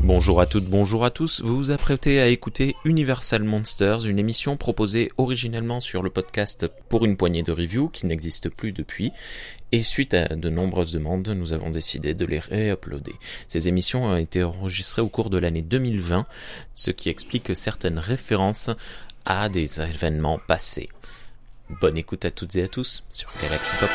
Bonjour à toutes, bonjour à tous. Vous vous apprêtez à écouter Universal Monsters, une émission proposée originellement sur le podcast pour une poignée de reviews qui n'existe plus depuis. Et suite à de nombreuses demandes, nous avons décidé de les réuploader. Ces émissions ont été enregistrées au cours de l'année 2020, ce qui explique certaines références à des événements passés. Bonne écoute à toutes et à tous sur Galaxy Pop.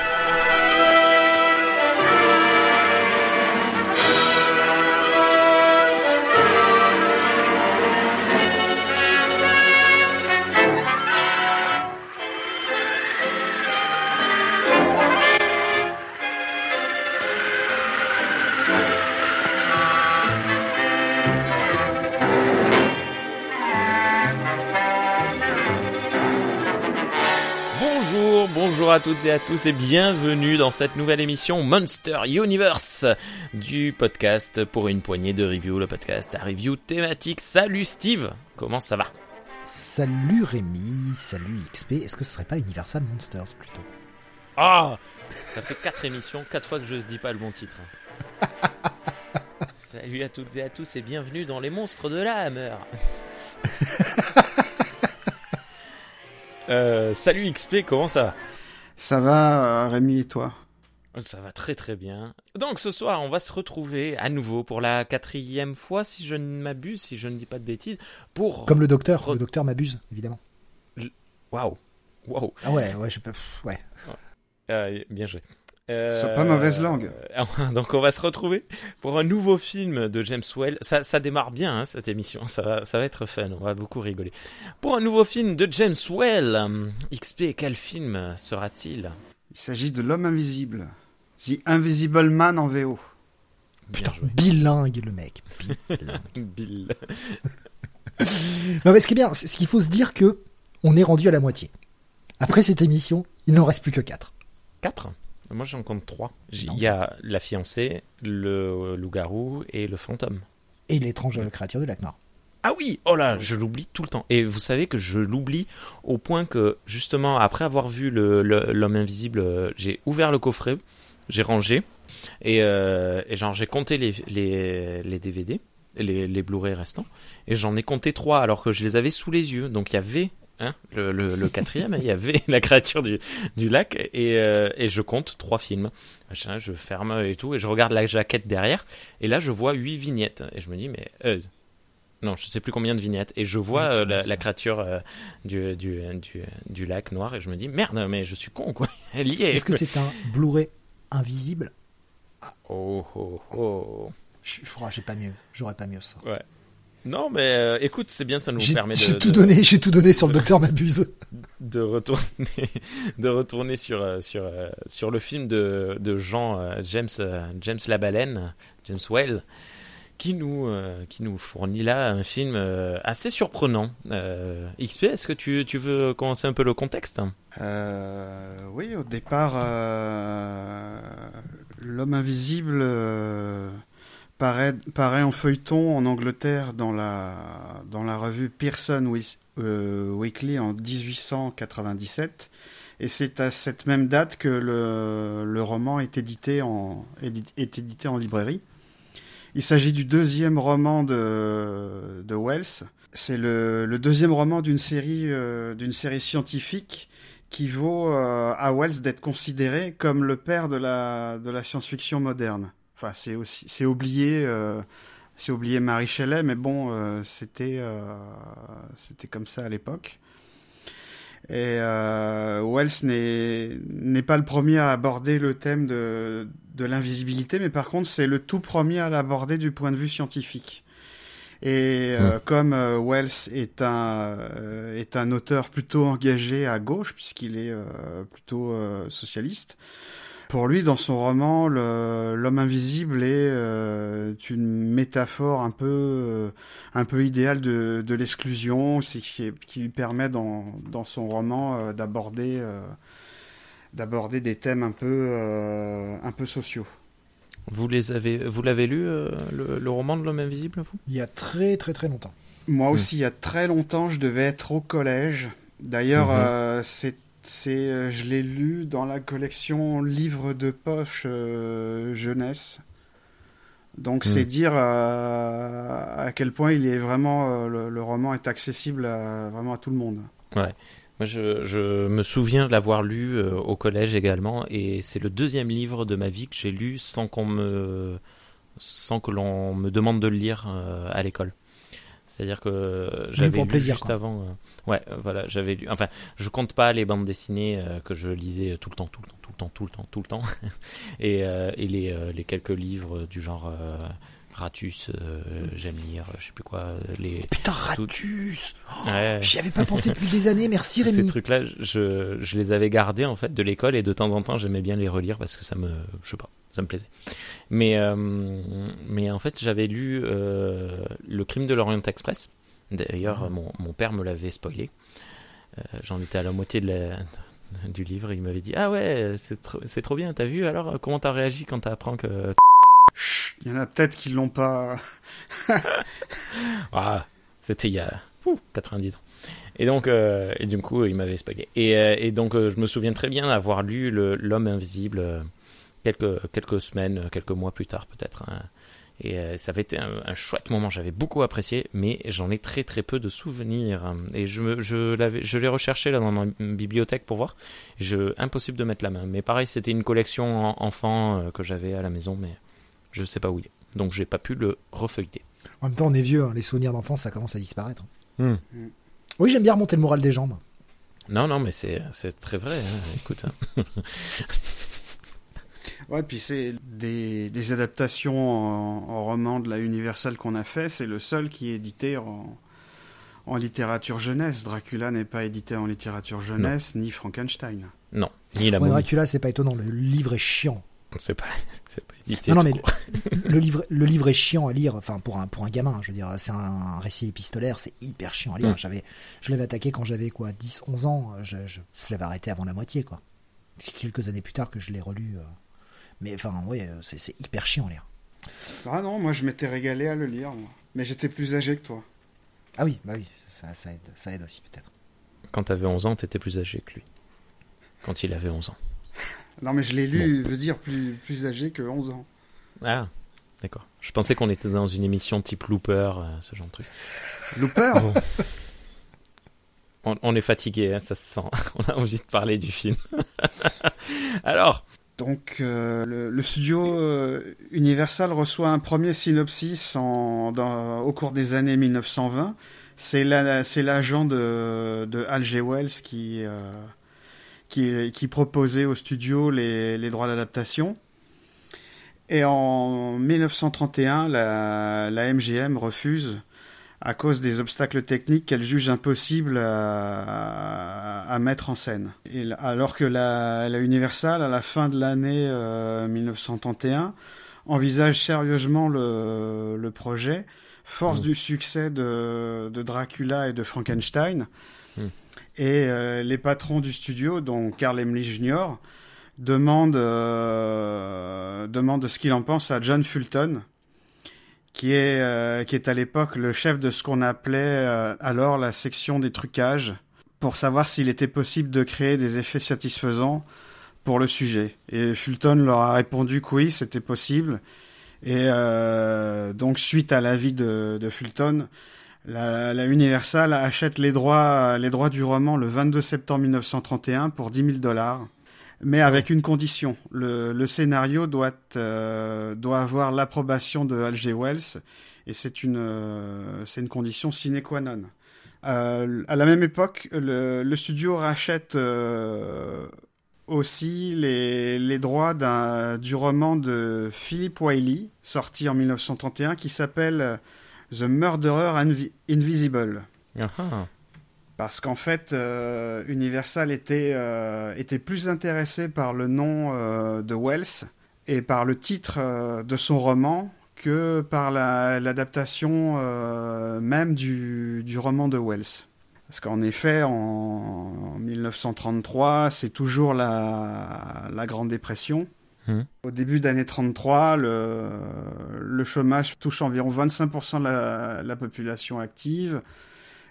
À toutes et à tous et bienvenue dans cette nouvelle émission Monster Universe du podcast pour une poignée de reviews, le podcast à review thématique. Salut Steve, comment ça va? Salut Rémi, salut XP, est-ce que ce serait pas Universal Monsters plutôt? Ah Ça fait 4 émissions, 4 fois que je ne dis pas le bon titre. Salut à toutes et à tous et bienvenue dans les monstres de la Hammer. Euh, salut XP, comment ça? va Ça va, euh, Rémi et toi? Ça va très très bien. Donc ce soir, on va se retrouver à nouveau pour la quatrième fois, si je ne m'abuse, si je ne dis pas de bêtises, pour... Comme le docteur, Re- le docteur m'abuse, évidemment. Waouh Waouh Ah ouais, ouais, je peux... Ouais. Euh, Bien joué. Euh, Sois pas mauvaise langue. euh, donc on va se retrouver pour un nouveau film de James Well. Ça, ça démarre bien hein, cette émission, ça va, ça va être fun, on va beaucoup rigoler. Pour un nouveau film de James Well, euh, XP, quel film sera-t-il? Il s'agit de l'homme invisible. The Invisible Man en VO. Putain, bilingue le mec. Bilingue. Bill. non mais ce qui est bien, c'est ce qu'il faut se dire que on est rendu à la moitié. Après cette émission, il n'en reste plus que 4. 4 Moi j'en compte 3. Il y a la fiancée, le loup-garou et le fantôme. Et l'étrange créature du lac Noir. Ah oui, oh là, je l'oublie tout le temps. Et vous savez que je l'oublie au point que, justement, après avoir vu le- le- l'homme invisible, j'ai ouvert le coffret, j'ai rangé, et, euh, et genre j'ai compté les, les, les DVD, les, les Blu-ray restants, et j'en ai compté trois alors que je les avais sous les yeux. Donc il y avait hein, le, le, le quatrième, il y avait la créature du, du lac, et, euh, et je compte trois films. Je ferme et tout, et je regarde la jaquette derrière, et là je vois huit vignettes, et je me dis, mais... euh, non, je sais plus combien de vignettes. Et je vois euh, la, créature du, du, du, du lac noir et je me dis merde, mais je suis con quoi. Elle y est. Est-ce que c'est un Blu-ray invisible? Oh oh oh. Je- oh, J'ai pas mieux, j'aurais pas mieux ça. Non, mais euh, écoute, c'est bien, ça nous permet de, j'ai tout de, donné, j'ai tout donné sur le docteur m'abuse. de retourner, de retourner sur, euh, sur, euh, sur le film de, de Jean James, James Labaleine, James Well, qui nous, qui nous fournit là un film assez surprenant. Euh, XP, est-ce que tu, tu veux commencer un peu le contexte? Euh, oui, au départ, euh, l'homme invisible euh, paraît, en feuilleton en Angleterre dans la, revue Pearson euh, Weekly en 1897. Et c'est à cette même date que le, roman est édité en, librairie. Il s'agit du deuxième roman de, de Wells. C'est le, deuxième roman d'une série, euh, série scientifique qui vaut euh, à Wells d'être considéré comme le père de la, de la science-fiction moderne. Enfin, c'est aussi, c'est oublié, euh, c'est oublié Marie Shelley, mais bon, euh, c'était, euh, c'était comme ça à l'époque. Et euh, Wells n'est n'est pas le premier à aborder le thème de, de l'invisibilité, mais par contre, c'est le tout premier à l'aborder du point de vue scientifique. Et euh, comme euh, Wells est un euh, est un auteur plutôt engagé à gauche puisqu'il est euh, plutôt euh, socialiste, pour lui dans son roman l'homme invisible est euh, une métaphore un peu euh, un peu idéale de, de l'exclusion, qui, qui lui permet dans dans son roman euh, d'aborder euh, d'aborder des thèmes un peu euh, un peu sociaux. Vous les avez, vous l'avez lu euh, le, le roman de l'homme invisible, vous? Il y a très très très longtemps. Moi Hmm. aussi, il y a très longtemps, je devais être au collège. D'ailleurs, Mhm. euh, c'est, c'est, euh, je l'ai lu dans la collection Livres de poche euh, jeunesse. Donc c'est dire euh, à quel point il est vraiment euh, le, le roman est accessible à, vraiment à tout le monde. Moi, je, je me souviens de l'avoir lu euh, au collège également, et c'est le deuxième livre de ma vie que j'ai lu sans qu'on me, sans que l'on me demande de le lire euh, à l'école. C'est-à-dire que j'avais pour lu plaisir, juste quoi. avant. Euh, ouais, euh, voilà, j'avais lu. Enfin, je compte pas les bandes dessinées euh, que je lisais tout le temps, tout le temps, tout le temps, tout le temps, tout le temps, et, euh, et les, euh, les quelques livres du genre euh, Ratus, euh, j'aime lire, je sais plus quoi, euh, les. Putain, Ratus Ouais. J'y avais pas pensé depuis des années, merci Ces Rémi. trucs-là, je, je les avais gardés en fait de l'école et de temps en temps j'aimais bien les relire parce que ça me, je sais pas, ça me plaisait. Mais, euh, mais en fait j'avais lu euh, Le Crime de l'Orient Express. D'ailleurs mon, mon père me l'avait spoilé. Euh, J'en étais à la moitié de la, du livre. Il m'avait dit ah ouais c'est trop, bien. T'as vu alors comment t'as réagi quand t'apprends que Chut, Il y en a peut-être qui l'ont pas. Ah, c'était il y a ouh, 90 ans. Et donc, euh, et du coup, il m'avait spoilé. Et, euh, et donc, je me souviens très bien d'avoir lu L'homme invisible quelques, quelques semaines, quelques mois plus tard, peut-être. hein. Et euh, ça avait été un, un chouette moment, j'avais beaucoup apprécié, mais j'en ai très très peu de souvenirs. Et je, me, je, l'avais, je l'ai recherché là dans ma bibliothèque pour voir. Je, impossible de mettre la main. Mais pareil, c'était une collection en- enfant euh, que j'avais à la maison, mais je sais pas où il est. Donc, j'ai pas pu le refeuilleter. En même temps, on est vieux, hein, les souvenirs d'enfance, ça commence à disparaître. Hmm. Oui, j'aime bien remonter le moral des gens. moi. Non, non, mais c'est, c'est très vrai. hein. Écoute, hein. Ouais, puis c'est des, des adaptations en, en roman de la Universal qu'on a fait. C'est le seul qui est édité en, en littérature jeunesse. Dracula n'est pas édité en littérature jeunesse, ni Frankenstein. non, ni la Ouais. Dracula, c'est pas étonnant, le livre est chiant. C'est pas, c'est pas édité. Non, non, mais le livre, le livre est chiant à lire, enfin pour un, pour un gamin, je veux dire, c'est un récit épistolaire, c'est hyper chiant à lire. J'avais, je l'avais attaqué quand j'avais quoi, 10, 11 ans, je, je, je l'avais arrêté avant la moitié, quoi. C'est quelques années plus tard que je l'ai relu. euh. Mais enfin, oui, c'est, c'est hyper chiant à lire. Ah non, moi je m'étais régalé à le lire, moi. mais j'étais plus âgé que toi. Ah oui, bah oui, ça, ça aide, ça aide aussi peut-être. Quand t'avais 11 ans, t'étais plus âgé que lui. Quand il avait 11 ans. Non, mais je l'ai lu, veut dire plus, plus âgé que 11 ans. Ah, d'accord. Je pensais qu'on était dans une émission type Looper, euh, ce genre de truc. Looper Bon. On, on est fatigué, hein, ça se sent. On a envie de parler du film. Alors, Donc, euh, le, le studio euh, Universal reçoit un premier synopsis en, dans- au cours des années 1920. C'est la- c'est l'agent de, de Hal G. Wells qui, euh, qui, qui proposait au studio les, les droits d'adaptation. Et en 1931, la, la MGM refuse à cause des obstacles techniques qu'elle juge impossibles à, à mettre en scène. Et alors que la, la Universal, à la fin de l'année euh, 1931, envisage sérieusement le, le projet, force Mm. du succès de, de Dracula et de Frankenstein. Mm. Et euh, les patrons du studio, dont Carl Emily Jr., demandent, euh, demandent ce qu'il en pense à John Fulton, qui est, euh, qui est à l'époque le chef de ce qu'on appelait euh, alors la section des trucages, pour savoir s'il était possible de créer des effets satisfaisants pour le sujet. Et Fulton leur a répondu que oui, c'était possible. Et euh, donc, suite à l'avis de, de Fulton, la, la Universal achète les droits, les droits du roman le 22 septembre 1931 pour 10 000 dollars. Mais avec une condition, le, scénario doit, euh, doit avoir l'approbation de H.G. Wells, et c'est une, euh, c'est une condition sine qua non. Euh, à la même époque, le, studio rachète euh, aussi les, droits du roman de Philip Wiley, sorti en 1931, qui s'appelle The Murderer Invi- Invisible. ah, ah. Parce qu'en fait, euh, Universal était, euh, était plus intéressé par le nom euh, de Wells et par le titre de son roman que par la- l'adaptation même du, du roman de Wells. Parce qu'en effet, en, en 1933, c'est toujours la, la Grande Dépression. Mhm. Au début d'année 33, le, le chômage touche environ 25% de la, la population active.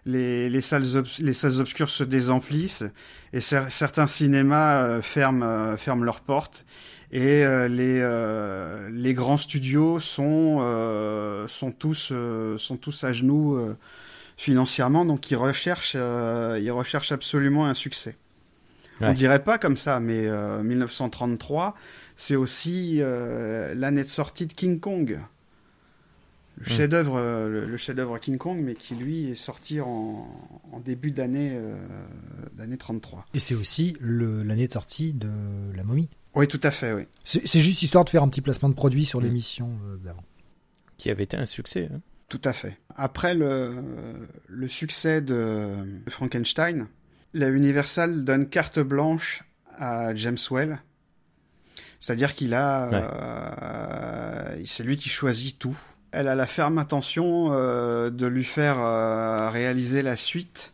Les, les, salles, les salles obscures se désemplissent et certains cinémas ferment, ferment leurs portes et les, les grands studios sont, sont, tous, sont tous à genoux financièrement, donc ils recherchent, ils recherchent absolument un succès. On dirait pas comme ça, mais 1933, c'est aussi l'année de sortie de King Kong. Le hmm. chef-d'œuvre, le, chef-d'œuvre King Kong, mais qui lui est sorti en, début d'année d'année 33. Et c'est aussi l'année de sortie de La Momie. Oui, tout à fait, oui. C'est juste histoire de faire un petit placement de produit sur hmm. l'émission d'avant. Qui avait été un succès. Hein. Tout à fait. Après le, le succès de Frankenstein, la Universal donne carte blanche à James Well. C'est-à-dire qu'il a, euh, c'est lui qui choisit tout. Elle a la ferme intention euh, de lui faire euh, réaliser la suite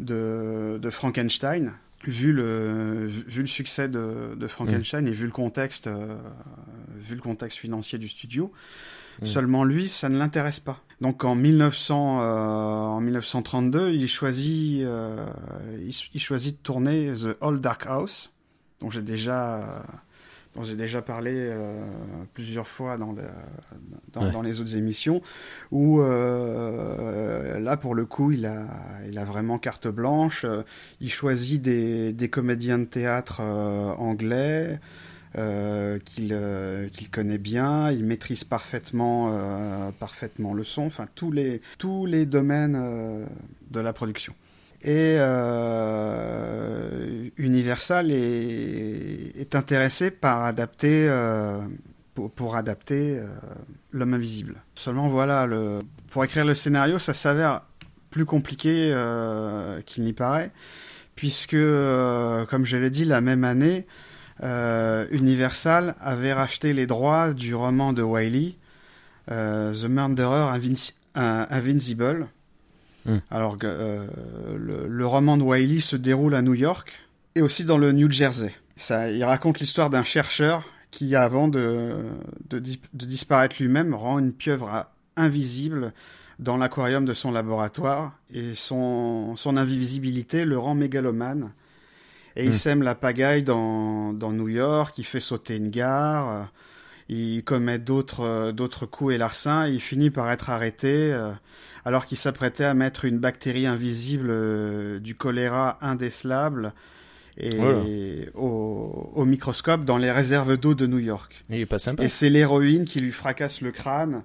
de, de, Frankenstein, vu le, vu le succès de, de Frankenstein mm. et vu le contexte, vu le contexte financier du studio. Mm. Seulement lui, ça ne l'intéresse pas. Donc en 1900, euh, en 1932, il choisit, euh, il, choisit de tourner The Old Dark House, dont j'ai déjà, dont j'ai déjà parlé euh, plusieurs fois dans, dans, dans, les autres émissions, où là pour le coup, il a, il a vraiment carte blanche. Il choisit des, des comédiens de théâtre anglais. Euh, euh, qu'il connaît bien, il maîtrise parfaitement, euh, parfaitement le son, enfin tous les, tous les domaines de la production. Et Universal est, intéressé par adapter, pour, pour, adapter L'homme invisible. Seulement voilà, pour écrire le scénario, ça s'avère plus compliqué qu'il n'y paraît, puisque, comme je l'ai dit, la même année, euh, Universal avait racheté les droits du roman de Wiley, euh, The Murderer Invincible. Hmm. Alors euh, le, roman de Wiley se déroule à New York et aussi dans le New Jersey. Ça, il raconte l'histoire d'un chercheur qui, avant de, de, disparaître lui-même, rend une pieuvre invisible dans l'aquarium de son laboratoire et son, son invisibilité le rend mégalomane et il hmm. sème la pagaille dans, dans New York, il fait sauter une gare, il commet d'autres d'autres coups et larcins, il finit par être arrêté euh, alors qu'il s'apprêtait à mettre une bactérie invisible du choléra indécelable et au, au, microscope dans les réserves d'eau de New York. Et c'est l'héroïne qui lui fracasse le crâne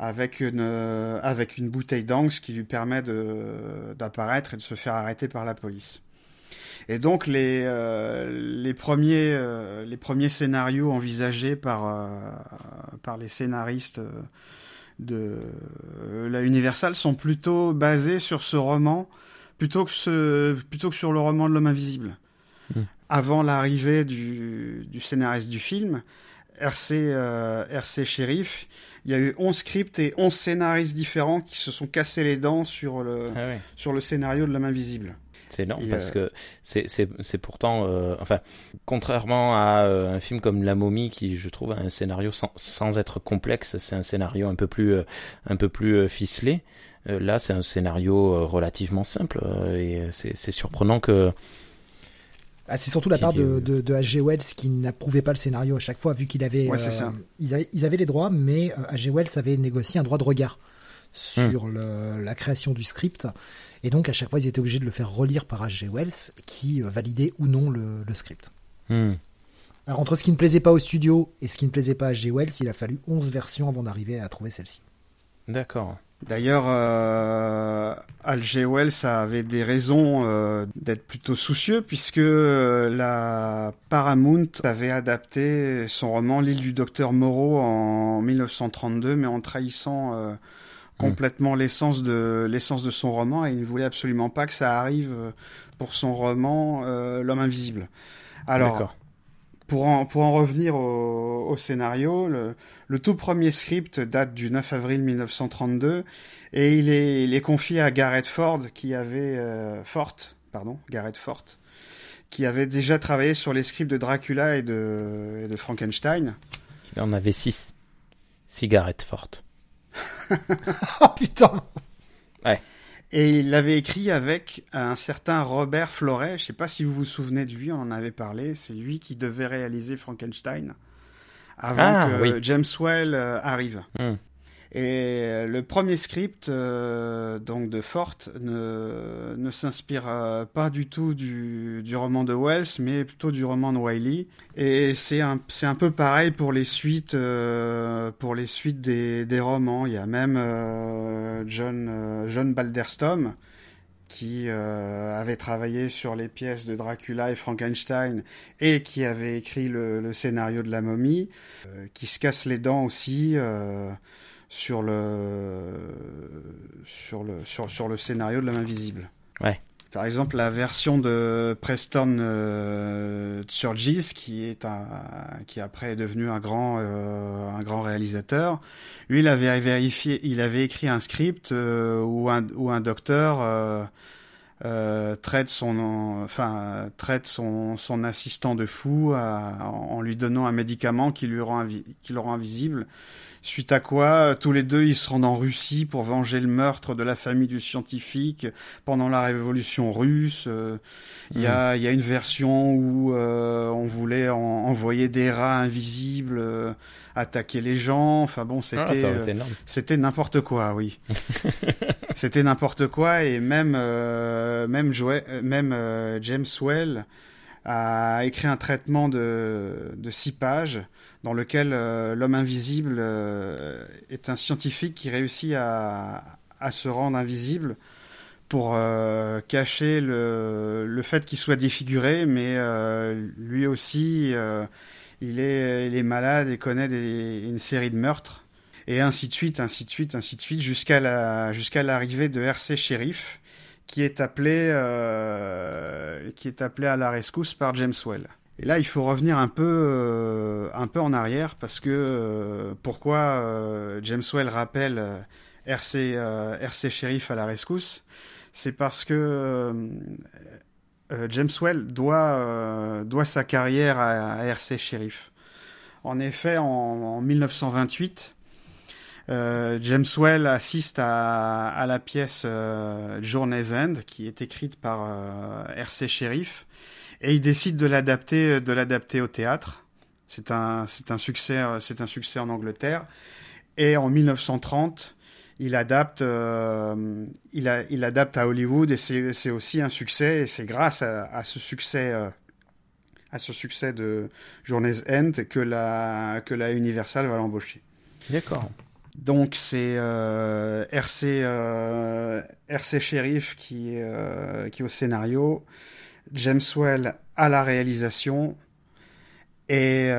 avec une avec une bouteille d'angle qui lui permet de d'apparaître et de se faire arrêter par la police. Et donc les euh, les premiers euh, les premiers scénarios envisagés par euh, par les scénaristes de la Universal sont plutôt basés sur ce roman plutôt que ce plutôt que sur le roman de l'homme invisible. Hmm. Avant l'arrivée du, du scénariste du film, RC, RC Sheriff, il y a eu 11 scripts et 11 scénaristes différents qui se sont cassés les dents sur le, ah sur le scénario de l'homme invisible. C'est énorme parce euh, que c'est pourtant, euh, enfin, contrairement à euh, un film comme La Momie qui, je trouve, a un scénario sans, sans être complexe, c'est un scénario un peu plus, un peu plus ficelé. là, c'est un scénario relativement simple et c'est surprenant que. Ah, c'est surtout la part de, de, de H.G. Wells qui n'approuvait pas le scénario à chaque fois, vu qu'il avait, ils avaient, ils avaient les droits, mais H.G. Wells avait négocié un droit de regard sur hmm. le, la création du script. Et donc, à chaque fois, ils étaient obligés de le faire relire par H.G. Wells, qui euh, validait ou non le, script. Hmm. Alors, entre ce qui ne plaisait pas au studio et ce qui ne plaisait pas à H.G. Wells, il a fallu 11 versions avant d'arriver à trouver celle-ci. D'accord. D'ailleurs, euh, H.G. Wells avait des raisons euh, d'être plutôt soucieux puisque euh, la Paramount avait adapté son roman L'île du docteur Moreau en 1932, mais en trahissant complètement l'essence de l'essence de son roman et il ne voulait absolument pas que ça arrive euh, pour son roman euh, L'homme invisible. Alors pour en, pour en revenir au, scénario, le, le, tout premier script date du 9 avril 1932 et il est, il est confié à Gareth Ford qui avait euh, Fort, pardon, Gareth Fort, qui avait déjà travaillé sur les scripts de Dracula et de, et de Frankenstein. Il en avait six. Six Gareth Fort. oh putain Ouais. Et il l'avait écrit avec un certain Robert Floret. Je ne sais pas si vous vous souvenez de lui, on en avait parlé. C'est lui qui devait réaliser Frankenstein avant ah, que James Well euh, arrive. Hmm. Et euh, le premier script euh, donc de Forte ne, ne s'inspire euh, pas du tout du, du, roman de Wells, mais plutôt du roman de Wiley. Et c'est un, un peu pareil pour les suites, pour les suites des, des romans. Il y a même John, John Balderstom qui avait travaillé sur les pièces de Dracula et Frankenstein et qui avait écrit le, le scénario de la momie, qui se casse les dents aussi sur le sur le sur, sur le scénario de la main visible. Ouais. Par exemple, la version de Preston euh, Surgis, qui est un, qui après est devenu un grand, euh, un grand réalisateur. Lui, il avait vérifié, il avait écrit un script euh, où un, où un docteur euh, traite son, enfin, traite son, son assistant de fou en lui donnant un médicament qui lui rend, qui le rend invisible. Suite à quoi, euh, tous les deux, ils se rendent en Russie pour venger le meurtre de la famille du scientifique pendant la révolution russe. Euh, il y, a, hmm. y, a, une version où euh, on voulait envoyer des rats invisibles attaquer les gens. Enfin bon, ah, c'était c'était n'importe quoi, oui. c'était n'importe quoi et même même même James Well a écrit un traitement de, six pages dans lequel euh, l'homme invisible euh, est un scientifique qui réussit à, se rendre invisible pour euh, cacher le, le fait qu'il soit défiguré, mais lui aussi, il, est, malade et connaît une série de meurtres, et ainsi de suite, ainsi de suite, ainsi de suite, jusqu'à la, jusqu'à l'arrivée de RC Sheriff, qui est appelé, euh, qui est appelé à la rescousse par James Well. Et là, il faut revenir un peu, euh, un peu en arrière parce que euh, pourquoi James Well rappelle RC, RC Sheriff à la rescousse, c'est parce que James Well doit, doit sa carrière à, RC Sheriff. En effet, en, en 1928, euh, James Well assiste à, la pièce euh, Journey's End, qui est écrite par euh, R.C. Sheriff, et il décide de l'adapter, de l'adapter au théâtre. C'est un, succès, c'est un succès en Angleterre. Et en 1930, il adapte, il, à Hollywood et c'est, aussi un succès. Et c'est grâce à, ce succès à ce succès de Journey's End que la, que la Universal va l'embaucher. D'accord. Donc c'est euh, RC euh, RC Sheriff qui euh, qui est au scénario, James Well à la réalisation et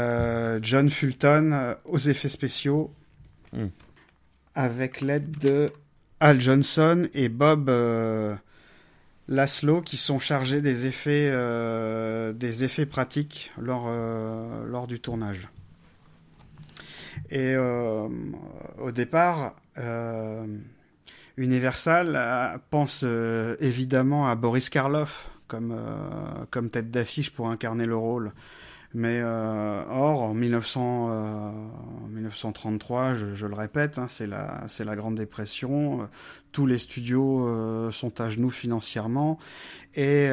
John Fulton aux effets spéciaux hmm. avec l'aide de Al Johnson et Bob Laszlo qui sont chargés des effets des effets pratiques lors lors du tournage. Et euh, au départ, euh, Universal euh, pense évidemment à Boris Karloff comme, comme tête d'affiche pour incarner le rôle. Mais or, en 1900, 1933, je, le répète, hein, c'est la, la Grande Dépression. tous les studios sont à genoux financièrement et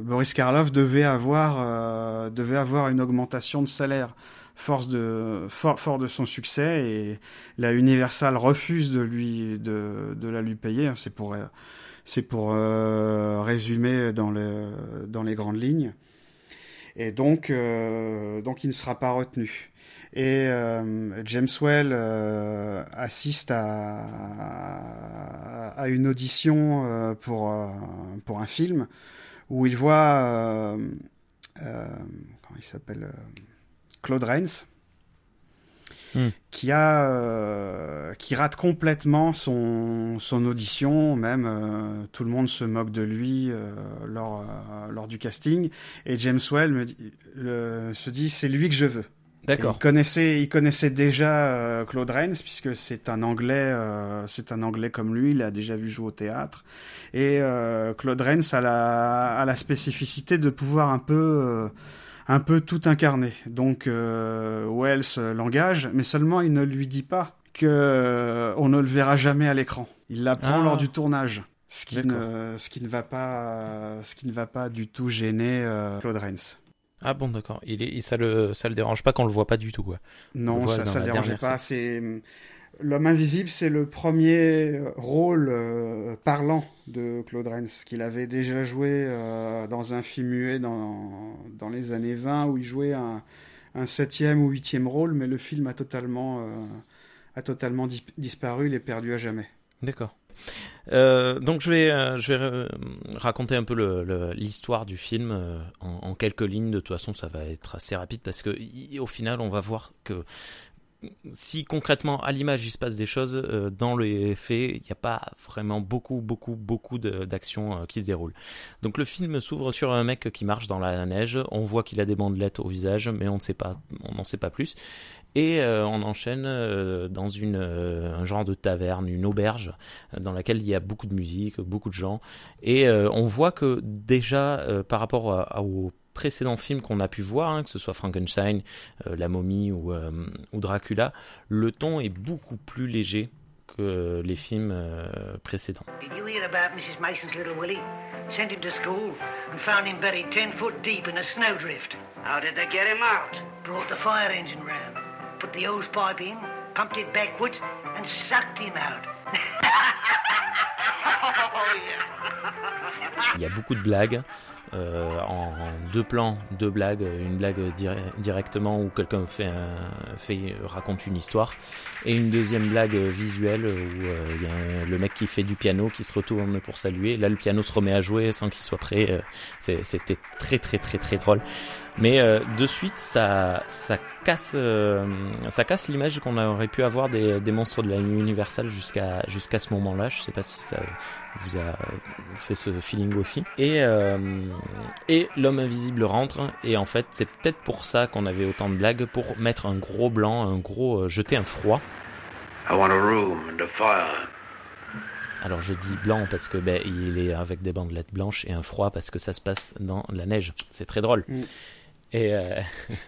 Boris Karloff devait avoir, devait avoir une augmentation de salaire force de fort, fort de son succès et la Universal refuse de lui de, la lui payer. C'est pour c'est pour euh, résumer dans le dans les grandes lignes. Et donc euh, donc il ne sera pas retenu. Et euh, James Well euh, assiste à, à une audition pour pour un film où il voit comment il s'appelle Claude Rains, hmm. qui a euh, qui rate complètement son son audition même euh, tout le monde se moque de lui euh, lors lors du casting et James Well me dit, se dit c'est lui que je veux D'accord. Il connaissait, il connaissait déjà Claude Rains puisque c'est un anglais, c'est un anglais comme lui. Il a déjà vu jouer au théâtre. Et Claude Rains a la, a la spécificité de pouvoir un peu un peu tout incarné. Donc euh, Wells l'engage, mais seulement il ne lui dit pas que on ne le verra jamais à l'écran. Il l'apprend ah. lors du tournage. Ce qui, ne, ce qui ne va pas, ce qui ne va pas du tout gêner Claude Rains. Ah bon, d'accord. Il est, ça le, ça le dérange pas qu'on le voit pas du tout, quoi. Non, ça, ça le dérange pas. C'est l'homme invisible, c'est le premier rôle euh, parlant de Claude Rains, qu'il avait déjà joué euh, dans un film muet dans, dans les années 20 où il jouait un, un septième ou huitième rôle, mais le film a totalement, euh, a totalement disparu, il est perdu à jamais. D'accord. Euh, donc je vais, euh, euh, raconter un peu l'histoire du film en, quelques lignes. De toute façon, ça va être assez rapide parce que au final, on va voir que si concrètement à l'image il se passe des choses, dans les faits, il n'y a pas vraiment beaucoup, beaucoup, beaucoup d'actions qui se déroulent. Donc le film s'ouvre sur un mec qui marche dans la neige. On voit qu'il a des bandelettes au visage, mais on ne sait pas, on n'en sait pas plus. Et euh, on enchaîne euh, dans une, euh, un genre de taverne, une auberge, dans laquelle il y a beaucoup de musique, beaucoup de gens. Et on voit que déjà, par rapport au précédents films qu'on a pu voir, hein, que ce soit Frankenstein, La momie ou, ou, Dracula, le ton est beaucoup plus léger que les films précédents. Did you hear about Mrs. Mason's little Willie? Sent him to school and found him buried 10 foot deep in a snowdrift. How did they get him out? Brought the fire engine round. put the hose pipe in, pumped it backwards, and sucked him out. Il y a beaucoup de blagues. Euh, en, deux plans, deux blagues, une blague directement où quelqu'un fait, fait raconte une histoire, et une deuxième blague visuelle où euh, il y a le mec qui fait du piano qui se retourne pour saluer. Là, le piano se remet à jouer sans qu'il soit prêt. Euh, c'était très très très très drôle. Mais euh, de suite, ça, ça casse, euh, ça casse l'image qu'on aurait pu avoir des, des monstres de la nuit universelle jusqu'à jusqu'à ce moment-là. Je sais pas si ça vous a fait ce feeling aussi. Et euh, et l'homme invisible rentre. Et en fait, c'est peut-être pour ça qu'on avait autant de blagues pour mettre un gros blanc, un gros jeter un froid. I want a room and a fire. Alors je dis blanc parce que ben, il est avec des bandelettes blanches et un froid parce que ça se passe dans la neige. C'est très drôle. Mm. Et, euh,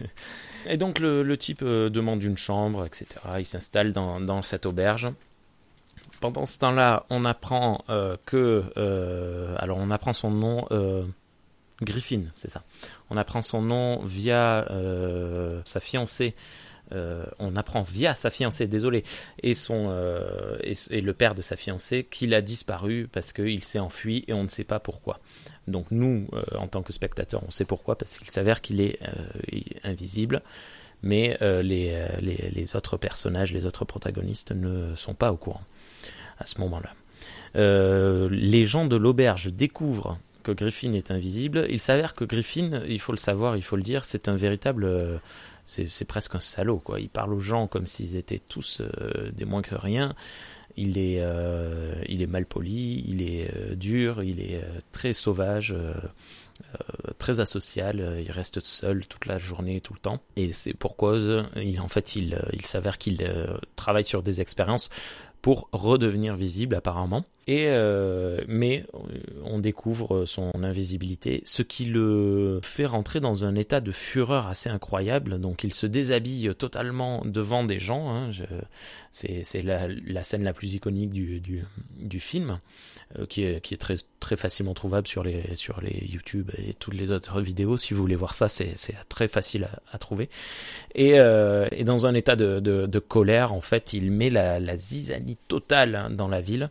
et donc le, type euh, demande une chambre, etc. Il s'installe dans, cette auberge. Pendant ce temps-là, on apprend euh, que... alors on apprend son nom... Griffin, c'est ça. On apprend son nom via sa fiancée on apprend via sa fiancée, désolé, et, son, et, le père de sa fiancée qu'il a disparu parce qu'il s'est enfui et on ne sait pas pourquoi. Donc nous, euh, en tant que spectateurs, on sait pourquoi, parce qu'il s'avère qu'il est euh, invisible, mais euh, les, les, autres personnages, les autres protagonistes ne sont pas au courant à ce moment-là. les gens de l'auberge découvrent que Griffin est invisible. Il s'avère que Griffin, il faut le savoir, il faut le dire, c'est un véritable... c'est presque un salaud, quoi. Il parle aux gens comme s'ils étaient tous des moins que rien il est, euh, il est mal poli, il est euh, dur, il est euh, très sauvage, très asocial, il reste seul toute la journée, tout le temps. Et c'est pour cause, il, en fait, il, il s'avère qu'il travaille sur des expériences pour redevenir visible apparemment. Et euh, mais on découvre son invisibilité, ce qui le fait rentrer dans un état de fureur assez incroyable. Donc il se déshabille totalement devant des gens. Hein. C'est la, la, scène la plus iconique du, du, du film, euh, qui, est, qui est très, très facilement trouvable sur les, sur les YouTube et toutes les autres vidéos. Si vous voulez voir ça, c'est très facile à, à trouver. Et, euh, et, dans un état de, de, de, colère, en fait, il met la, la zizanie totale dans la ville.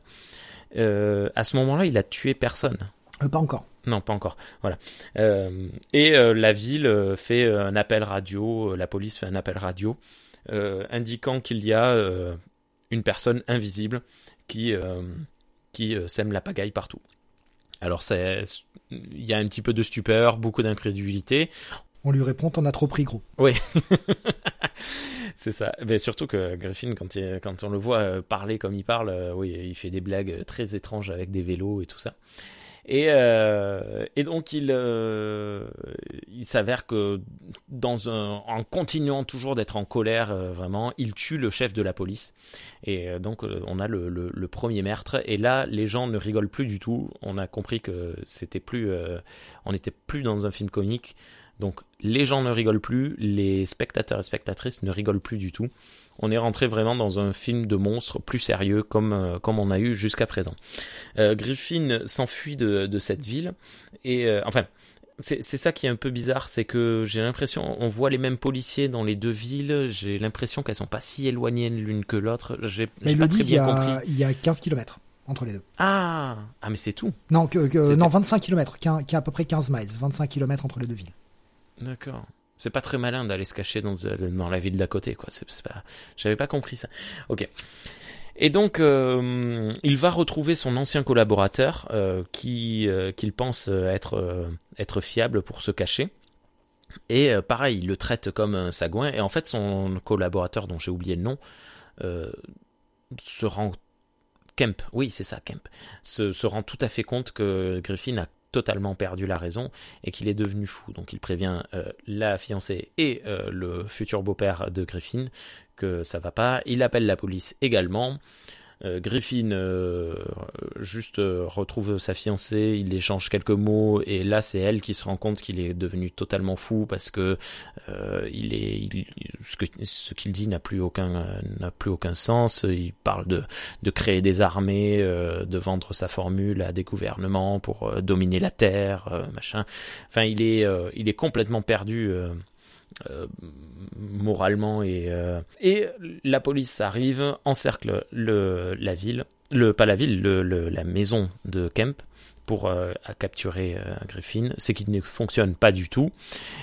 Euh, à ce moment-là, il a tué personne. Euh, pas encore. Non, pas encore. Voilà. Euh, et la ville fait un appel radio, la police fait un appel radio, indiquant qu'il y a une personne invisible qui qui sème la pagaille partout. Alors il y a un petit peu de stupeur, beaucoup d'incrédulité. On lui répond, on a trop pris gros. Oui. C'est ça. Mais surtout que Griffin, quand, on le voit euh, parler comme il parle, euh, oui, il fait des blagues très étranges avec des vélos et tout ça. Et, euh, donc il, s'avère que dans un, en continuant toujours d'être en colère, vraiment, il tue le chef de la police. Et donc on a le, le, le, premier meurtre. Et là, les gens ne rigolent plus du tout. On a compris que c'était plus, on n'était plus dans un film comique Donc les gens ne rigolent plus, les spectateurs et spectatrices ne rigolent plus du tout. On est rentré vraiment dans un film de monstre plus sérieux comme, euh, comme on a eu jusqu'à présent. Euh, Griffin s'enfuit de, cette ville et euh, enfin c'est ça qui est un peu bizarre, c'est que j'ai l'impression, on voit les mêmes policiers dans les deux villes, j'ai l'impression qu'elles sont pas si éloignées l'une que l'autre. J'ai pas très bien compris. Il y a 15 km entre les deux. Ah, ah mais c'est tout. Non, que, non 25 km, qui a à peu près 15 miles, 25 km entre les deux villes. D'accord. C'est pas très malin d'aller se cacher dans, dans la ville d'à côté, quoi. C'est, pas... J'avais pas compris ça. Ok. Et donc, euh, il va retrouver son ancien collaborateur, euh, qui euh, qu'il pense être être fiable pour se cacher. Et pareil, il le traite comme un sagouin. Et en fait, son collaborateur, dont j'ai oublié le nom, se rend Kemp, oui c'est ça, Kemp, se, se, rend tout à fait compte que Griffin a totalement perdu la raison et qu'il est devenu fou. Donc il prévient euh, la fiancée et euh, le futur beau-père de Griffin que ça va pas. Il appelle la police également. Euh, Griffin euh, juste euh, retrouve sa fiancée, il échange quelques mots et là c'est elle qui se rend compte qu'il est devenu totalement fou parce que il est ce qu'il dit n'a plus aucun n'a plus aucun sens. Il parle de de créer des armées, de vendre sa formule à des gouvernements pour dominer la terre, machin. Enfin il est il est complètement perdu euh, moralement et euh, et la police arrive encercle le la ville le pas la ville le, la maison de Kemp pour euh, capturer Griffin, c'est qu'il ne fonctionne pas du tout.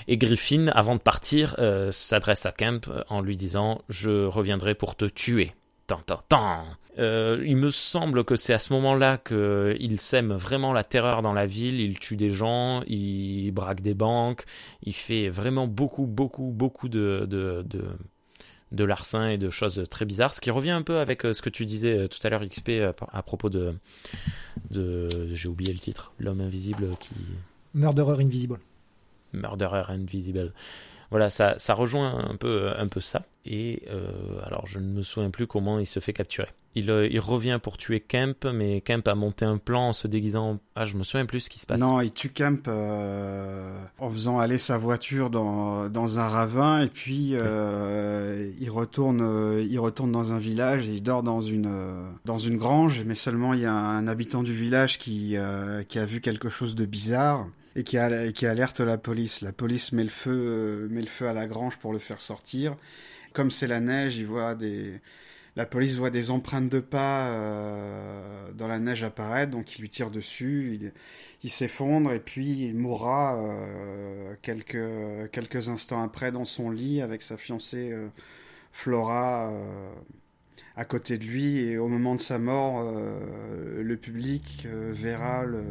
Et Griffin, avant de partir, s'adresse à Kemp en lui disant Je reviendrai pour te tuer. Tant, tant, tant. Euh, il me semble que c'est à ce moment-là qu'il sème vraiment la terreur dans la ville, il tue des gens, il braque des banques, il fait vraiment beaucoup, beaucoup, beaucoup de, de, de, de larcins et de choses très bizarres, ce qui revient un peu avec euh, ce que tu disais euh, tout à l'heure XP à propos de... de J'ai oublié le titre, l'homme invisible qui... Murderer Invisible. Murderer Invisible voilà, ça, ça rejoint un peu, un peu ça. Et euh, alors, je ne me souviens plus comment il se fait capturer. Il, euh, il, revient pour tuer Kemp, mais Kemp a monté un plan en se déguisant. Ah, je me souviens plus ce qui se passe. Non, il tue Kemp euh, en faisant aller sa voiture dans, dans un ravin, et puis il retourne, il retourne dans un village et il dort dans une dans une grange. Mais seulement il y a un habitant du village qui qui a vu quelque chose de bizarre et qui, qui alerte la police. La police met le feu, euh, met le feu à la grange pour le faire sortir. Comme c'est la neige, il voit des, la police voit des empreintes de pas euh, dans la neige apparaître, donc il lui tire dessus, il, s'effondre et puis il mourra euh, quelques, quelques instants après dans son lit avec sa fiancée Flora à côté de lui et au moment de sa mort, le public verra le,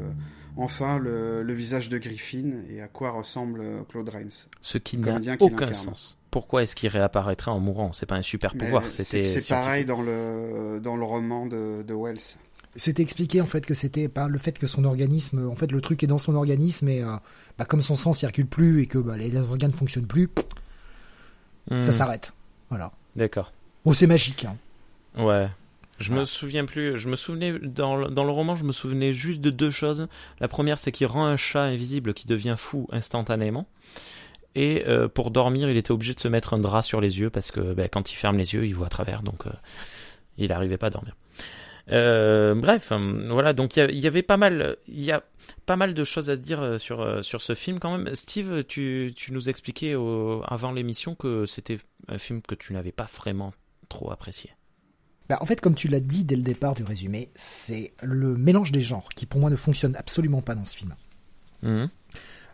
enfin le, visage de Griffin et à quoi ressemble Claude Rains. Ce qui n'a aucun sens. Pourquoi est-ce qu'il réapparaîtrait en mourant? C'est pas un super pouvoir. C'est pareil dans le dans le roman de, Wells. C'était expliqué en fait que c'était par le fait que son organisme, en fait le truc est dans son organisme et euh, bah, comme son sang circule plus et que bah, les, organes fonctionnent plus, ça hmm. s'arrête. Voilà. D'accord. Oh c'est magique. Hein. Ouais. Je me souviens plus. Je me souvenais dans, dans le roman, je me souvenais juste de deux choses. La première, c'est qu'il rend un chat invisible qui devient fou instantanément. Et euh, pour dormir, il était obligé de se mettre un drap sur les yeux parce que ben, quand il ferme les yeux, il voit à travers, donc euh, il n'arrivait pas à dormir. Euh, bref, voilà. Donc il y, avait pas mal, il y a pas mal de choses à se dire sur sur ce film quand même. Steve, tu, tu nous expliquais avant l'émission que c'était un film que tu n'avais pas vraiment trop apprécié. Bah, en fait, comme tu l'as dit dès le départ du résumé, c'est le mélange des genres qui, pour moi, ne fonctionne absolument pas dans ce film. Mhm.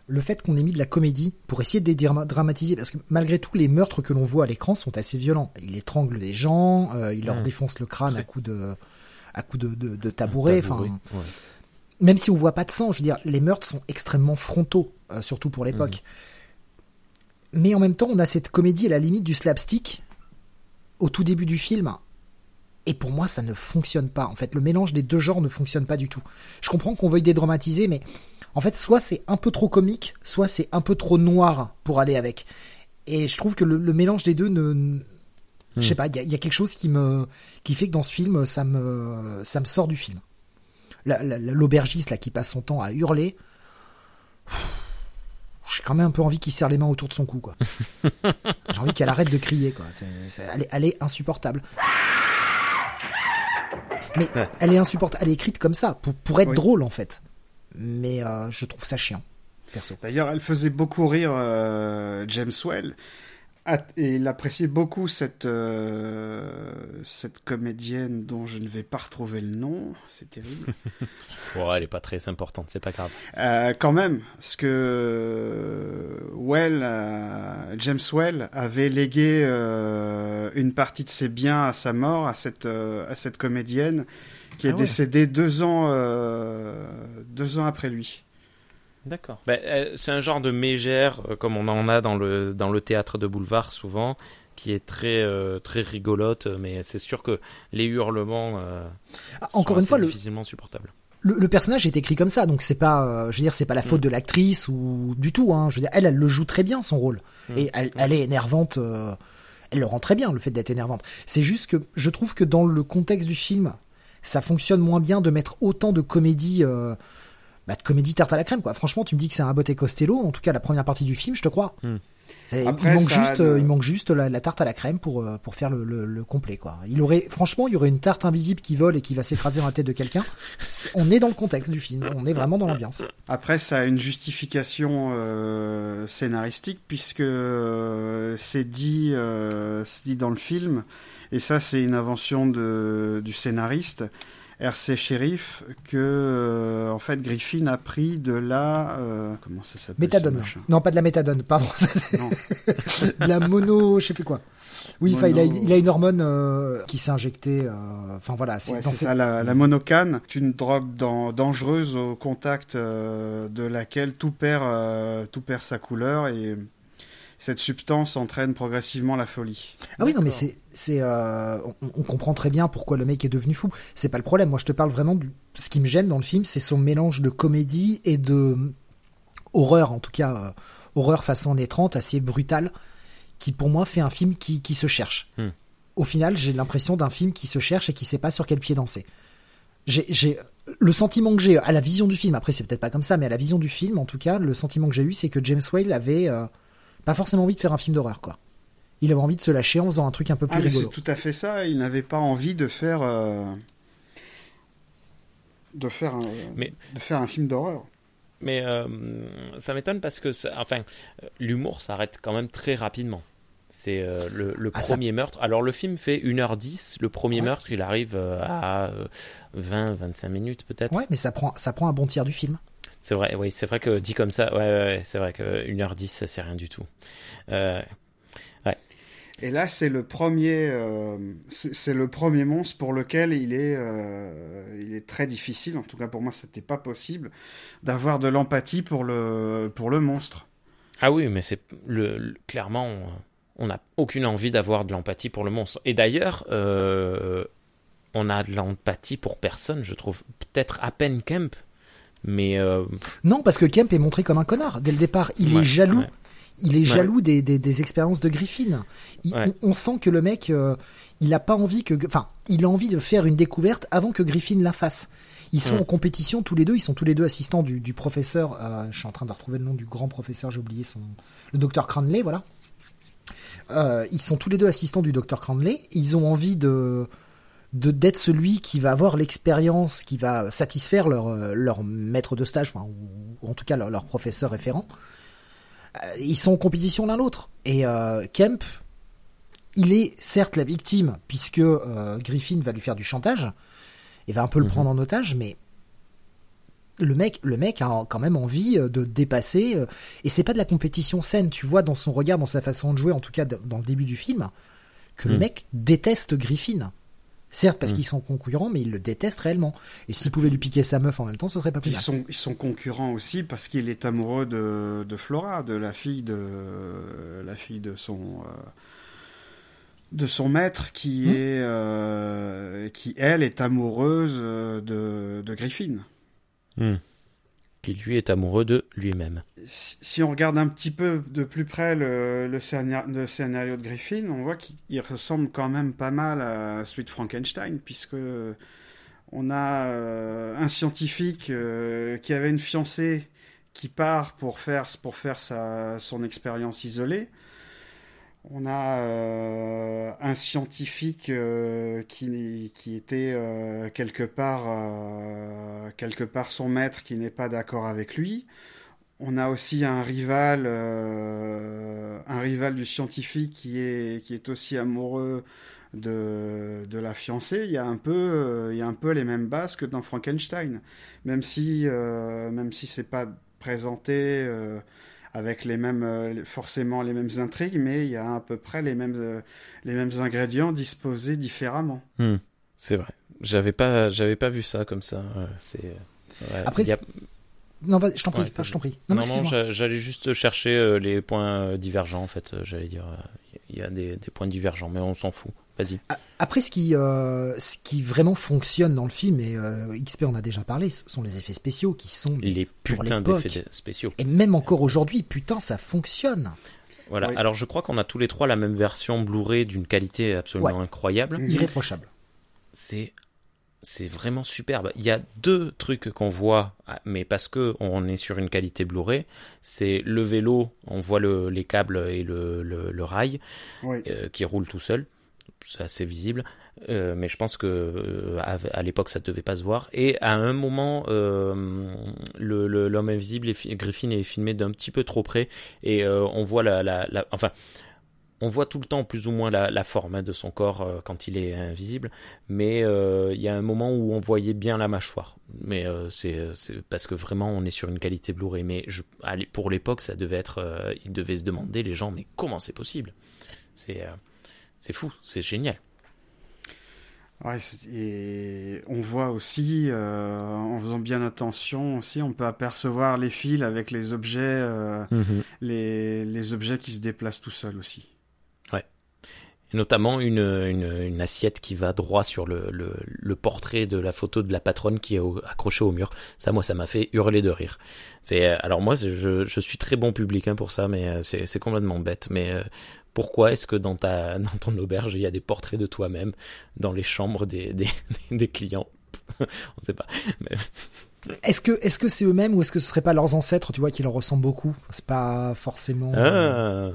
Le fait qu'on ait mis de la comédie pour essayer de dédramatiser, parce que malgré tout, les meurtres que l'on voit à l'écran sont assez violents. Il étrangle des gens, euh, il leur mhm. défonce le crâne à coups de, à coup de, de, tabouret. Enfin, même si on voit pas de sang, je veux dire, les meurtres sont extrêmement frontaux, euh, surtout pour l'époque. Mhm. Mais en même temps, on a cette comédie à la limite du slapstick au tout début du film et pour moi, ça ne fonctionne pas. En fait, le mélange des deux genres ne fonctionne pas du tout. Je comprends qu'on veuille dédramatiser, mais en fait, soit c'est un peu trop comique, soit c'est un peu trop noir pour aller avec. Et je trouve que le, mélange des deux ne, je sais hmm. pas, il y, a quelque chose qui me, qui fait que dans ce film, ça me, ça me sort du film. L'aubergiste là qui passe son temps à hurler, j'ai quand même un peu envie qu'il serre les mains autour de son cou, quoi. j'ai envie qu'elle arrête de crier, quoi. elle, est, insupportable. Mais elle est insupportable. Elle est écrite comme ça, pour, pour être drôle, en fait. Mais euh, je trouve ça chiant. D'ailleurs, elle faisait beaucoup rire euh, James Well et il appréciait beaucoup cette, euh, cette comédienne dont je ne vais pas retrouver le nom. C'est terrible. ouais, elle est pas très importante, c'est pas grave. Euh, quand même, parce que Well, euh, James Well avait légué une partie de ses biens à sa mort à cette, à cette comédienne qui est ah décédée deux ans, deux ans après lui. D'accord. Ben, euh, c'est un genre de mégère, euh, comme on en a dans le, dans le théâtre de boulevard souvent, qui est très, euh, très rigolote, mais c'est sûr que les hurlements ah, encore une fois, difficilement supportables. Le, le, personnage est écrit comme ça, donc c'est pas, je veux dire, c'est pas la faute mm. de l'actrice ou du tout. Hein. Je veux dire, elle, elle le joue très bien son rôle, mm. et elle, elle, est énervante. elle le rend très bien, le fait d'être énervante. C'est juste que je trouve que dans le contexte du film, ça fonctionne moins bien de mettre autant de comédie bah, de comédie tarte à la crème quoi. Franchement, tu me dis que c'est un et Costello, en tout cas la première partie du film, je te crois. Hmm. il, manque juste, il manque juste la, tarte à la crème pour, euh, pour faire le, le, complet quoi. Il aurait, franchement, il y aurait une tarte invisible qui vole et qui va s'écraser dans la tête de quelqu'un. On est dans le contexte du film, on est vraiment dans l'ambiance. Après, ça a une justification euh, scénaristique puisque euh, c'est dit, dit dans le film et ça c'est une invention de, du scénariste RC Sheriff que euh, en fait Griffin a pris de la euh, comment ça s'appelle méthadone. non pas de la méthadone pardon. De la mono je sais plus quoi. Oui il, a, il, a, une hormone euh, qui s'est injectée enfin voilà c'est ça la, la, monocane. Une drogue dangereuse au contact de laquelle tout perd tout perd sa couleur et cette substance entraîne progressivement la folie. Ah oui, non, mais c'est, c'est, euh, on, comprend très bien pourquoi le mec est devenu fou. C'est pas le problème. Moi, je te parle vraiment du, ce qui me gêne dans le film, c'est son mélange de comédie et de horreur, en tout cas, euh, horreur façon années 30, assez brutale, qui pour moi fait un film qui, qui se cherche. Hmm. Au final, j'ai l'impression d'un film qui se cherche et qui sait pas sur quel pied danser. J'ai, j'ai, le sentiment que j'ai à la vision du film, après c'est peut-être pas comme ça, mais à la vision du film, en tout cas, le sentiment que j'ai eu, c'est que James Whale avait euh, pas forcément envie de faire un film d'horreur, quoi. Il avait envie de se lâcher en faisant un truc un peu plus ah, rigolo. C'est tout à fait ça. Il n'avait pas envie de faire euh, de faire un, mais... de faire un film d'horreur. Mais euh, ça m'étonne parce que, enfin, l'humour s'arrête quand même très rapidement. C'est euh, le, ah, premier meurtre. Alors le film fait 1h10. Le premier meurtre, il arrive à 20-25 minutes peut-être. Ouais, mais ça prend, ça prend un bon tiers du film. C'est vrai, oui, c'est vrai que dit comme ça, ouais, c'est vrai que 1h10, ça c'est rien du tout. Euh, ouais. Et là, c'est le premier, euh, c'est le premier monstre pour lequel il est, euh, il est très difficile. En tout cas, pour moi, c'était pas possible d'avoir de l'empathie pour le, pour le monstre. Ah oui, mais c'est le, clairement, on n'a aucune envie d'avoir de l'empathie pour le monstre. Et d'ailleurs, on a de l'empathie pour personne, je trouve. Peut-être à peine Kemp, mais euh, non, parce que Kemp est montré comme un connard dès le départ. Il est jaloux. Il est jaloux des, des, expériences de Griffin. on, sent que le mec, euh, il a pas envie que, enfin, il a envie de faire une découverte avant que Griffin la fasse. Ils sont en compétition tous les deux. Ils sont tous les deux assistants du, du professeur. Euh, je suis en train de retrouver le nom du grand professeur. J'ai oublié son, le docteur Cranley, voilà. ils sont tous les deux assistants du docteur Cranley. Ils ont envie de de d'être celui qui va avoir l'expérience, qui va satisfaire leur, euh, leur maître de stage, enfin, ou, en tout cas leur, professeur référent. Euh, ils sont en compétition l'un l'autre. Et euh, Kemp, il est certes la victime, puisque Griffin va lui faire du chantage, et va un peu le mhm. prendre en otage, mais le mec, le mec a quand même envie de dépasser, et c'est pas de la compétition saine, tu vois dans son regard, dans sa façon de jouer, en tout cas dans le début du film, que le mhm. mec déteste Griffin. Certes, parce mm. qu'ils sont concurrents, mais ils le détestent réellement. Et s'ils pouvaient lui piquer sa meuf en même temps, ce serait pas plus ils Sont, ils sont concurrents aussi parce qu'il est amoureux de, de, Flora, de la fille de, la fille de son. Euh, de son maître qui mm. est euh, qui elle est amoureuse de, de Griffin. Mm qui lui est amoureux de lui-même. Si on regarde un petit peu de plus près le, scénario, de Griffin, on voit qu'il ressemble quand même pas mal à celui de Frankenstein, puisque on a euh, un scientifique euh, qui avait une fiancée qui part pour faire, pour faire sa, son expérience isolée. On a euh, un scientifique euh, qui, était euh, quelque part son maître qui n'est pas d'accord avec lui. On a aussi un rival un rival du scientifique qui est aussi amoureux de, de la fiancée. Il y a un peu il y a un peu les mêmes bases que dans Frankenstein, même si même si c'est pas présenté avec les mêmes, euh, forcément les mêmes intrigues, mais il y a à peu près les mêmes, euh, les mêmes ingrédients disposés différemment. Hmm. c'est vrai. J'avais pas, j'avais pas vu ça comme ça. C'est. Après, non, je t'en prie, je t'en prie. Non, non, j'allais juste chercher euh, les points divergents en fait. J'allais dire, il y a des, des points divergents, mais on s'en fout. Vas-y. Après, ce qui, euh, ce qui vraiment fonctionne dans le film, et euh, XP en a déjà parlé, ce sont les effets spéciaux qui sont les putains d'effets spéciaux. Et même encore aujourd'hui, putain, ça fonctionne. Voilà. Alors, je crois qu'on a tous les trois la même version Blu-ray d'une qualité absolument incroyable, irréprochable. C'est c'est vraiment superbe. Il y a deux trucs qu'on voit, mais parce que on est sur une qualité Blu-ray, c'est le vélo, on voit le, les câbles et le, le, rail euh, qui roule tout seul c'est assez visible, euh, mais je pense que euh, à, l'époque ça ne devait pas se voir. Et à un moment, euh, l'homme invisible, et Griffin est filmé d'un petit peu trop près, et on voit la, enfin, on voit tout le temps plus ou moins la, forme hein, de son corps quand il est invisible, mais il y a un moment où on voyait bien la mâchoire. Mais c'est parce que vraiment on est sur une qualité Blu-ray. Mais pour l'époque, ça devait être, ils devaient se demander les gens, mais comment c'est possible? C'est c'est fou, c'est génial. Ouais, et on voit aussi, euh, en faisant bien attention aussi, on peut apercevoir les fils avec les objets, euh, mhm. les, les, objets qui se déplacent tout seuls aussi. Notamment une, une, assiette qui va droit sur le, le, le, portrait de la photo de la patronne qui est accrochée au mur. Ça, moi, ça m'a fait hurler de rire. C'est alors moi, je, je suis très bon public hein, pour ça, mais euh, c'est complètement bête. Mais pourquoi est-ce que dans, ta, dans ton auberge, il y a des portraits de toi-même dans les chambres des, des, des clients? On ne sait pas. Est-ce que est-ce que c'est eux-mêmes ou est-ce que ce serait pas leurs ancêtres, tu vois, qui leur ressemblent beaucoup? C'est pas forcément. Ah.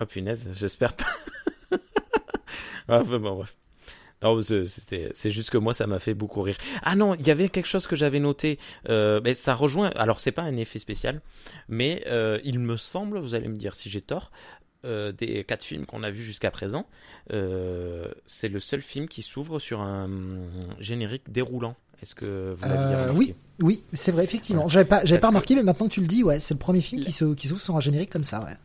Oh punaise, j'espère pas. ah, bon, bref. Non, c'était, c'est juste que moi, ça m'a fait beaucoup rire. Ah non, il y avait quelque chose que j'avais noté. Euh, mais ça rejoint. Alors, c'est pas un effet spécial, mais euh, il me semble, vous allez me dire si j'ai tort, euh, des quatre films qu'on a vus jusqu'à présent, c'est le seul film qui s'ouvre sur un générique déroulant. Est-ce que vous l'avez euh, Oui, oui, c'est vrai, effectivement. J'avais pas, j'avais pas remarqué, mais maintenant que tu le dis, ouais, c'est le premier film qui s'ouvre sur un générique comme ça, ouais.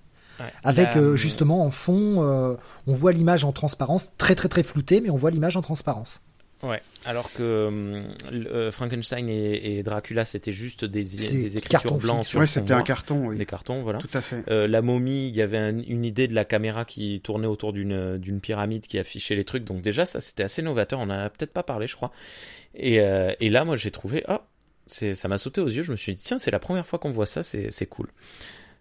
Avec justement en fond, on voit l'image en transparence, très très très floutée, mais on voit l'image en transparence. Ouais, alors que euh, euh, Frankenstein et, Dracula c'était juste des, des écritures blanches sur Ouais, c'était un carton, oui. Des cartons, voilà. Tout à fait. Euh, la momie, il y avait une idée de la caméra qui tournait autour d'une d'une pyramide qui affichait les trucs, donc déjà ça c'était assez novateur. On en a peut-être pas parlé, je crois. Et, et là, moi j'ai trouvé, oh, ça m'a sauté aux yeux. Je me suis dit tiens, c'est la première fois qu'on voit ça, c'est cool.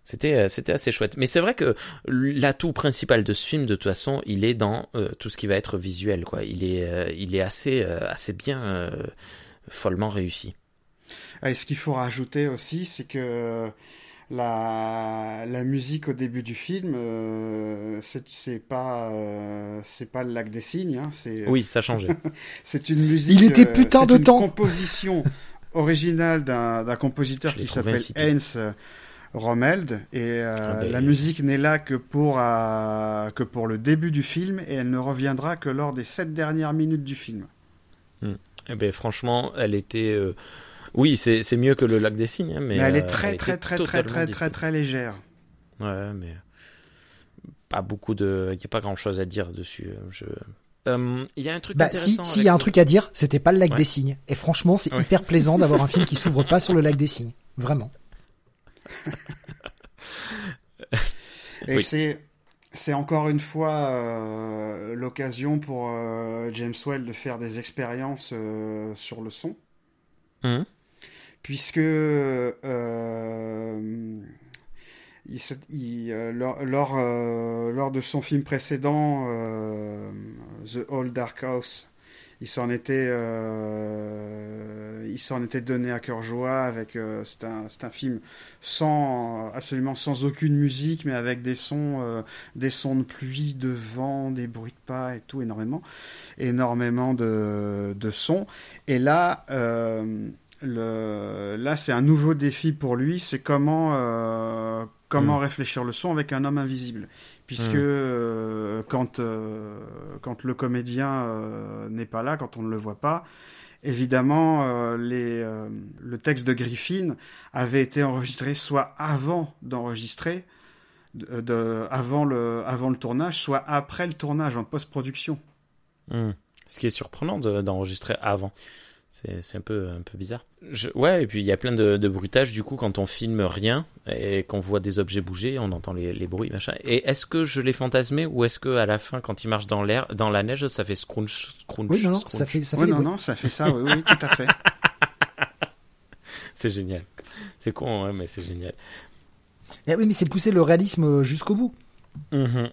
C'était euh, c'était assez chouette. Mais c'est vrai que l'atout principal de ce film, de toute façon, il est dans euh, tout ce qui va être visuel, quoi. Il est euh, il est assez assez bien follement réussi. Et ce qu'il faut rajouter aussi, c'est que la, la musique au début du film, c'est pas c'est pas le lac des signes. Hein, oui, ça changeait. c'est une musique. Il était putain de temps. Composition originale d'un compositeur qui s'appelle Heinz Romeld et euh, ah, ben, la musique n'est là que pour euh, que pour le début du film et elle ne reviendra que lors des sept dernières minutes du film. Hmm. Eh ben franchement, elle était euh, oui, c'est mieux que le lac des signes hein, mais, elle est très très très très très très très légère. Ouais, mais pas beaucoup de il y a pas grand-chose à dire dessus, je il y a un truc bah, si, s'il y a un truc à dire, c'était pas le lac des signes. Et franchement, c'est hyper plaisant d'avoir un film qui s'ouvre pas sur le lac des signes. Vraiment. Et c'est c'est encore une fois euh, l'occasion pour euh, James Well de faire des expériences euh, sur le son. Mmh. Puisque il, lors, lors, de son film précédent, The Old Dark House, il s'en était, euh, il s'en était donné à cœur joie avec. Euh, c'est un, c'est un film sans, absolument sans aucune musique, mais avec des sons, euh, des sons de pluie, de vent, des bruits de pas et tout, énormément, énormément de, de sons. Et là, le, là, c'est un nouveau défi pour lui. C'est comment, comment hmm. réfléchir le son avec un homme invisible puisque hmm. euh, quand, euh, quand le comédien euh, n'est pas là, quand on ne le voit pas, évidemment, les, le texte de Griffin avait été enregistré soit avant d'enregistrer, de, avant, le, avant le tournage, soit après le tournage, en post-production. Hmm. Ce qui est surprenant d'enregistrer avant. C'est un peu, un peu bizarre. ouais, et puis il y a plein de, de bruitages du coup quand on filme rien et qu'on voit des objets bouger, on entend les, les bruits, machin. Et est-ce que je l'ai fantasmé ou est-ce que à la fin, quand il marche dans l'air, dans la neige, ça fait scrunch, scrunch Oui, non, non, ça fait, ça fait non, non, ça fait ça, oui, oui, tout à fait. c'est génial. C'est con, hein, mais c'est génial. Eh oui, mais c'est pousser le réalisme jusqu'au bout. Mm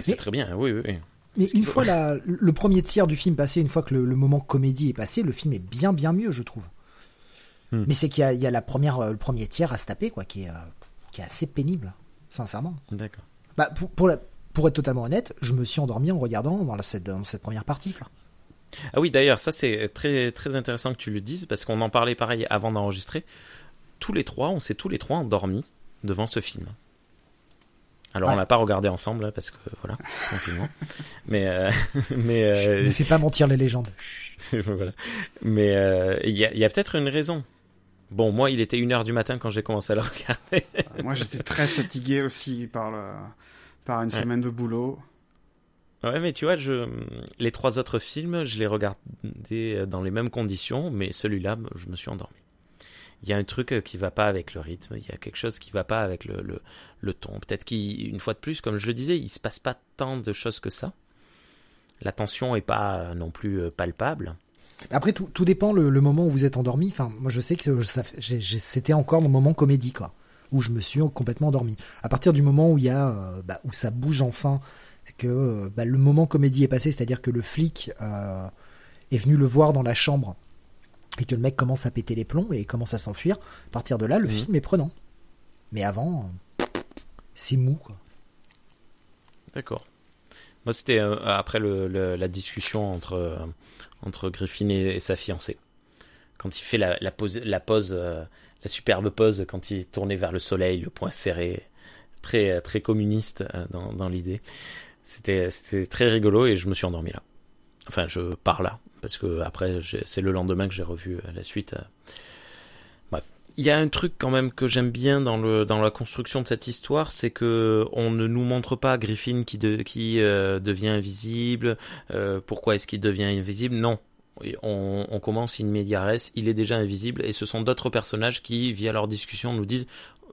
C'est très bien, oui, oui. oui. Mais une fois la, le premier tiers du film passé, une fois que le, moment comédie est passé, le film est bien bien mieux, je trouve. Hmm. Mais c'est qu'il y, y a, la première, euh, le premier tiers à se taper, quoi, qui est, euh, qui est assez pénible, sincèrement. D'accord. Bah, pour, pour, la, pour, être totalement honnête, je me suis endormi en regardant dans, la, cette, dans cette première partie. Quoi. Ah oui, d'ailleurs, ça c'est très, très intéressant que tu le dises, parce qu'on en parlait pareil avant d'enregistrer. Tous les trois, on s'est tous les trois endormis devant ce film. Alors on l'a pas regardé ensemble parce que voilà confinement. mais euh, mais euh, ne fais pas mentir les légendes. voilà. Mais euh, il y a, y a peut-être une raison. Bon, moi, il était une heure du matin quand j'ai commencé à le regarder. Ah, moi, j'étais très fatigué aussi par le, par une semaine de boulot. Ouais, mais tu vois, je, les trois autres films, je les regardais dans les mêmes conditions, mais celui-là, je me suis endormi il y a un truc euh, qui va pas avec le rythme, il y a quelque chose qui va pas avec le, le, ton. Peut-être qu'une fois de plus, comme je le disais, il se passe pas tant de choses que ça. La tension est pas non plus euh, palpable. Après, tout, tout dépend le, moment où vous êtes endormi. Enfin, moi, je sais que c'était encore mon moment comédie, quoi, où je me suis complètement endormi. À partir du moment où il y a, euh, bah, où ça bouge enfin, que bah, le moment comédie est passé, c'est-à-dire que le flic euh, est venu le voir dans la chambre et que le mec commence à péter les plombs et commence à s'enfuir, à partir de là, le mhm. film est prenant. Mais avant, c'est mou, quoi. D'accord. Moi, c'était euh, après le, la discussion entre, euh, entre Griffin et, sa fiancée. Quand il fait la, la pose, la, pose euh, la superbe pose, quand il est tourné vers le soleil, le poing serré, très, très communiste dans, dans l'idée. C'était très rigolo et je me suis endormi là. Enfin, je pars là parce que après c'est le lendemain que j'ai revu euh, la suite. Euh. Bref, il y a un truc quand même que j'aime bien dans la construction de cette histoire, c'est que on ne nous montre pas Griffin qui euh, devient invisible. pourquoi est-ce qu'il devient invisible? Non. On, commence in medias il est déjà invisible et ce sont d'autres personnages qui, via leur discussion, nous disent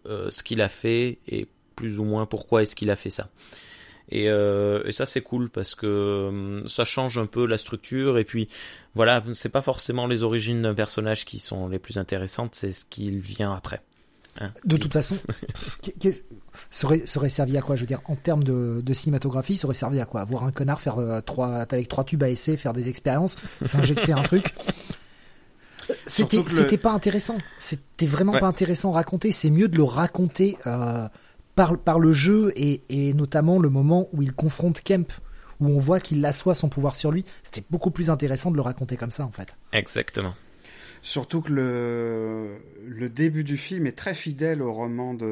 ce qu'il a fait et plus ou moins pourquoi est-ce qu'il a fait ça. Et, euh, et ça c'est cool parce que euh, ça change un peu la structure et puis voilà, c'est pas forcément les origines d'un personnage qui sont les plus intéressantes, c'est ce qui vient après. Hein. de toute façon, ça aurait, ça aurait, servi à quoi? Je veux dire, en termes de, de, cinématographie, ça aurait servi à quoi? Voir un connard faire euh, trois, avec trois tubes à essai, faire des expériences, s'injecter un truc? C'était, c'était pas intéressant. C'était vraiment pas intéressant à raconter. C'est mieux de le raconter euh, par, le jeu et, notamment le moment où il confronte Kemp, où on voit qu'il assoit son pouvoir sur lui. C'était beaucoup plus intéressant de le raconter comme ça, en fait. Exactement. Surtout que le, le début du film est très fidèle au roman de,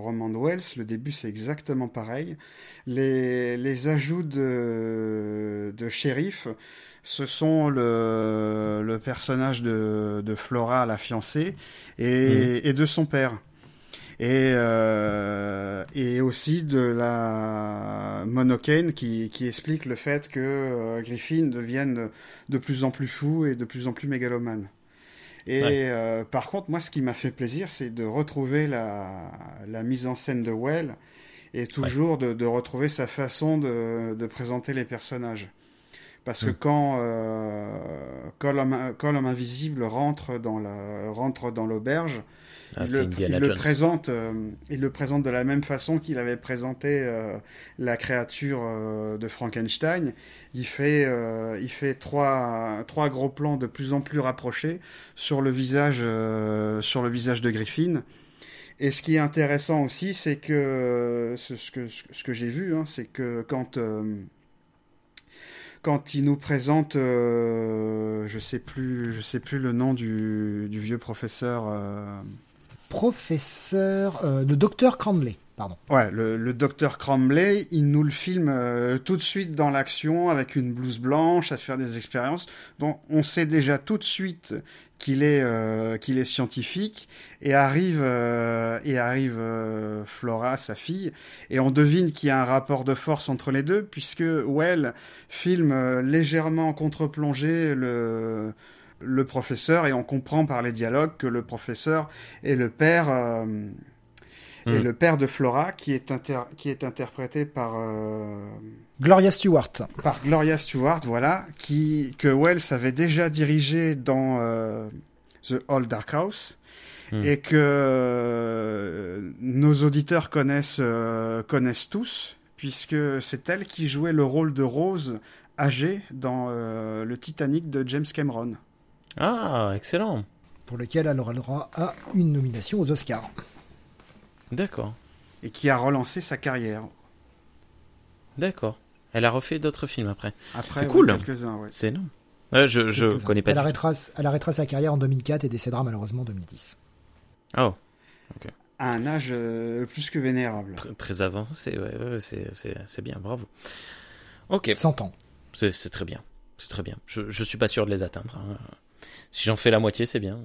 roman de Wells. Le début, c'est exactement pareil. Les, les ajouts de, de shérif, ce sont le, le personnage de, de Flora, la fiancée, et, mmh. et de son père et, euh, et aussi de la monocane qui, qui explique le fait que euh, Griffin devienne de plus en plus fou et de plus en plus mégalomane. Et euh, par contre, moi, ce qui m'a fait plaisir, c'est de retrouver la, la mise en scène de Well et toujours de, de, retrouver sa façon de, de présenter les personnages. Parce que hmm. quand, euh, quand l'homme invisible rentre dans la rentre dans l'auberge, ah, il, le, présente, euh, il le présente de la même façon qu'il avait présenté euh, la créature euh, de Frankenstein. Il fait, il fait trois, trois gros plans de plus en plus rapprochés sur le visage, sur le visage de Griffin. Et ce qui est intéressant aussi, c'est que ce, que, ce que j'ai vu, hein, c'est que quand quand il nous présente, je sais plus, je sais plus le nom du, du vieux professeur professeur, euh, le docteur Cramley. Pardon. Ouais, le, docteur Cramley, il nous le filme euh, tout de suite dans l'action avec une blouse blanche à faire des expériences. Donc on sait déjà tout de suite qu'il est euh, qu'il est scientifique et arrive et arrive Flora, sa fille, et on devine qu'il y a un rapport de force entre les deux puisque Well filme légèrement en contre-plongée le le professeur et on comprend par les dialogues que le professeur est le père euh, hmm. le père de Flora qui est qui est interprété par euh, Gloria Stewart. Par Gloria Stewart, voilà, qui que Wells avait déjà dirigé dans euh, The Old Dark House. Hmm. Et que nos auditeurs connaissent connaissent tous, puisque c'est elle qui jouait le rôle de Rose âgée dans le Titanic de James Cameron. Ah, excellent. Pour lequel elle aura le droit à une nomination aux Oscars. D'accord. Et qui a relancé sa carrière. D'accord. Elle a refait d'autres films après. Après, c'est cool. C'est énorme. je je connais pas. Elle arrêtera, elle arrêtera sa carrière en 2004 et décédera malheureusement en 2010. Oh. À un âge euh, plus que vénérable. Très, avancé, ouais, c'est bien, bravo. Ok. 100 ans. C'est très bien. C'est très bien. Je, je suis pas sûr de les atteindre. Hein. Si j'en fais la moitié, c'est bien.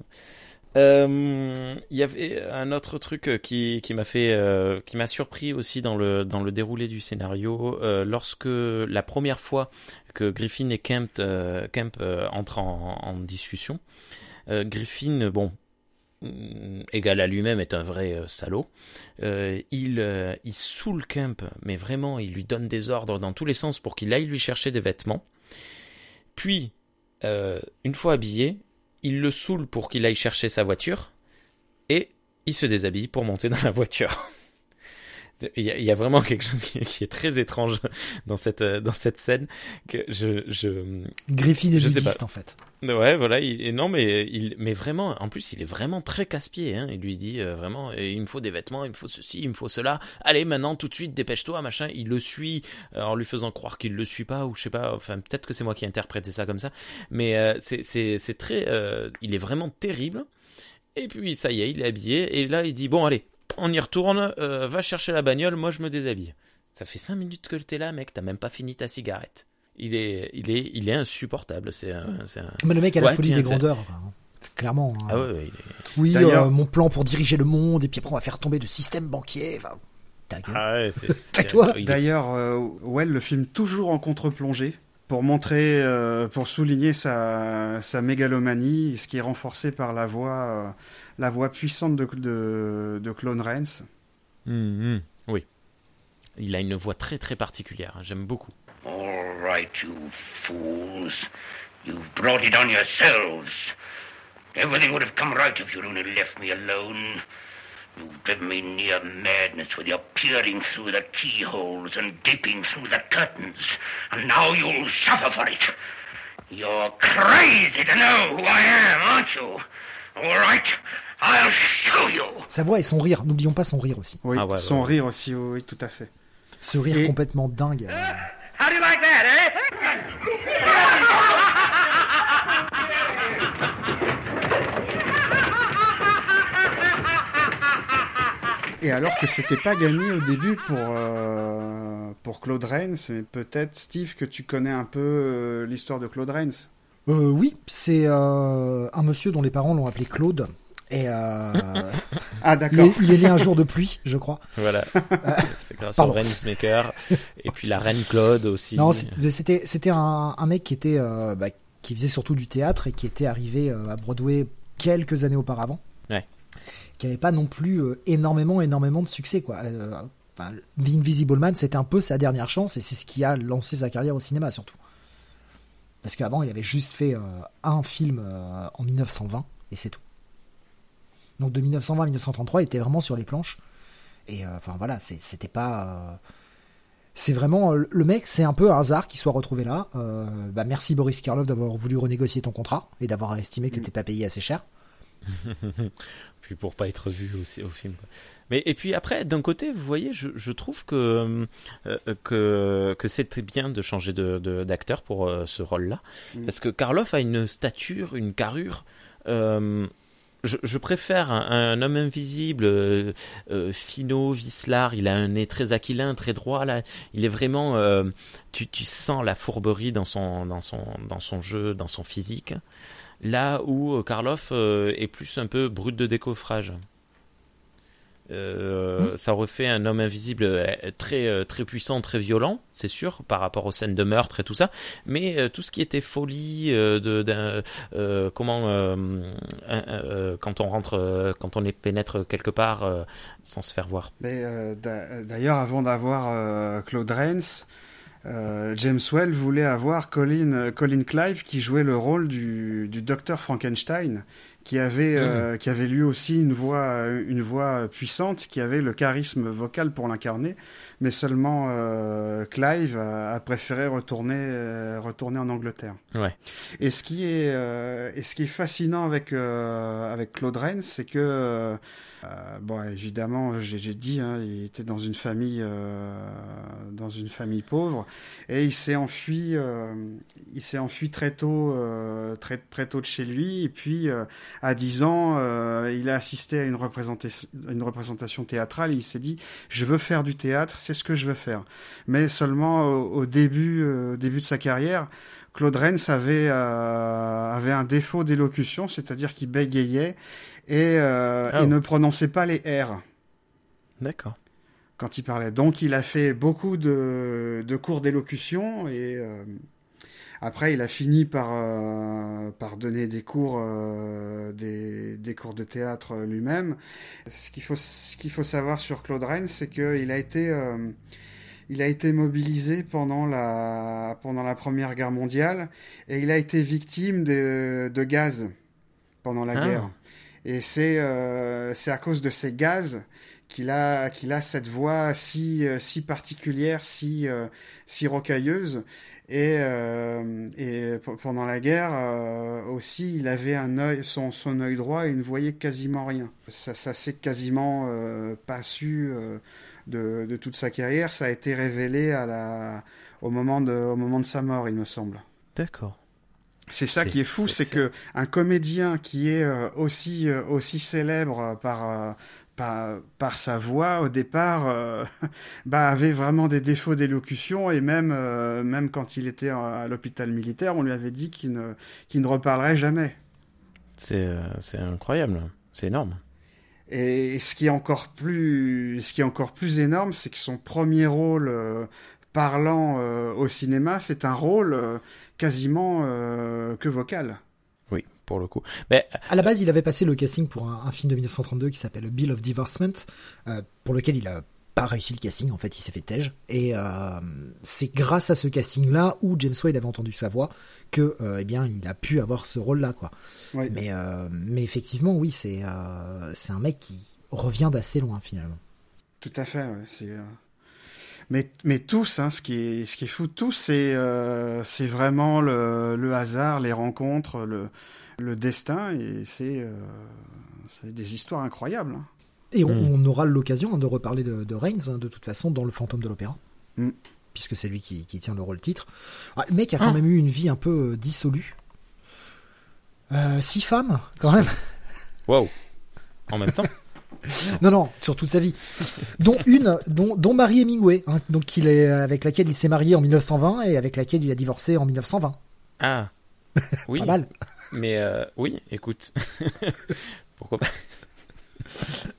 Euh, il y avait un autre truc qui, qui m'a fait euh, qui m'a surpris aussi dans le dans le déroulé du scénario. Euh, lorsque la première fois que Griffin et Kemp Kemp entrent en, en discussion Griffin bon mm, égal à lui-même est un vrai salaud. Il il saoule Kemp mais vraiment il lui donne des ordres dans tous les sens pour qu'il aille lui chercher des vêtements. Puis une fois habillé il le saoule pour qu'il aille chercher sa voiture, et il se déshabille pour monter dans la voiture. Il y, a, vraiment quelque chose qui, est très étrange dans cette dans cette scène que je je Griffin est je sais pas. en fait. Ouais, voilà. Il, non, mais il mais vraiment, en plus, il est vraiment très casse-pied. Hein, il lui dit euh, vraiment, il me faut des vêtements, il me faut ceci, il me faut cela. Allez, maintenant, tout de suite, dépêche-toi, machin. Il le suit euh, en lui faisant croire qu'il le suit pas ou je sais pas. Enfin, peut-être que c'est moi qui ai interprété ça comme ça, mais euh, c'est c'est c'est très, il est vraiment terrible. Et puis ça y est, il est habillé et là il dit bon allez, on y retourne, euh, va chercher la bagnole, moi je me déshabille. Ça fait 5 minutes que t'es là, mec, t'as même pas fini ta cigarette. Il est, il est, il est insupportable. C'est Mais le mec a la folie des grandeurs. Clairement. Hein. Ah ouais, Oui, euh, mon plan pour diriger le monde, et puis après on va faire tomber le système banquier. Enfin, ah ouais, c'est toi. D'ailleurs, euh, Well le film toujours en contre-plongée pour montrer, pour souligner sa, sa mégalomanie, ce qui est renforcé par la voix la voix puissante de, de, de Clone Rains. Mm-hmm. oui. Il a une voix très très particulière, hein. j'aime beaucoup. All right, you fools. You've brought it on yourselves. Everything would have come right if you'd only left me alone. You've driven me near madness with your peering through the keyholes and gaping through the curtains. And now you'll suffer for it. You're crazy to know who I am, aren't you? All right? Sa voix et son rire, n'oublions pas son rire aussi. Oui, ah son rire aussi, oui, tout à fait. Ce rire complètement dingue. Euh. Et alors que c'était pas gagné au début pour, euh, pour Claude Rains, peut-être Steve que tu connais un peu euh, l'histoire de Claude Rains. oui, c'est un monsieur dont les parents l'ont appelé Claude. Et euh, ah d'accord. Il, est né un jour de pluie, je crois. Voilà. c'est grâce au Maker et puis la reine Claude aussi. Non, c'était c'était un, un, mec qui était euh, bah, qui faisait surtout du théâtre et qui était arrivé euh, à Broadway quelques années auparavant. Ouais. Qui avait pas non plus énormément énormément de succès quoi. Enfin, Invisible Man, c'était un peu sa dernière chance et c'est ce qui a lancé sa carrière au cinéma surtout. Parce qu'avant, il avait juste fait un film en 1920 et c'est tout. Donc de 1920 à 1933, il était vraiment sur les planches. Et enfin voilà, c'était pas c'est vraiment le mec, c'est un peu un hasard qu'il soit retrouvé là. bah, merci Boris Karloff d'avoir voulu renégocier ton contrat et d'avoir estimé que tu n'étais pas payé assez cher. puis pour pas être vu aussi au film. Mais et puis après, d'un côté, vous voyez, je, trouve que euh, que que c'était bien de changer de d'acteur pour euh, ce rôle-là, mm. parce que Karloff a une stature, une carrure. Euh, je, préfère un, homme invisible, euh, finot, vicelard. Il a un nez très aquilin, très droit. Il est vraiment. tu, tu sens la fourberie dans son dans son jeu, dans son physique là où euh, Karloff euh, est plus un peu brut de décoffrage. Euh, hmm. Ça aurait fait un homme invisible très très puissant, très violent, c'est sûr, par rapport aux scènes de meurtre et tout ça. Mais tout ce qui était folie, de, comment quand on rentre, quand on les pénètre quelque part sans se faire voir. d'ailleurs, avant d'avoir Claude Rains, euh, James Well voulait avoir Colin, euh, Colin Clive qui jouait le rôle du docteur Frankenstein, qui avait, mm. euh, qui avait lui aussi une voix, une voix puissante, qui avait le charisme vocal pour l'incarner, mais seulement Clive a, préféré retourner, retourner en Angleterre. Ouais. Et ce qui est, et ce qui est fascinant avec, avec Claude Rains, c'est que euh, bon, évidemment, j'ai dit, hein, il était dans une famille, euh, dans une famille pauvre, et il s'est enfui, euh, il s'est enfui très tôt, très très tôt de chez lui. Et puis, à 10 ans, il a assisté à une représentation, une représentation théâtrale. Et il s'est dit, je veux faire du théâtre, c'est ce que je veux faire. Mais seulement au, début, début de sa carrière. Claude Rennes avait, avait un défaut d'élocution, c'est-à-dire qu'il bégayait et euh, ah il ne prononçait pas les R. D'accord. Quand il parlait. Donc il a fait beaucoup de, de cours d'élocution et euh, après il a fini par, euh, par donner des cours, des, des, cours de théâtre lui-même. Ce qu'il faut, ce qu'il faut savoir sur Claude Rennes, c'est qu'il a été il a été mobilisé pendant la, pendant la Première Guerre mondiale et il a été victime de, de gaz pendant la ah. guerre. Et c'est euh, c'est à cause de ces gaz qu'il a qu'il a cette voix si euh, si particulière, si euh, si rocailleuse. Et, euh, et pendant la guerre aussi, il avait un œil, son, son œil droit et il ne voyait quasiment rien. Ça, ça s'est quasiment pas su de, de, toute sa carrière. Ça a été révélé à la, au, moment de, au moment de sa mort, il me semble. D'accord. C'est ça qui est fou, c'est que un comédien qui est euh, aussi euh, aussi célèbre par euh, par, par, sa voix au départ bah, avait vraiment des défauts d'élocution et même même quand il était à l'hôpital militaire on lui avait dit qu'il ne qu'il ne reparlerait jamais. C'est c'est incroyable. C'est énorme. Et ce qui est encore plus ce qui est encore plus énorme c'est que son premier rôle parlant au cinéma c'est un rôle quasiment euh, que vocal. Pour le coup. Mais à la base, il avait passé le casting pour un, film de 1932 qui s'appelle Bill of Divorcement, euh, pour lequel il a pas réussi le casting. En fait, il s'est fait tège. Et euh, c'est grâce à ce casting-là où James Wade avait entendu sa voix que, eh bien, il a pu avoir ce rôle-là, quoi. Mais, mais effectivement, oui, c'est c'est un mec qui revient d'assez loin finalement. Tout à fait. C'est mais mais tous, hein, ce qui est ce qui est fou, tous, c'est euh, c'est vraiment le, le, hasard, les rencontres, le le destin, et c'est euh, des histoires incroyables. Hein. Et on, mm. on aura l'occasion hein, de reparler de, de Reigns, hein, de toute façon, dans le Fantôme de l'Opéra. Mm. Puisque c'est lui qui, qui, tient le rôle titre. Ah, le mec a quand ah. même eu une vie un peu euh, dissolue. Euh, six femmes, quand même. Waouh! En même temps? non, non, sur toute sa vie. Dont une, dont, dont Marie Hemingway, hein, donc il est, avec laquelle il s'est marié en 1920 et avec laquelle il a divorcé en 1920. Ah, oui. pas mal. Mais euh, oui, écoute, pourquoi pas?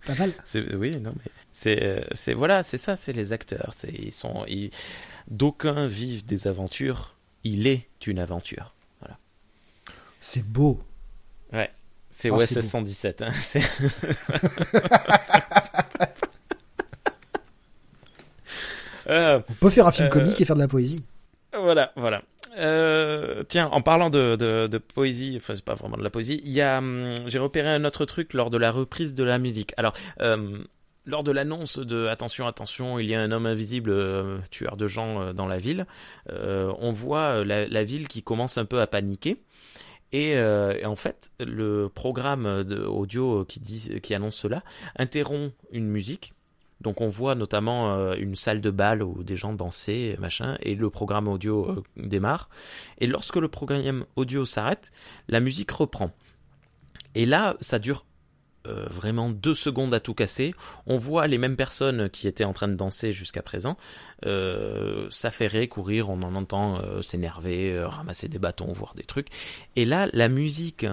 Pas mal. Oui, non, mais c'est, euh, c'est voilà, c'est ça, c'est les acteurs. C'est, ils sont, d'aucuns vivent des aventures. Il est une aventure. Voilà. C'est beau. Ouais. C'est oh, OSS 117. Hein. euh, On peut faire un film euh, comique et faire de la poésie. Voilà, voilà. Euh, tiens, en parlant de, de, de poésie, enfin c'est pas vraiment de la poésie, il y a, hum, j'ai repéré un autre truc lors de la reprise de la musique. Alors, euh, lors de l'annonce de attention, attention, il y a un homme invisible euh, tueur de gens euh, dans la ville, euh, on voit la, la, ville qui commence un peu à paniquer. Et, et en fait, le programme audio qui, dit, qui annonce cela interrompt une musique donc on voit notamment euh, une salle de bal où des gens dansaient, machin, et le programme audio euh, démarre. Et lorsque le programme audio s'arrête, la musique reprend. Et là, ça dure euh, vraiment deux secondes à tout casser. On voit les mêmes personnes qui étaient en train de danser jusqu'à présent s'affairer, courir, on en entend s'énerver, ramasser des bâtons, voir des trucs. Et là, la musique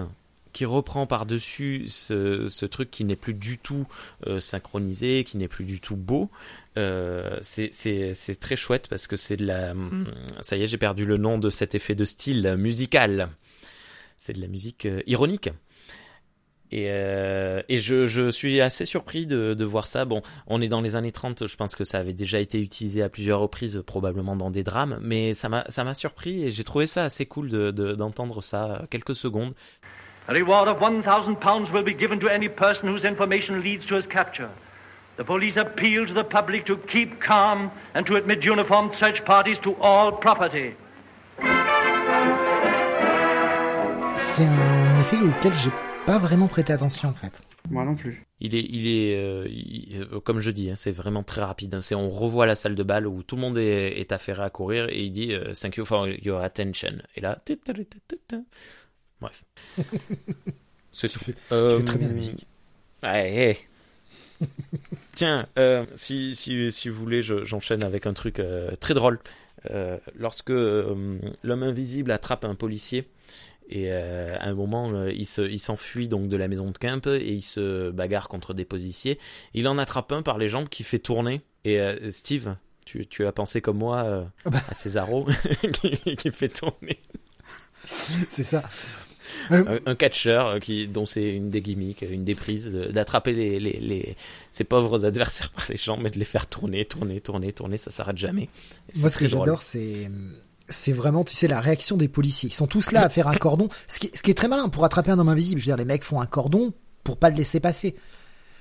qui reprend par-dessus ce, ce, truc qui n'est plus du tout euh, synchronisé, qui n'est plus du tout beau. Euh, c'est très chouette parce que c'est de la... Ça y est, j'ai perdu le nom de cet effet de style musical. C'est de la musique euh, ironique. Et, euh, et je, je, suis assez surpris de, de, voir ça. Bon, on est dans les années 30, je pense que ça avait déjà été utilisé à plusieurs reprises, probablement dans des drames, mais ça m'a surpris et j'ai trouvé ça assez cool d'entendre de, de, ça quelques secondes. A reward of 1,000 pounds will be given to any person whose information leads to his capture. The police appeal to the public to keep calm and to admit uniformed search parties to all property. C'est un effet auquel j'ai pas vraiment prêté attention en fait. Moi non plus. Il est, il est, euh, il, comme je dis, hein, c'est vraiment très rapide. Hein. C'est, on revoit la salle de bal où tout le monde est, est affairé à courir et il dit euh, "Thank you for your attention." Et là, Bref. C'est tout. Fais, euh, très bien la musique. Ouais, Tiens, euh, si, si, si vous voulez, j'enchaîne avec un truc euh, très drôle. Euh, lorsque euh, l'homme invisible attrape un policier, et euh, à un moment, il s'enfuit donc de la maison de Kemp et il se bagarre contre des policiers. Il en attrape un par les jambes qui fait tourner. Et Steve, tu, tu, as pensé comme moi ah bah. à Césaro qui, qui fait tourner. C'est ça. Euh, un, catcheur euh, qui, dont c'est une des gimmicks, une des prises, d'attraper les, les, les, ses pauvres adversaires par les jambes et de les faire tourner, tourner, tourner, tourner, ça s'arrête jamais. Moi, ce que j'adore, c'est c'est vraiment, tu sais, la réaction des policiers. Ils sont tous là à faire un cordon. Ce qui, ce qui est très malin pour attraper un homme invisible. Je veux dire, les mecs font un cordon pour pas le laisser passer.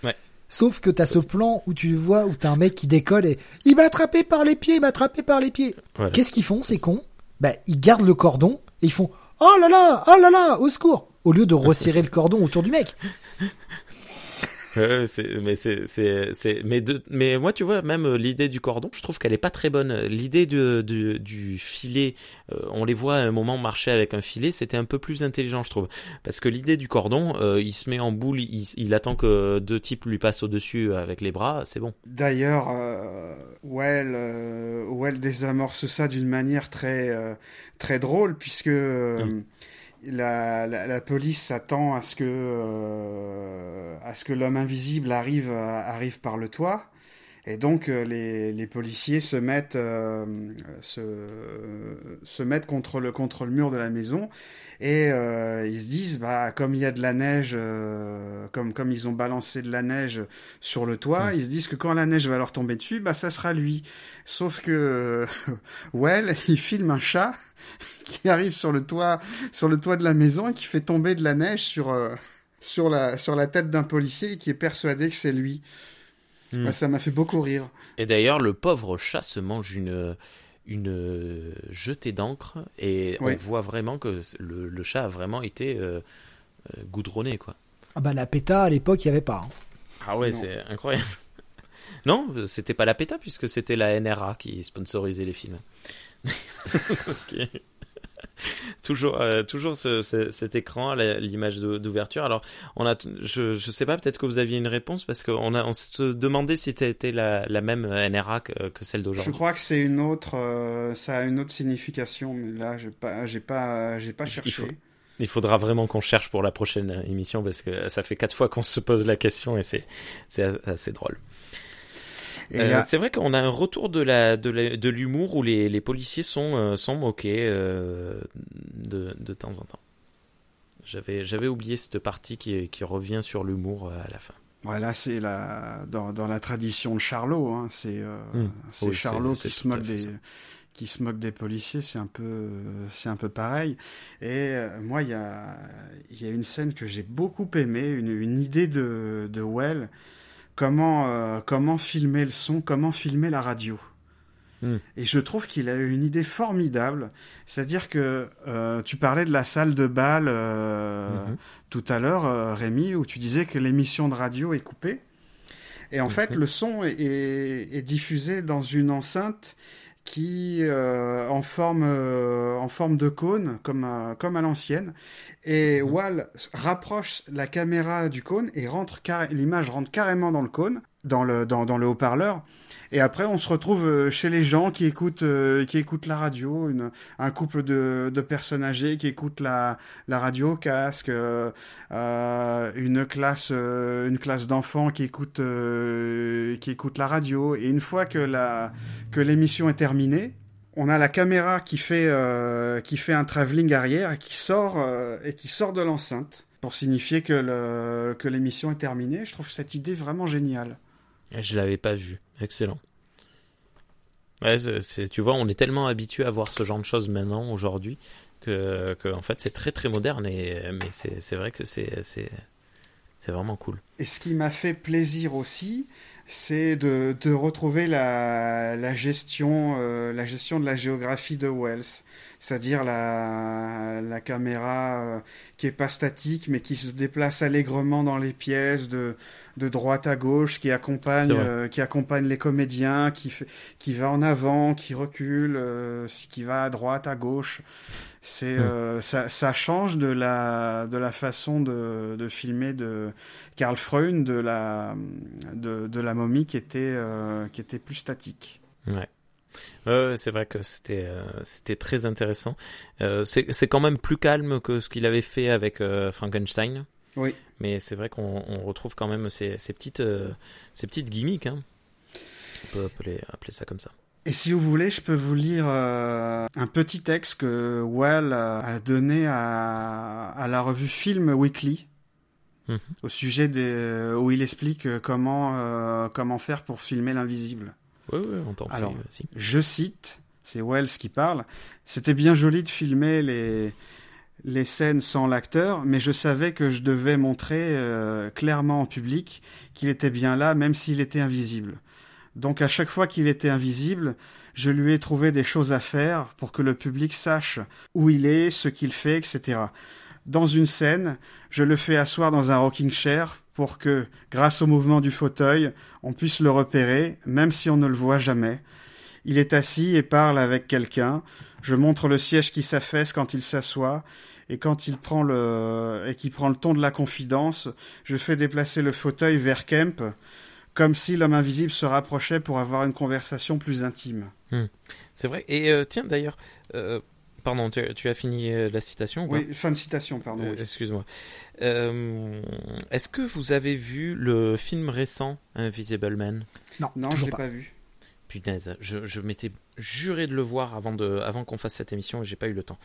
Ouais. Sauf que t'as ce plan où tu vois, où t'as un mec qui décolle et il m'a attrapé par les pieds, il m'a attrapé par les pieds. Qu'est-ce qu'ils font, ces cons? Ben, ils gardent le cordon et ils font Oh là là, oh là là, au secours Au lieu de resserrer le cordon autour du mec. mais c'est c'est mais de mais moi tu vois même euh, l'idée du cordon je trouve qu'elle est pas très bonne. L'idée du, du, du filet euh, on les voit à un moment marcher avec un filet c'était un peu plus intelligent je trouve. Parce que l'idée du cordon euh, il se met en boule il, il, attend que deux types lui passent au dessus avec les bras c'est bon. D'ailleurs Well Well désamorce ça d'une manière très très drôle puisque mm la, la, police s'attend à ce que euh, que l'homme invisible arrive euh, arrive par le toit et donc euh, les, les policiers se mettent euh, se, se mettent contre le contre le mur de la maison. Et euh, ils se disent bah comme il y a de la neige comme comme ils ont balancé de la neige sur le toit mmh. ils se disent que quand la neige va leur tomber dessus bah ça sera lui. Sauf que Well il filme un chat qui arrive sur le toit sur le toit de la maison et qui fait tomber de la neige sur sur la sur la tête d'un policier et qui est persuadé que c'est lui Hmm. ça m'a fait beaucoup rire. Et d'ailleurs, le pauvre chat se mange une une jetée d'encre et on voit vraiment que le, le, chat a vraiment été euh, euh, goudronné quoi. Ah bah la PETA à l'époque il y avait pas. Hein. Ah ouais c'est incroyable. non c'était pas la PETA puisque c'était la NRA qui sponsorisait les films. toujours, euh, toujours ce, ce, cet écran, l'image d'ouverture. Alors, on a, je, je sais pas, peut-être que vous aviez une réponse parce qu'on a, on se demandait si c'était la, la même NRA que, que celle d'aujourd'hui. Je crois que c'est une autre, euh, ça a une autre signification, mais là, j'ai pas, j'ai pas, j'ai pas cherché. Il, il faudra vraiment qu'on cherche pour la prochaine émission parce que ça fait quatre fois qu'on se pose la question et c'est, c'est assez drôle. Euh, c'est vrai qu'on a un retour de la de l'humour où les, les policiers sont euh, sont moqués euh, de de temps en temps. J'avais j'avais oublié cette partie qui qui revient sur l'humour à la fin. Voilà, c'est la dans, dans la tradition de Charlot. Hein, c'est mmh. c'est Charlot qui se moque des qui se moque des policiers, c'est un peu, c'est un peu pareil. Et moi, il y a, y a une scène que j'ai beaucoup aimée, une, une idée de, de Well, comment, comment filmer le son, comment filmer la radio. Hmm. Et je trouve qu'il a eu une idée formidable. C'est-à-dire que euh, tu parlais de la salle de bal euh, mhm. tout à l'heure, euh, Rémi, où tu disais que l'émission de radio est coupée. Et en fait, le son est, diffusé dans une enceinte qui en forme en forme de cône comme à, comme à l'ancienne et mhm. Wall rapproche la caméra du cône et rentre l'image rentre carrément dans le cône dans le dans, dans le haut-parleur et après, on se retrouve euh, chez les gens qui écoutent, euh, qui écoutent la radio, une, un couple de, de personnes âgées qui écoutent la, la radio casque, euh, une classe, une classe d'enfants qui écoute, qui écoute la radio. Et une fois que la, que l'émission est terminée, on a la caméra qui fait, qui fait un travelling arrière et qui sort, et qui sort de l'enceinte pour signifier que le, que l'émission est terminée. Je trouve cette idée vraiment géniale. Je l'avais pas vu. Excellent. Tu vois, on est tellement habitué à voir ce genre de choses maintenant, aujourd'hui, que, que, en fait c'est très très moderne, et, mais c'est vrai que c'est vraiment cool. Et ce qui m'a fait plaisir aussi, c'est de, de, retrouver la, la gestion, euh, la gestion de la géographie de Wells. C'est-à-dire la, la caméra euh, qui est pas statique mais qui se déplace allègrement dans les pièces de, de droite à gauche, qui accompagne, euh, qui accompagne les comédiens, qui, fait, qui va en avant, qui recule, qui va à droite, à gauche. C'est ça, ça, change de la de la façon de, de filmer de Karl Freund de la de, de la momie qui était qui était plus statique. Ouais. C'est vrai que c'était euh, c'était très intéressant. Euh, c'est quand même plus calme que ce qu'il avait fait avec euh, Frankenstein. Oui. Mais c'est vrai qu'on retrouve quand même ces, ces petites ces petites gimmicks. Hein. On peut appeler, appeler ça comme ça. Et si vous voulez, je peux vous lire un petit texte que Well a donné à, à la revue Film Weekly. Au sujet des, où il explique comment, comment faire pour filmer l'invisible. Oui, oui, on Alors, je cite, c'est Wells qui parle. C'était bien joli de filmer les les scènes sans l'acteur, mais je savais que je devais montrer euh, clairement en public qu'il était bien là, même s'il était invisible. Donc à chaque fois qu'il était invisible, je lui ai trouvé des choses à faire pour que le public sache où il est, ce qu'il fait, etc. Dans une scène, je le fais asseoir dans un rocking chair pour que, grâce au mouvement du fauteuil, on puisse le repérer, même si on ne le voit jamais. Il est assis et parle avec quelqu'un. Je montre le siège qui s'affaisse quand il s'assoit, et quand il prend le et qui prend le ton de la confidence, je fais déplacer le fauteuil vers Kemp, comme si l'homme invisible se rapprochait pour avoir une conversation plus intime. Hmm. C'est vrai. Et euh, tiens, d'ailleurs, euh, Pardon, tu, as fini euh, la citation Oui, fin de citation, pardon. Euh, excuse-moi. Euh, est-ce que vous avez vu le film récent Invisible Man? Non, non, je l'ai pas. vu. Punaise, je, m'étais juré de le voir avant, de, avant qu'on fasse cette émission et j'ai pas eu le temps.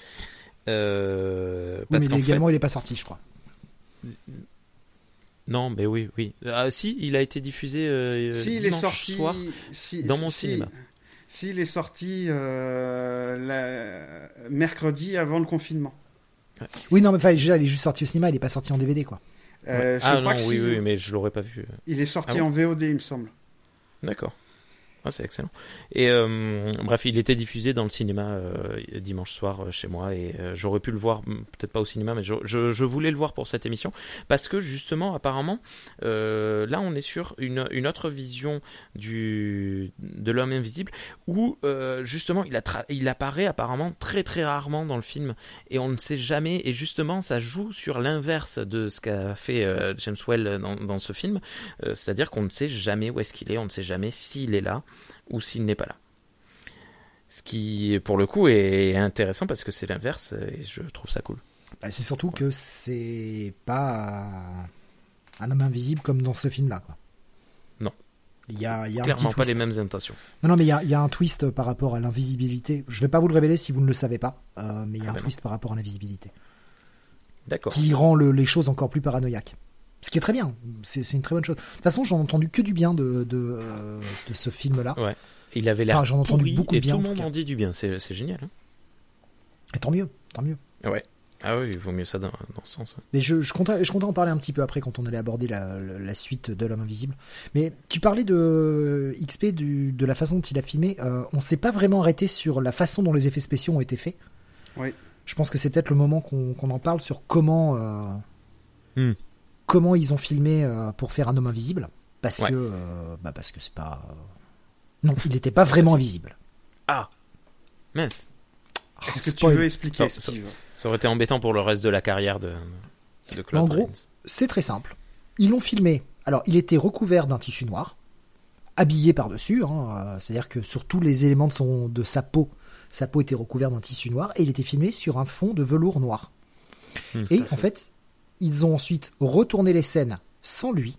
Euh, mais également, il n'est pas sorti, je crois. Non, mais oui, oui. Ah, si, il a été diffusé si, il est sorti, soir dans mon cinéma s'il est sorti euh, mercredi avant le confinement. Oui, non, mais enfin, il est juste sorti au cinéma, il n'est pas sorti en DVD, quoi. Euh, ah non, oui, oui, mais je l'aurais pas vu. Il est sorti ah en VOD, il me semble. D'accord. Ah, c'est excellent. Et euh, bref, il était diffusé dans le cinéma euh, dimanche soir euh, chez moi et j'aurais pu le voir, peut-être pas au cinéma, mais je, je, voulais le voir pour cette émission parce que justement, apparemment, là, on est sur une, une autre vision du de l'homme invisible où justement, il, a il apparaît apparemment très très rarement dans le film et on ne sait jamais. Et justement, ça joue sur l'inverse de ce qu'a fait James Well dans, dans ce film, c'est-à-dire qu'on ne sait jamais où est-ce qu'il est, on ne sait jamais s'il est là ou s'il n'est pas là. Ce qui, pour le coup, est intéressant parce que c'est l'inverse et je trouve ça cool. Bah, c'est surtout que c'est pas un homme invisible comme dans ce film-là. Non. Il y a, il y a clairement pas les mêmes intentions. Non, non, mais il y a, il y a un twist par rapport à l'invisibilité. Je vais pas vous le révéler si vous ne le savez pas, euh, mais il y a ah un ben twist par rapport à l'invisibilité. D'accord. Qui rend les choses encore plus paranoïaques. Ce qui est très bien, c'est une très bonne chose. De toute façon, j'en ai entendu que du bien de, de, euh, ce film-là. Ouais. Il avait l'air j'en entendu beaucoup et tout le monde en dit du bien. C'est génial. Hein. et tant mieux, tant mieux. Ouais. Ah oui, il vaut mieux ça dans, ce sens. Hein. Mais je, je, comptais, je comptais en parler un petit peu après quand on allait aborder la, la suite de L'Homme Invisible. Mais tu parlais de XP, du, de la façon dont il a filmé. Euh, on s'est pas vraiment arrêté sur la façon dont les effets spéciaux ont été faits. Oui. Je pense que c'est peut-être le moment qu'on en parle sur comment, euh, hmm. Comment ils ont filmé euh, pour faire un homme invisible. Parce que, euh, bah parce que c'est pas. Non, il n'était pas vraiment invisible. Ah, mince. Est-ce que tu veux expliquer, Steve ça aurait été embêtant pour le reste de la carrière de, de Claude En gros, c'est très simple. Ils l'ont filmé. Alors, il était recouvert d'un tissu noir, habillé par-dessus. Hein, euh, c'est-à-dire que sur tous les éléments de, son, de sa peau, sa peau était recouverte d'un tissu noir et il était filmé sur un fond de velours noir. Hmm, et en fait, ils ont ensuite retourné les scènes sans lui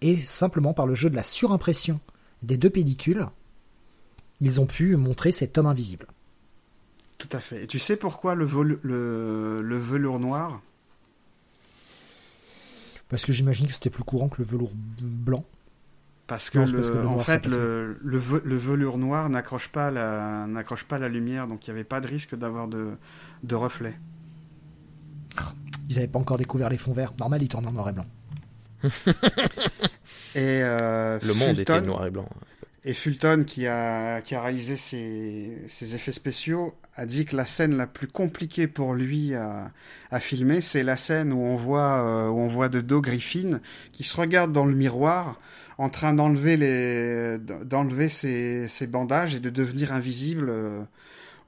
et simplement par le jeu de la surimpression des deux pellicules, ils ont pu montrer cet homme invisible. Tout à fait. Et tu sais pourquoi le, le, velours noir? Parce que j'imagine que c'était plus courant que le velours blanc. Parce que, en fait, le, velours noir n'accroche pas, la, pas la lumière, donc il n'y avait pas de risque d'avoir de, de reflets. Ils n'avaient pas encore découvert les fonds verts. Normal, ils tournent en noir et blanc. et euh, le monde était noir et blanc. Et Fulton, qui a, qui a réalisé ces, effets spéciaux, a dit que la scène la plus compliquée pour lui à, à filmer, c'est la scène où on voit, euh, où on voit de dos Griffin qui se regarde dans le miroir en train d'enlever les, d'enlever ses, ses, bandages et de devenir invisible.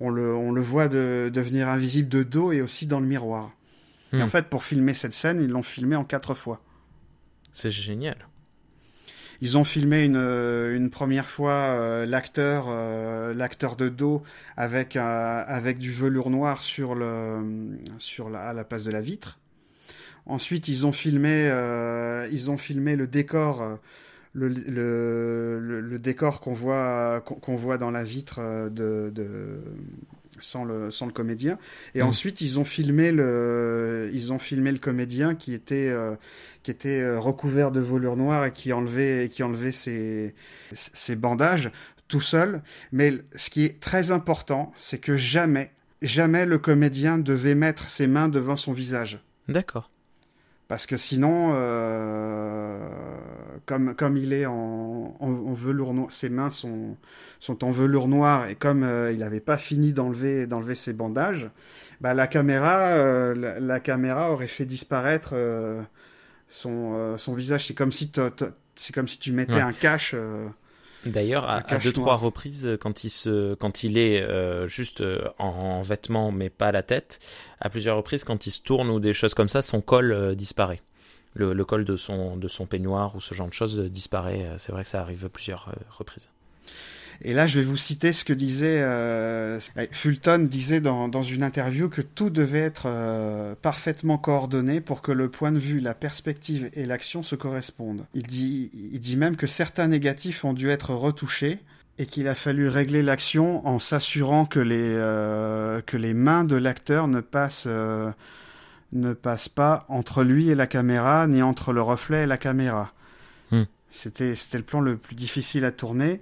On le, on le voit de, devenir invisible de dos et aussi dans le miroir. Et en hmm. fait, pour filmer cette scène, ils l'ont filmé en quatre fois. C'est génial. Ils ont filmé une, euh, une première fois euh, l'acteur euh, l'acteur de dos avec avec du velours noir sur le sur la, à la place de la vitre. Ensuite, ils ont filmé ils ont filmé le décor le, le, le, décor qu'on voit qu'on voit dans la vitre de, de sans le, sans le comédien. Et mmh. ensuite, ils ont filmé le, ils ont filmé le comédien qui était, euh, qui était euh, recouvert de velours noir et qui enlevait, qui enlevait ses, ses bandages tout seul. Mais ce qui est très important, c'est que jamais, jamais le comédien devait mettre ses mains devant son visage. D'accord parce que sinon, euh, comme, comme il est en, en, velours noir, ses mains sont, sont en velours noir, et comme euh, il n'avait pas fini d'enlever, d'enlever ses bandages, bah, la, caméra, euh, la, caméra aurait fait disparaître son, son visage. C'est comme, si c'est comme si tu mettais un cache D'ailleurs, à, deux trois reprises, quand il se, quand il est euh, juste euh, en, vêtements mais pas la tête, à plusieurs reprises, quand il se tourne ou des choses comme ça, son col euh, disparaît. Le, col de son de son peignoir ou ce genre de choses disparaît. C'est vrai que ça arrive à plusieurs reprises. Et là, je vais vous citer ce que disait euh, Fulton disait dans, dans, une interview que tout devait être euh, parfaitement coordonné pour que le point de vue, la perspective et l'action se correspondent. Il dit, il dit même que certains négatifs ont dû être retouchés et qu'il a fallu régler l'action en s'assurant que les euh, que les mains de l'acteur ne passent euh, ne passent pas entre lui et la caméra ni entre le reflet et la caméra. Hmm. C'était le plan le plus difficile à tourner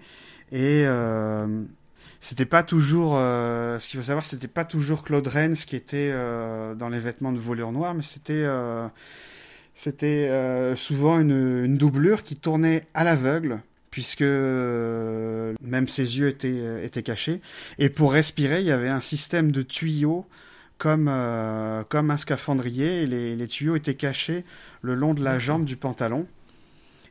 et euh, c'était pas toujours, euh, ce qu'il faut savoir, c'était pas toujours Claude Rennes qui était euh, dans les vêtements de voleur noir, mais c'était c'était souvent une, une, doublure qui tournait à l'aveugle, puisque même ses yeux étaient, étaient cachés. Et pour respirer, il y avait un système de tuyaux comme, comme un scaphandrier, et les, les tuyaux étaient cachés le long de la jambe du pantalon.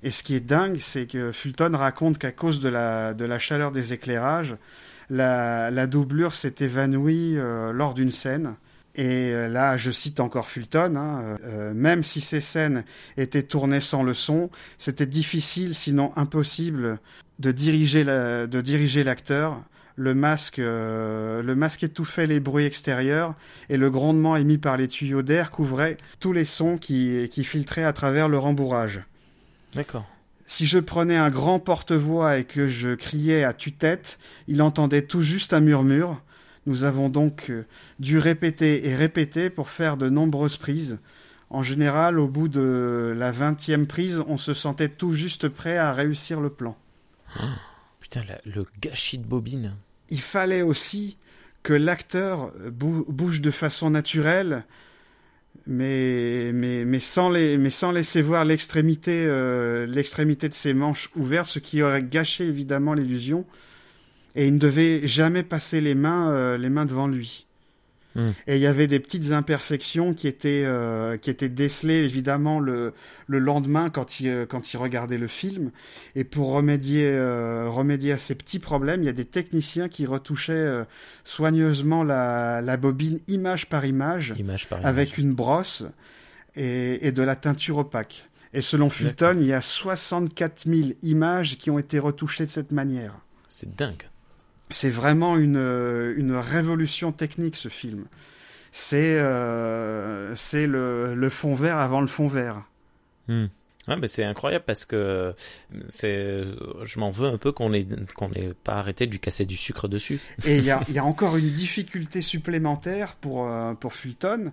Et ce qui est dingue, c'est que Fulton raconte qu'à cause de la, de la chaleur des éclairages, la, la doublure s'est évanouie euh, lors d'une scène. Et euh, là, je cite encore Fulton, hein, euh, même si ces scènes étaient tournées sans le son, c'était difficile, sinon impossible, de diriger la, de diriger l'acteur. Le masque, le masque étouffait les bruits extérieurs et le grondement émis par les tuyaux d'air couvrait tous les sons qui, qui filtraient à travers le rembourrage. D'accord. Si je prenais un grand porte-voix et que je criais à tue-tête, il entendait tout juste un murmure. Nous avons donc euh, dû répéter et répéter pour faire de nombreuses prises. En général, au bout de la vingtième prise, on se sentait tout juste prêt à réussir le plan. Ah, Putain, le gâchis de bobine. Il fallait aussi que l'acteur bouge de façon naturelle, mais, sans, laisser voir l'extrémité euh, l'extrémité de ses manches ouvertes, ce qui aurait gâché évidemment l'illusion. Et il ne devait jamais passer les mains, euh, les mains devant lui. Hmm. Et il y avait des petites imperfections qui étaient, euh, qui étaient décelées évidemment le, le lendemain quand il, euh, quand il regardait le film. Et pour remédier, euh, remédier à ces petits problèmes, il y a des techniciens qui retouchaient soigneusement la, la, bobine image par image, image par avec une brosse et, et de la teinture opaque. Et selon Fulton, il y a 64 000 images qui ont été retouchées de cette manière. C'est dingue c'est vraiment une, euh, une révolution technique ce film. C'est euh, le, le, fond vert avant le fond vert. Hmm. Ouais, mais c'est incroyable parce que c'est, je m'en veux un peu qu'on n'ait pas arrêté de lui casser du sucre dessus. Et il y a, y a, encore une difficulté supplémentaire pour euh, pour Fulton,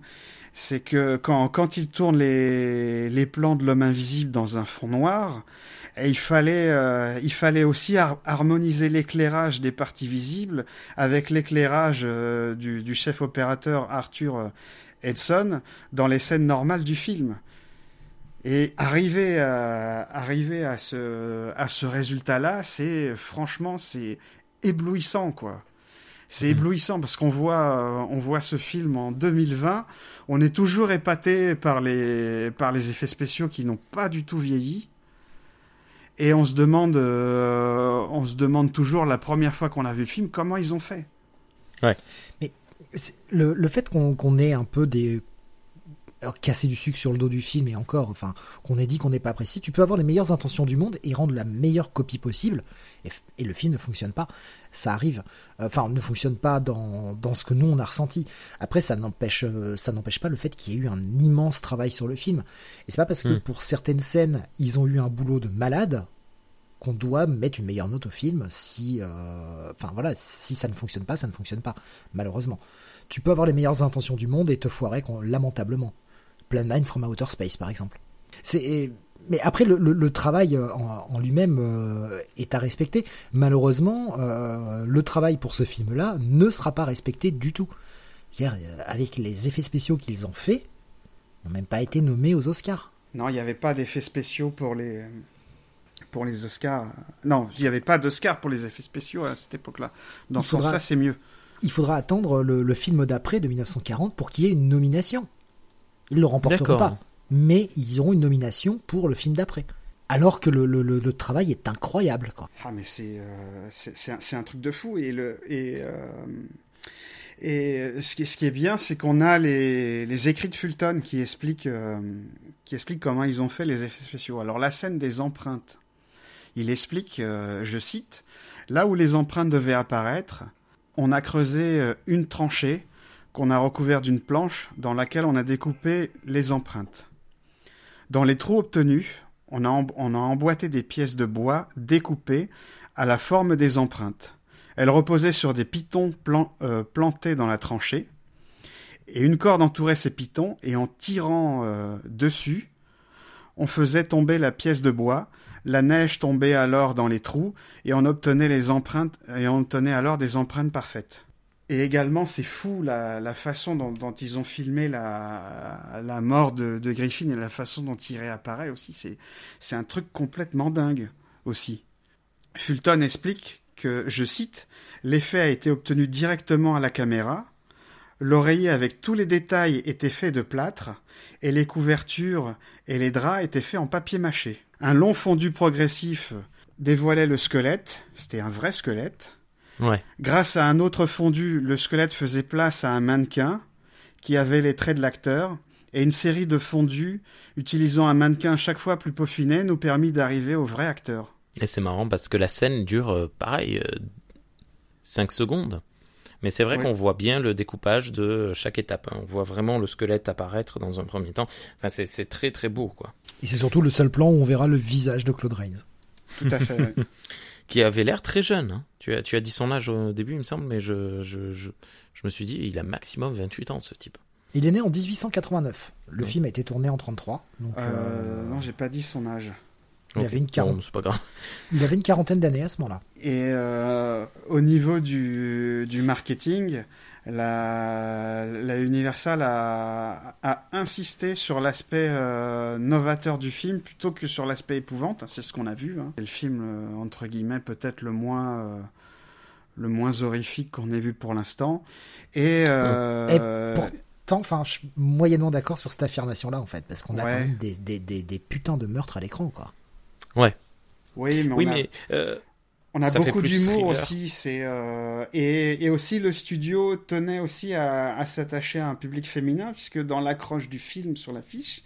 c'est que quand quand il tourne les les plans de l'homme invisible dans un fond noir, et il fallait, euh, il fallait aussi harmoniser l'éclairage des parties visibles avec l'éclairage euh, du, du, chef opérateur Arthur euh, Edson dans les scènes normales du film. Et arriver à, arriver à ce, à ce résultat-là, c'est franchement, c'est éblouissant, quoi. C'est mmh. éblouissant parce qu'on voit, on voit ce film en 2020. On est toujours épaté par les, par les effets spéciaux qui n'ont pas du tout vieilli. Et on se demande, euh, on se demande toujours la première fois qu'on a vu le film comment ils ont fait. Ouais. Mais le, le, fait qu'on ait un peu des casser du sucre sur le dos du film et encore, enfin, qu'on ait dit qu'on n'est pas apprécié, tu peux avoir les meilleures intentions du monde et rendre la meilleure copie possible et, le film ne fonctionne pas. Ça arrive. Enfin, ne fonctionne pas dans, dans ce que nous on a ressenti. Après, ça n'empêche, euh, ça n'empêche pas le fait qu'il y ait eu un immense travail sur le film. Et c'est pas parce que hmm. pour certaines scènes, ils ont eu un boulot de malade qu'on doit mettre une meilleure note au film si, euh, enfin voilà, si ça ne fonctionne pas, ça ne fonctionne pas, malheureusement. Tu peux avoir les meilleures intentions du monde et te foirer lamentablement. Plan 9 from Outer Space, par exemple. C'est mais après le, travail euh, en, lui-même euh, est à respecter. Malheureusement, euh, le travail pour ce film-là ne sera pas respecté du tout. avec les effets spéciaux qu'ils ont faits, ils n'ont même pas été nommés aux Oscars. Non, il n'y avait pas d'effets spéciaux pour les pour les Oscars. Non, il n'y avait pas d'Oscars pour les effets spéciaux à cette époque-là. Dans ce sens-là, c'est mieux. Il faudra attendre le, le film d'après de 1940 pour qu'il y ait une nomination. Ils ne le remporteront pas. Mais ils auront une nomination pour le film d'après. Alors que le, le, le, travail est incroyable. Quoi. Ah, mais c'est euh, c'est un, un, truc de fou. Et, le, et, euh, et ce, qui, ce qui est bien, c'est qu'on a les, les écrits de Fulton qui expliquent, euh, qui expliquent comment ils ont fait les effets spéciaux. Alors, la scène des empreintes, il explique, je cite, Là où les empreintes devaient apparaître, on a creusé une tranchée qu'on a recouvert d'une planche dans laquelle on a découpé les empreintes. Dans les trous obtenus, on a, emboîté des pièces de bois découpées à la forme des empreintes. Elles reposaient sur des pitons euh, plantés dans la tranchée, et une corde entourait ces pitons, et en tirant euh, dessus, on faisait tomber la pièce de bois, la neige tombait alors dans les trous, et on obtenait les empreintes, et on obtenait alors des empreintes parfaites. Et également, c'est fou la, façon dont, ils ont filmé la, la mort de, de, Griffin et la façon dont il réapparaît aussi. C'est, c'est un truc complètement dingue aussi. Fulton explique que, je cite, l'effet a été obtenu directement à la caméra. L'oreiller avec tous les détails était fait de plâtre et les couvertures et les draps étaient faits en papier mâché. Un long fondu progressif dévoilait le squelette, c'était un vrai squelette, Grâce à un autre fondu, le squelette faisait place à un mannequin qui avait les traits de l'acteur, et une série de fondus utilisant un mannequin chaque fois plus peaufiné nous permit d'arriver au vrai acteur. Et c'est marrant parce que la scène dure, euh, pareil, 5 euh, secondes. Mais c'est vrai qu'on voit bien le découpage de chaque étape. Hein. On voit vraiment le squelette apparaître dans un premier temps. Enfin, c'est très très beau, quoi. Et c'est surtout le seul plan où on verra le visage de Claude Rains. Tout à fait qui avait l'air très jeune. Hein. Tu, as, tu as dit son âge au début, il me semble, mais je, je, je, je, me suis dit, il a maximum 28 ans, ce type. Il est né en 1889. Le film a été tourné en 33. Donc, euh, euh... Non, j'ai pas dit son âge. Il avait une quarantaine. c'est pas grave. Il avait une quarantaine d'années à ce moment-là. Et au niveau du, du marketing, la, la Universal a, a, insisté sur l'aspect euh, novateur du film plutôt que sur l'aspect épouvante. C'est ce qu'on a vu. Hein. C'est le film euh, entre guillemets peut-être le moins euh, le moins horrifique qu'on ait vu pour l'instant. Et, Et pourtant, enfin, je suis moyennement d'accord sur cette affirmation-là en fait, parce qu'on a quand même des, des, des, des, putains de meurtres à l'écran, quoi. Ouais. Oui, mais, oui, mais on a beaucoup d'humour aussi, c'est euh, et, et, aussi le studio tenait aussi à, à s'attacher à un public féminin puisque dans l'accroche du film sur l'affiche,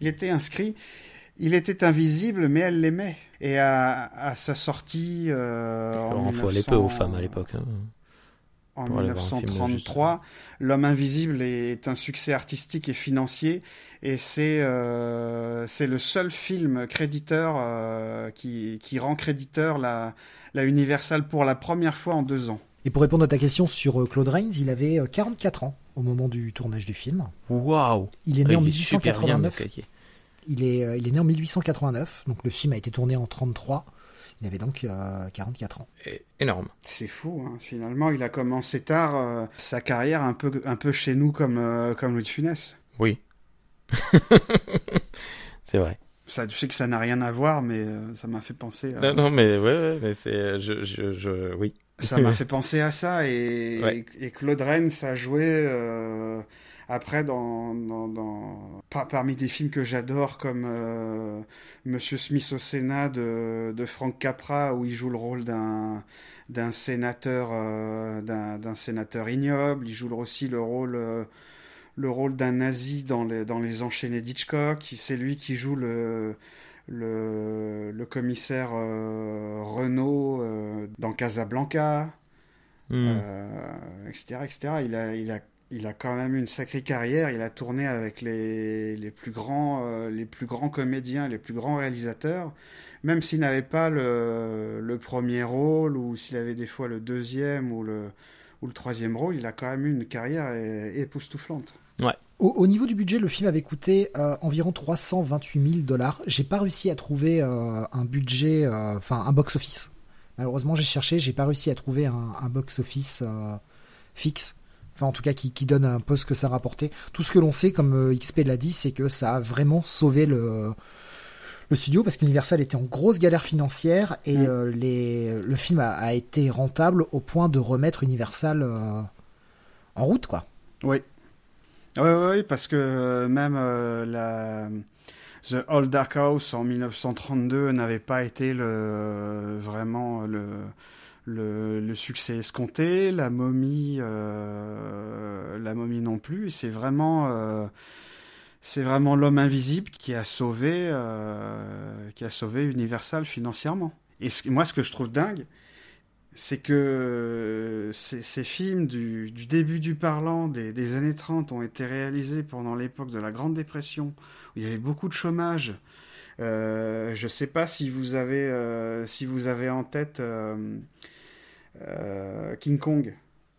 il était inscrit, il était invisible mais elle l'aimait et à, à, sa sortie. Euh, en 1900... peu aux femmes à l'époque. Hein en 1933. L'homme invisible est un succès artistique et financier et c'est euh, c'est le seul film créditeur euh, qui, qui rend créditeur la, la Universal pour la première fois en deux ans. Et pour répondre à ta question sur euh, Claude Rains, il avait 44 ans au moment du tournage du film. Waouh Il est né en 1889. il est, il est né en 1889, donc le film a été tourné en 33. Il avait donc 44 euh, ans. énorme. C'est fou, hein. finalement, il a commencé tard euh, sa carrière un peu, un peu chez nous comme, euh, comme Louis de Funès. Oui. c'est vrai. Ça, tu sais que ça n'a rien à voir, mais ça m'a fait penser. À... Non, non, mais ouais, mais c'est, je, je, je, oui. Ça m'a fait penser à ça et, et, Claude Rennes a joué après, dans, dans, dans parmi des films que j'adore, comme euh, Monsieur Smith au Sénat de, de Frank Capra, où il joue le rôle d'un d'un sénateur euh, d'un sénateur ignoble. Il joue aussi le rôle euh, le rôle d'un nazi dans les dans les enchaînés d'Hitchcock. C'est lui qui joue le le, le commissaire Renault dans Casablanca, hmm. etc., etc. Il a, il a il a quand même une sacrée carrière. Il a tourné avec les, les plus grands, euh, les plus grands comédiens, les plus grands réalisateurs. Même s'il n'avait pas le, le, premier rôle ou s'il avait des fois le deuxième ou le, ou le troisième rôle, il a quand même eu une carrière époustouflante. Ouais. Au, niveau du budget, le film avait coûté euh, environ 328 000 dollars. J'ai pas réussi à trouver euh, un budget, enfin un box office. Malheureusement, j'ai cherché, j'ai pas réussi à trouver un, un box office fixe enfin en tout cas qui, donne un peu ce que ça rapportait. Tout ce que l'on sait, comme euh, XP l'a dit, c'est que ça a vraiment sauvé le, le studio parce qu'Universal était en grosse galère financière et mm. euh, les, le film a, été rentable au point de remettre Universal euh, en route, quoi. Oui. Oui, oui, parce que même la The Old Dark House en 1932 n'avait pas été le, vraiment le le, succès escompté, la momie, euh, la momie non plus. C'est vraiment, euh, c'est vraiment l'homme invisible qui a sauvé, euh, qui a sauvé Universal financièrement. Et moi, ce que je trouve dingue, c'est que ces, films du, début du parlant des, années 30 ont été réalisés pendant l'époque de la Grande Dépression, où il y avait beaucoup de chômage. Je ne sais pas si vous avez, si vous avez en tête euh, King Kong,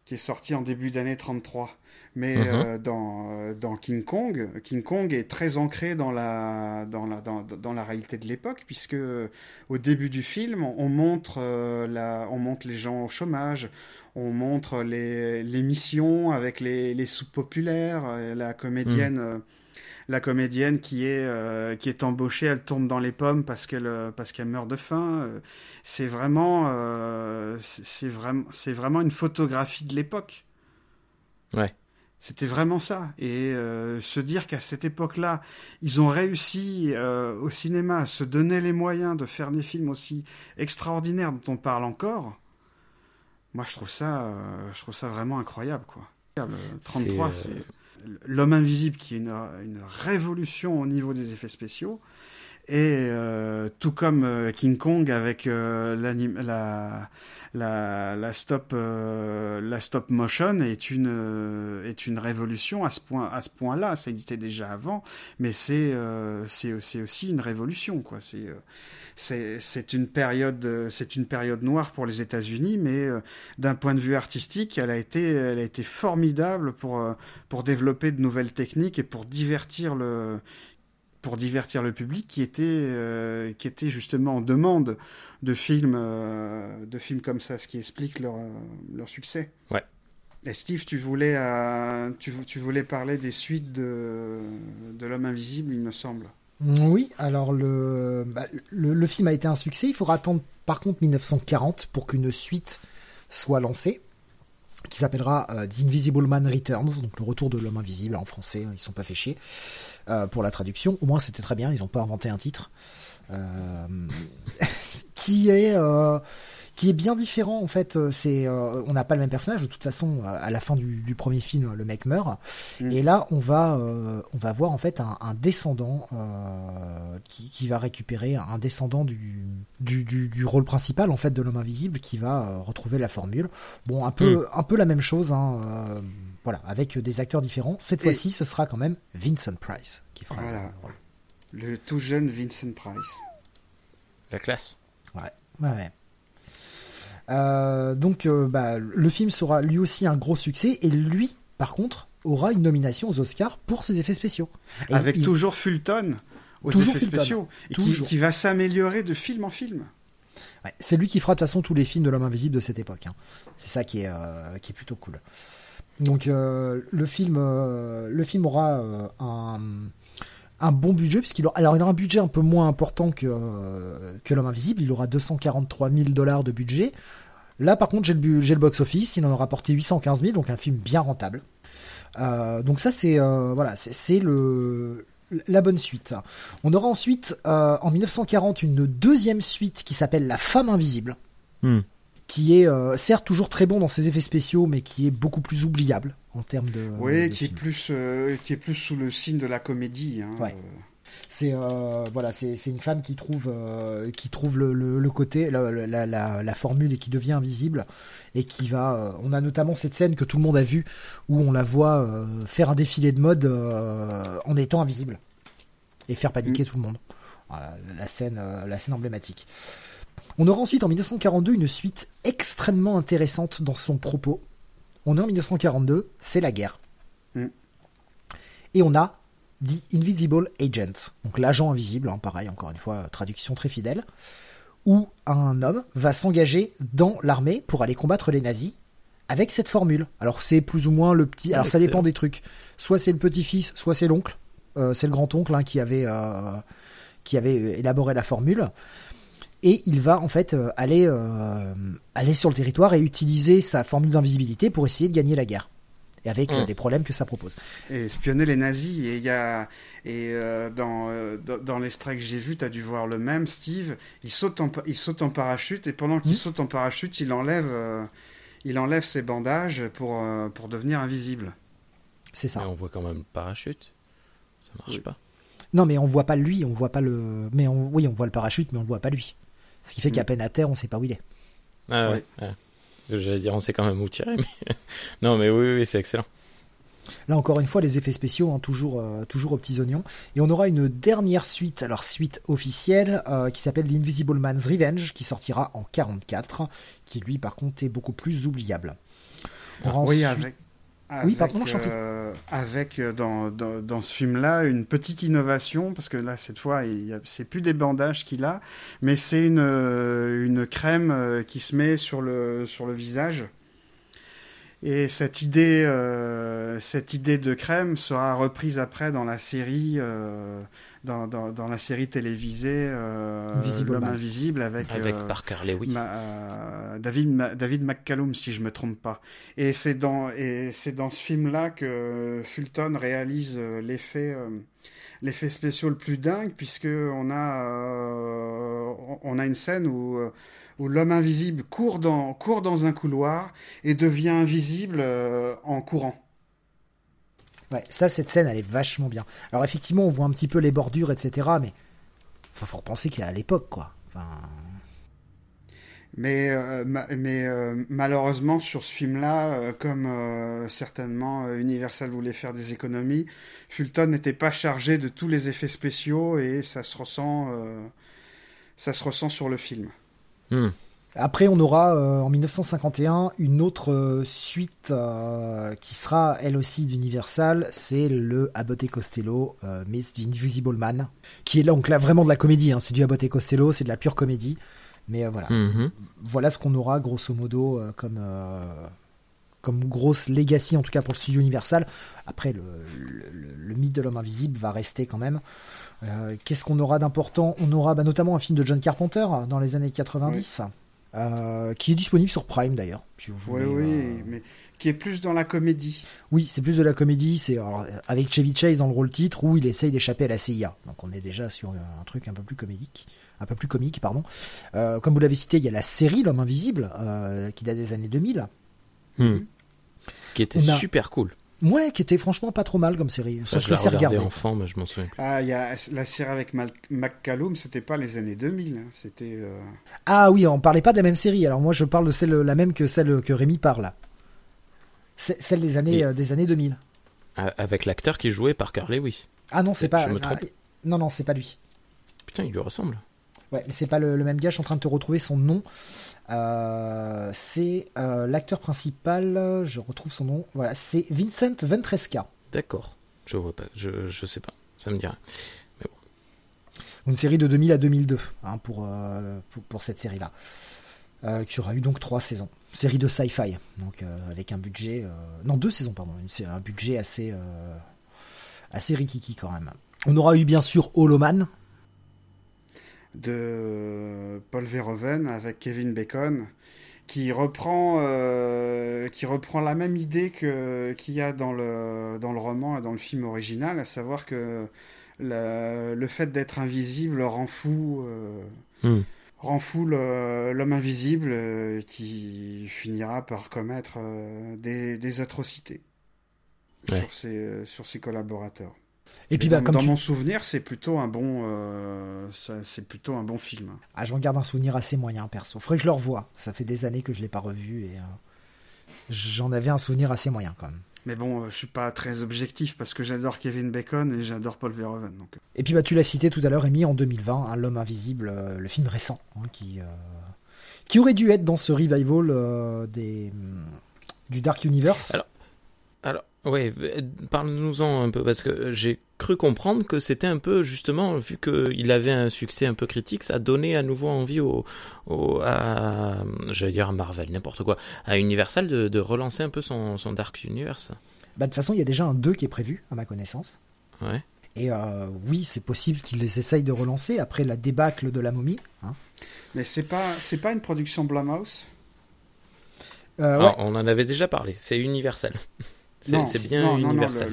qui est sorti en début d'année 33. Mais mhm. euh, dans, euh, dans King Kong, King Kong est très ancré dans la, dans la, dans, dans la réalité de l'époque, puisque au début du film, on, montre, la, on montre les gens au chômage, on montre les, les missions avec les, les soupes populaires, la comédienne. Mhm la comédienne qui est euh, qui est embauchée, elle tombe dans les pommes parce qu'elle euh, parce qu'elle meurt de faim. Euh, c'est vraiment c'est vraiment c'est vraiment une photographie de l'époque. Ouais. C'était vraiment ça. Et se dire qu'à cette époque-là, ils ont réussi au cinéma à se donner les moyens de faire des films aussi extraordinaires dont on parle encore, moi je trouve ça, je trouve ça vraiment incroyable, quoi. 33, c'est L'homme invisible qui est une, une, révolution au niveau des effets spéciaux. Et euh, tout comme euh, King Kong avec euh, la, la, la, stop, la stop motion est une, est une révolution à ce point à ce point-là. Ça existait déjà avant, mais c'est c'est aussi une révolution quoi. C'est c'est une période c'est une période noire pour les États-Unis, mais euh, d'un point de vue artistique, elle a été elle a été formidable pour euh, pour développer de nouvelles techniques et pour divertir le pour divertir le public qui était, euh, qui était justement en demande de films, euh, de films comme ça, ce qui explique leur, euh, leur succès. Ouais. Et Steve, tu voulais, tu, tu, voulais parler des suites de, de L'Homme Invisible, il me semble. Oui, alors le, bah, le, le, film a été un succès. Il faudra attendre par contre 1940 pour qu'une suite soit lancée qui s'appellera The Invisible Man Returns, donc le retour de l'homme invisible en français, ils sont pas fait chier. Euh, pour la traduction. Au moins, c'était très bien. Ils n'ont pas inventé un titre euh, qui est euh, qui est bien différent en fait. C'est on n'a pas le même personnage de toute façon. À la fin du, premier film, le mec meurt mm. et là on va on va voir en fait un, descendant qui, qui, va récupérer un descendant du du, du rôle principal en fait de l'homme invisible qui va retrouver la formule. Bon un peu mm. un peu la même chose. Hein, voilà, avec des acteurs différents. Cette fois-ci, ce sera quand même Vincent Price qui fera voilà. le tout jeune Vincent Price. La classe. Ouais, ouais, euh, donc, euh, bah, le film sera lui aussi un gros succès et lui, par contre, aura une nomination aux Oscars pour ses effets spéciaux. Avec toujours Fulton aux effets spéciaux, qui, va s'améliorer de film en film. c'est lui qui fera de toute façon tous les films de l'homme invisible de cette époque. Hein. C'est ça qui est, euh, qui est plutôt cool. Donc euh, le film, euh, le film aura euh, un, un, bon budget puisqu'il aura, alors il aura un budget un peu moins important que que l'homme invisible. Il aura 243 000 dollars de budget. Là par contre j'ai le, le box office. Il en a rapporté 815 000, donc un film bien rentable. donc ça c'est voilà c'est le la bonne suite. On aura ensuite en 1940 une deuxième suite qui s'appelle La femme invisible. Hmm qui est euh, certes toujours très bon dans ses effets spéciaux, mais qui est beaucoup plus oubliable en termes de. Oui, qui est plus euh, qui est plus sous le signe de la comédie. Hein, ouais. C'est euh, voilà, c'est une femme qui trouve qui trouve le, le, côté la, la, la, la, formule et qui devient invisible et qui va. on a notamment cette scène que tout le monde a vue où on la voit faire un défilé de mode en étant invisible et faire paniquer mm. tout le monde. Voilà, la scène la scène emblématique. On aura ensuite en 1942 une suite extrêmement intéressante dans son propos. On est en 1942, c'est la guerre. Mm. Et on a The Invisible Agent, donc l'agent invisible, hein, pareil, encore une fois, traduction très fidèle, où un homme va s'engager dans l'armée pour aller combattre les nazis avec cette formule. Alors c'est plus ou moins le petit... Alors ça dépend des trucs. Soit c'est le petit-fils, soit c'est l'oncle. Euh, c'est le grand-oncle hein, qui, avait, euh, qui avait élaboré la formule et il va en fait euh, aller euh, aller sur le territoire et utiliser sa formule d'invisibilité pour essayer de gagner la guerre et avec euh, mm. les problèmes que ça propose. Et espionner les nazis et il y a et dans dans l'extrait que j'ai vu, tu as dû voir le même Steve, il saute en il saute en parachute et pendant qu'il mm. saute en parachute, il enlève il enlève ses bandages pour pour devenir invisible. C'est ça. Mais on voit quand même le parachute. Ça marche pas. Non, mais on voit pas lui, on voit pas le mais on oui, on voit le parachute mais on voit pas lui. Ce qui fait qu'à mm. peine à terre, on sait pas où il est. Ah ouais. J'allais dire, on sait quand même où tirer, mais non, mais oui, oui, c'est excellent. Là encore une fois, les effets spéciaux, hein, toujours, euh, toujours aux petits oignons. Et on aura une dernière suite, alors suite officielle, euh, qui s'appelle The Invisible Man's Revenge, qui sortira en 44, qui lui par contre est beaucoup plus oubliable. oui, avec, oui, euh, avec euh, dans, dans, ce film-là une petite innovation parce que là cette fois c'est plus des bandages qu'il a, mais c'est une, euh, une crème qui se met sur le sur le visage. Et cette idée, cette idée de crème sera reprise après dans la série dans, dans, dans, la série télévisée euh, L'homme invisible avec avec euh, Parker Lewis, euh, David David McCallum si je me trompe pas. Et c'est dans et c'est dans ce film là que Fulton réalise euh, l'effet euh, l'effet spécial le plus dingue puisque on a on a une scène où où l'homme invisible court dans court dans un couloir et devient invisible en courant. Ouais, ça, cette scène, elle est vachement bien. Alors, effectivement, on voit un petit peu les bordures, etc., mais faut, faut repenser qu'il y a à l'époque, quoi. Enfin... Mais, euh, mais euh, malheureusement, sur ce film-là, euh, comme certainement Universal voulait faire des économies, Fulton n'était pas chargé de tous les effets spéciaux et ça se ressent, ça se ressent sur le film. Hmm. Après, on aura en 1951 une autre suite qui sera elle aussi d'Universal, c'est le Abbott et Costello Miss the Invisible Man, qui est donc là vraiment de la comédie. Hein. C'est du Abbott et Costello, c'est de la pure comédie. Mais voilà, mhm. voilà ce qu'on aura grosso modo comme comme grosse legacy, en tout cas pour le studio Universal. Après, le, mythe de l'homme invisible va rester quand même. Euh, qu'est-ce qu'on aura d'important? On aura bah, notamment un film de John Carpenter dans les années 90, euh, qui est disponible sur Prime d'ailleurs. oui, oui, euh, mais qui est plus dans la comédie. Oui, c'est plus de la comédie. C'est avec Chevy Chase dans le rôle titre où il essaye d'échapper à la CIA. Donc on est déjà sur un truc un peu plus comédique un peu plus comique, pardon. comme vous l'avez cité, il y a la série L'homme invisible, qui date des années 2000. Hmm qui était super cool. Ouais, qui était franchement pas trop mal comme série. Ça, se laissait regarder. enfant, mais je m'en souviens. Ah, il y a la série avec McCallum, c'était pas les années 2000, hein, c'était. Euh, ah oui, on parlait pas de la même série. Alors moi, je parle de celle la même que celle que Rémi parle. Celle des années euh, des années 2000. Avec l'acteur qui jouait Parker Lewis. Ah non, c'est pas. Ah, non, non, c'est pas lui. Putain, il lui ressemble. Ouais, mais c'est pas le, le, même gars. Je suis en train de te retrouver son nom. Euh, c'est euh, l'acteur principal, je retrouve son nom, voilà, c'est Vincent Ventresca. D'accord, je vois pas, je, je sais pas, ça me dirait. Mais bon. Une série de 2000 à 2002 hein, euh, pour, pour, cette série-là, qui aura eu donc trois saisons. Série de sci-fi, donc avec un budget, non deux saisons pardon, c'est un budget assez assez rikiki quand même. On aura eu bien sûr Holoman, de Paul Verhoeven avec Kevin Bacon qui reprend euh, qui reprend la même idée que qu'il y a dans le dans le roman et dans le film original à savoir que le fait d'être invisible rend fou euh, hmm. rend fou l'homme invisible euh, qui finira par commettre des, des, atrocités sur, ses, sur ses collaborateurs et puis, bah, dans, mon souvenir, c'est plutôt un bon, euh, c'est plutôt un bon film. Ah, j'en garde un souvenir assez moyen, perso. Faudrait que je le revoie. Ça fait des années que je l'ai pas revu et euh, j'en avais un souvenir assez moyen quand même. Mais bon, euh, je suis pas très objectif parce que j'adore Kevin Bacon et j'adore Paul Verhoeven. Donc. Et puis bah, tu l'as cité tout à l'heure, Amy, en 2020, hein, L'homme invisible, le film récent, hein, qui, qui aurait dû être dans ce revival des, du Dark Universe. Alors, alors oui, parle-nous-en un peu, parce que j'ai cru comprendre que c'était un peu, justement, vu qu'il avait un succès un peu critique, ça donnait à nouveau envie au, au à, j'allais dire à Marvel, n'importe quoi, à Universal de, de, relancer un peu son, son Dark Universe. Bah, de toute façon, il y a déjà un 2 qui est prévu, à ma connaissance. Ouais. Et euh, oui, c'est possible qu'ils les essayent de relancer après la débâcle de la momie. Hein. Mais c'est pas, c'est pas une production Blumhouse? Euh, ouais. On en avait déjà parlé, c'est Universal. C'est bien Universal.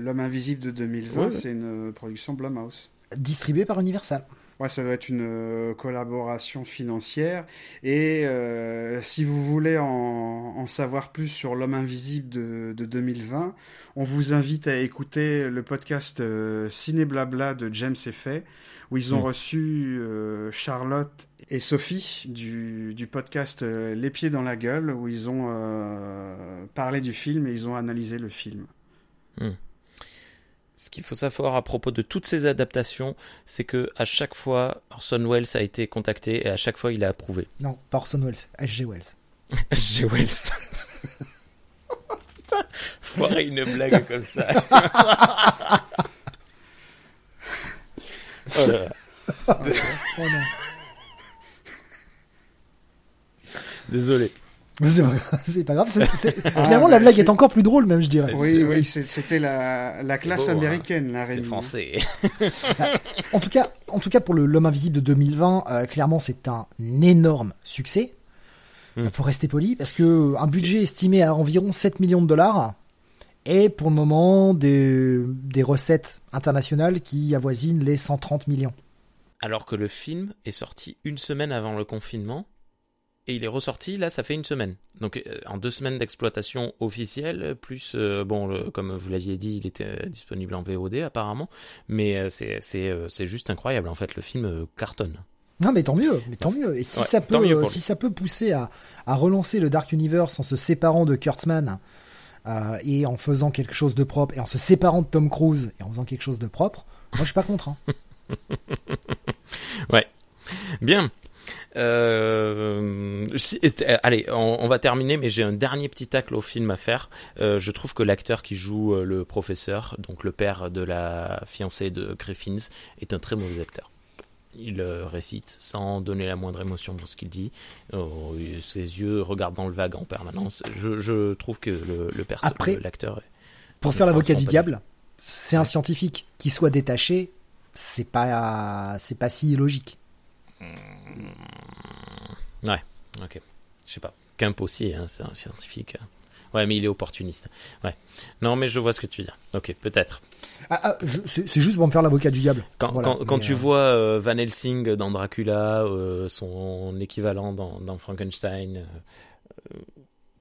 L'homme invisible de 2020, c'est une production Blumhouse. Distribuée par Universal. Ouais, ça doit être une euh, collaboration financière. Et euh, si vous voulez en, savoir plus sur l'homme invisible de, 2020, on vous invite à écouter le podcast euh, Ciné Blabla de James Effet, où ils ont mm. reçu Charlotte et Sophie du, du podcast Les pieds dans la gueule, où ils ont parlé du film et ils ont analysé le film. Mm ce qu'il faut savoir à propos de toutes ces adaptations, c'est que à chaque fois, Orson Welles a été contacté et à chaque fois, il a approuvé. Non, pas Orson Welles, H.G. Wells. H.G. Wells. Putain, foirer une blague comme ça. oh là là. oh non. Désolé. C'est pas grave. Ah, finalement, la blague est encore plus drôle, même, je dirais. Oui, oui, c'était la, la classe hein. américaine, la C'est français. en tout cas, en tout cas, pour le l'homme invisible de 2020, euh, clairement, c'est un énorme succès. Hmm. Pour rester poli, parce que un budget estimé à environ 7 millions de dollars et pour le moment des, des recettes internationales qui avoisinent les 130 millions. Alors que le film est sorti une semaine avant le confinement et il est ressorti là ça fait une semaine. Donc euh, en deux semaines d'exploitation officielle plus euh, bon comme vous l'aviez dit il était euh, disponible en VOD apparemment. Mais c'est c'est juste incroyable. En fait le film cartonne. Non mais tant mieux mais tant mieux. Et si ça peut si ça peut pousser à, à relancer le Dark Universe en se séparant de Kurtzman et en faisant quelque chose de propre et en se séparant de Tom Cruise et en faisant quelque chose de propre moi je suis pas contre hein. ouais. Bien Euh, allez, on, va terminer, mais j'ai un dernier petit tacle au film à faire. Euh, je trouve que l'acteur qui joue euh, le professeur, donc le père de la fiancée de Griffins, est un très mauvais acteur. Il récite sans donner la moindre émotion dans ce qu'il dit. Oh, ses yeux regardent dans le vague en permanence. Je, trouve que le, le personnage, l'acteur, pour faire l'avocat du diable, c'est un scientifique qui soit détaché. C'est pas, c'est pas si illogique. Ouais, ok. Je sais pas. Kemp aussi, hein, c'est un scientifique. Ouais, mais il est opportuniste. Ouais. Non, mais je vois ce que tu veux dire. Ok, peut-être. Ah, ah, c'est juste pour me faire l'avocat du diable. Quand, quand, tu euh, vois euh, Van Helsing dans Dracula, euh, son équivalent dans, dans Frankenstein,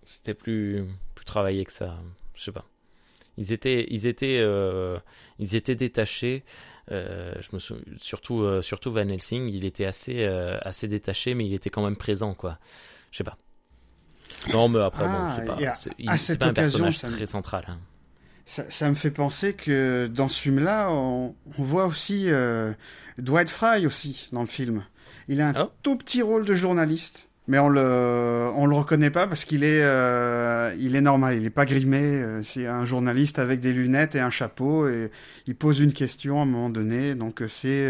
c'était plus, plus travaillé que ça. Je sais pas. Ils étaient, ils étaient, ils étaient détachés. Euh, je me souviens, surtout, euh, surtout Van Helsing, il était assez, euh, assez détaché, mais il était quand même présent, quoi. Je sais pas. Non, mais après, bon, ah, c'est pas, c'est, pas un personnage très central. Hein. Ça, me fait penser que dans ce film-là, on, voit aussi Dwight Fry aussi dans le film. Il a un oh. tout petit rôle de journaliste mais on le on le reconnaît pas parce qu'il est euh, il est normal, il est pas grimé. Euh, c'est un journaliste avec des lunettes et un chapeau et il pose une question à un moment donné. Donc euh, c'est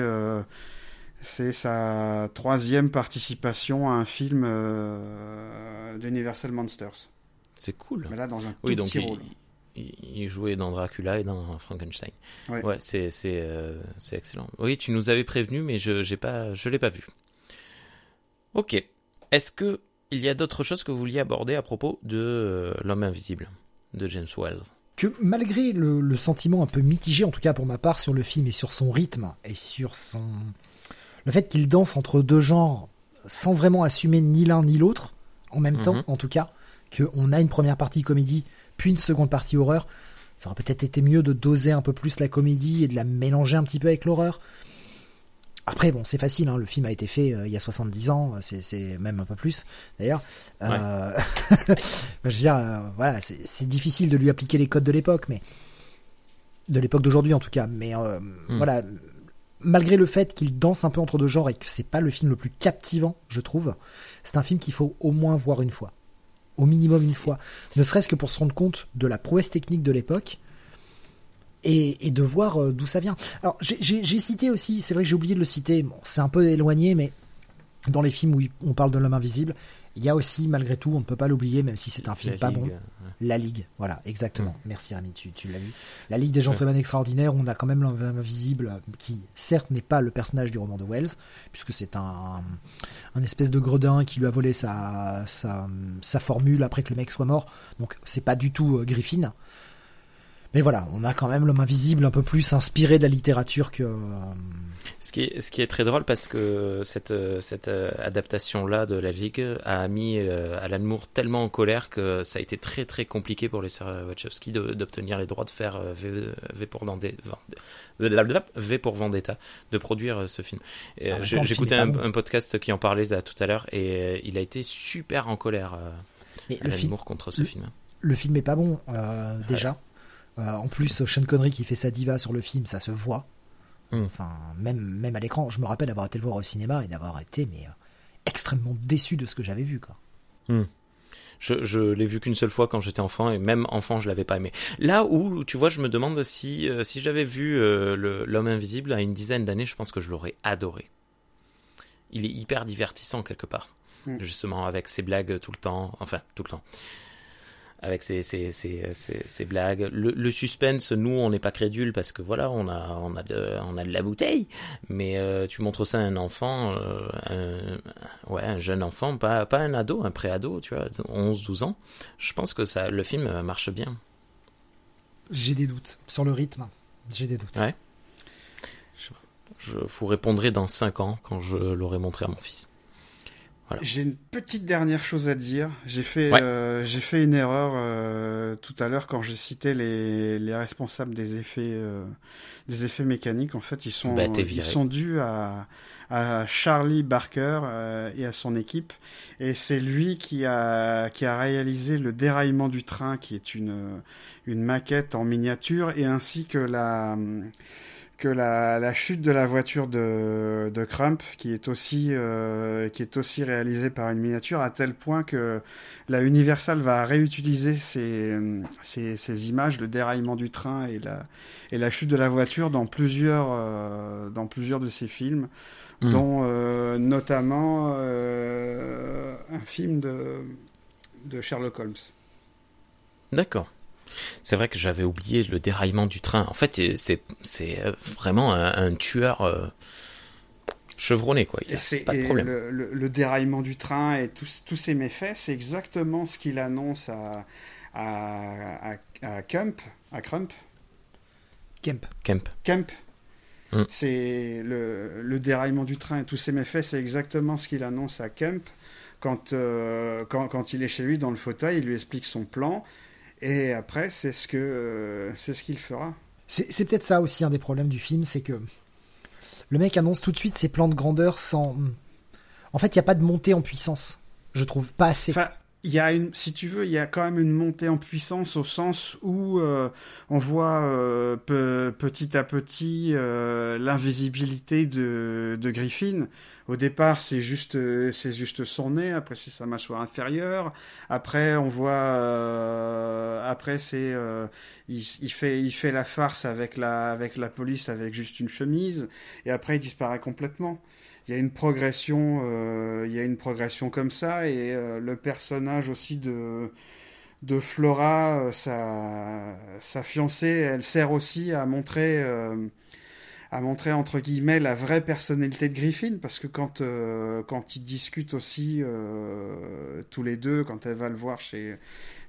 c'est sa troisième participation à un film d'Universal Monsters. C'est cool. Mais là dans un tout petit rôle. Il, jouait dans Dracula et dans Frankenstein. Ouais, c'est c'est c'est excellent. Oui, tu nous avais prévenu, mais je j'ai pas je l'ai pas vu. Ok. Est-ce que il y a d'autres choses que vous vouliez aborder à propos de euh, L'homme invisible de James Wells? Que malgré le, sentiment un peu mitigé, en tout cas pour ma part, sur le film et sur son rythme et sur son le fait qu'il danse entre deux genres sans vraiment assumer ni l'un ni l'autre en même temps, mhm. en tout cas, qu'on a une première partie comédie puis une seconde partie horreur. Ça aurait peut-être été mieux de doser un peu plus la comédie et de la mélanger un petit peu avec l'horreur. Après, bon, c'est facile, hein, le film a été fait euh, il y a 70 ans, c'est même un peu plus d'ailleurs. Euh, je veux dire, euh, voilà, c'est difficile de lui appliquer les codes de l'époque, mais de l'époque d'aujourd'hui en tout cas. Mais hmm. voilà, malgré le fait qu'il danse un peu entre deux genres et que c'est pas le film le plus captivant, je trouve, c'est un film qu'il faut au moins voir une fois, au minimum une fois, ne serait-ce que pour se rendre compte de la prouesse technique de l'époque et, de voir euh, d'où ça vient. Alors j'ai cité aussi, c'est vrai que j'ai oublié de le citer, bon, c'est un peu éloigné, mais dans les films où on parle de l'homme invisible, il y a aussi, malgré tout, on ne peut pas l'oublier, même si c'est un film pas bon, La Ligue. Voilà, exactement. Mm. Merci Rami, tu, l'as vu. La Ligue des Gentlemen Extraordinaires, on a quand même l'homme invisible qui, certes, n'est pas le personnage du roman de Wells, puisque c'est un, un espèce de gredin qui lui a volé sa, sa, sa formule après que le mec soit mort. Donc c'est pas du tout euh, Griffin. Mais voilà, on a quand même l'homme invisible un peu plus inspiré de la littérature que. Euh, ce qui est, ce qui est très drôle parce que cette, cette euh, adaptation-là de la Ligue a mis euh, Alan Moore tellement en colère que ça a été très très compliqué pour les sœurs Wachowski d'obtenir les droits de faire v, pour Vendetta, v pour Vendetta, de produire ce film. Ah, j'écoutais un, un, podcast qui en parlait tout à l'heure et il a été super en colère, Alan Moore, contre ce film. Le film est pas bon, déjà. Euh, en plus, Sean Connery qui fait sa diva sur le film, ça se voit. Hmm. Enfin, même, même à l'écran, je me rappelle avoir été le voir au cinéma et d'avoir été mais euh, extrêmement déçu de ce que j'avais vu. Quoi. Hmm. Je, je l'ai vu qu'une seule fois quand j'étais enfant et même enfant je l'avais pas aimé. Là où tu vois, je me demande si euh, si j'avais vu l'homme invisible à une dizaine d'années, je pense que je l'aurais adoré. Il est hyper divertissant quelque part, hmm. justement avec ses blagues tout le temps, enfin tout le temps avec ses, ses, ses, ses blagues. Le, le, suspense, nous, on n'est pas crédule parce que voilà, on a, on a, de, on a de la bouteille. Mais euh, tu montres ça à un enfant, euh, un, ouais, un jeune enfant, pas, pas un ado, un pré-ado, tu vois, 11-12 ans. Je pense que ça, le film marche bien. J'ai des doutes sur le rythme. J'ai des doutes. Ouais. Je, je vous répondrai dans 5 ans quand je l'aurai montré à mon fils. J'ai une petite dernière chose à dire. J'ai fait, euh, j'ai fait une erreur euh, tout à l'heure quand j'ai cité les, les, responsables des effets, euh, des effets mécaniques. En fait, ils sont, bah, ils sont dus à, à Charlie Barker et à son équipe. Et c'est lui qui a, qui a réalisé le déraillement du train, qui est une, une maquette en miniature, et ainsi que la que la, chute de la voiture de, de Crump, qui est aussi euh, qui est aussi réalisée par une miniature, à tel point que la Universal va réutiliser ces, ces, images, le déraillement du train et la et la chute de la voiture dans plusieurs euh, dans plusieurs de ses films, hmm. dont euh, notamment un film de de Sherlock Holmes. D'accord. C'est vrai que j'avais oublié le déraillement du train. En fait, c'est vraiment un, tueur euh, chevronné, quoi. Il a pas de problème. Le, déraillement du train et tous, tous ces méfaits, c'est exactement ce qu'il annonce à, à, à, Kemp, à Crump. Kemp. Kemp. Kemp. Hmm. C'est le, le, déraillement du train et tous ces méfaits, c'est exactement ce qu'il annonce à Kemp quand, euh, quand, quand, il est chez lui dans le fauteuil, il lui explique son plan. Et après, c'est ce que euh, c'est ce qu'il fera. C'est peut-être ça aussi un des problèmes du film, c'est que le mec annonce tout de suite ses plans de grandeur sans. En fait, il n'y a pas de montée en puissance. Je trouve pas assez il y a une, si tu veux, il y a quand même une montée en puissance au sens où euh, on voit euh, petit à petit euh, l'invisibilité de, de Griffin. Au départ, c'est juste, c'est juste son nez. Après, c'est sa mâchoire inférieure. Après, on voit, après c'est, il, il, fait, il fait la farce avec la, avec la police avec juste une chemise. Et après, il disparaît complètement il y a une progression, euh, il y a une progression comme ça et euh, le personnage aussi de de Flora, euh, sa, sa fiancée, elle sert aussi à montrer à montrer entre guillemets la vraie personnalité de Griffin parce que quand quand ils discutent aussi tous les deux quand elle va le voir chez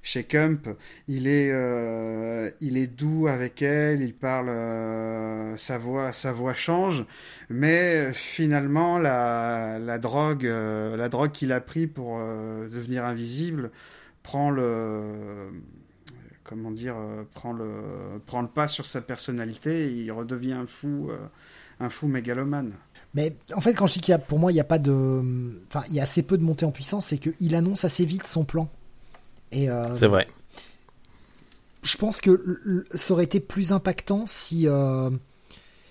chez Kump, il est, euh, il est doux avec elle, il parle, euh, sa voix, sa voix change, mais finalement la, la drogue, euh, drogue qu'il a pris pour devenir invisible prend le, comment dire, prend le, prend le pas sur sa personnalité il redevient un fou, un fou mégalomane. Mais en fait, quand je dis qu'il y a, pour moi, il y a pas de, enfin, il y a assez peu de montée en puissance, c'est qu'il annonce assez vite son plan. Euh, c'est vrai. Je pense que ça aurait été plus impactant si, euh,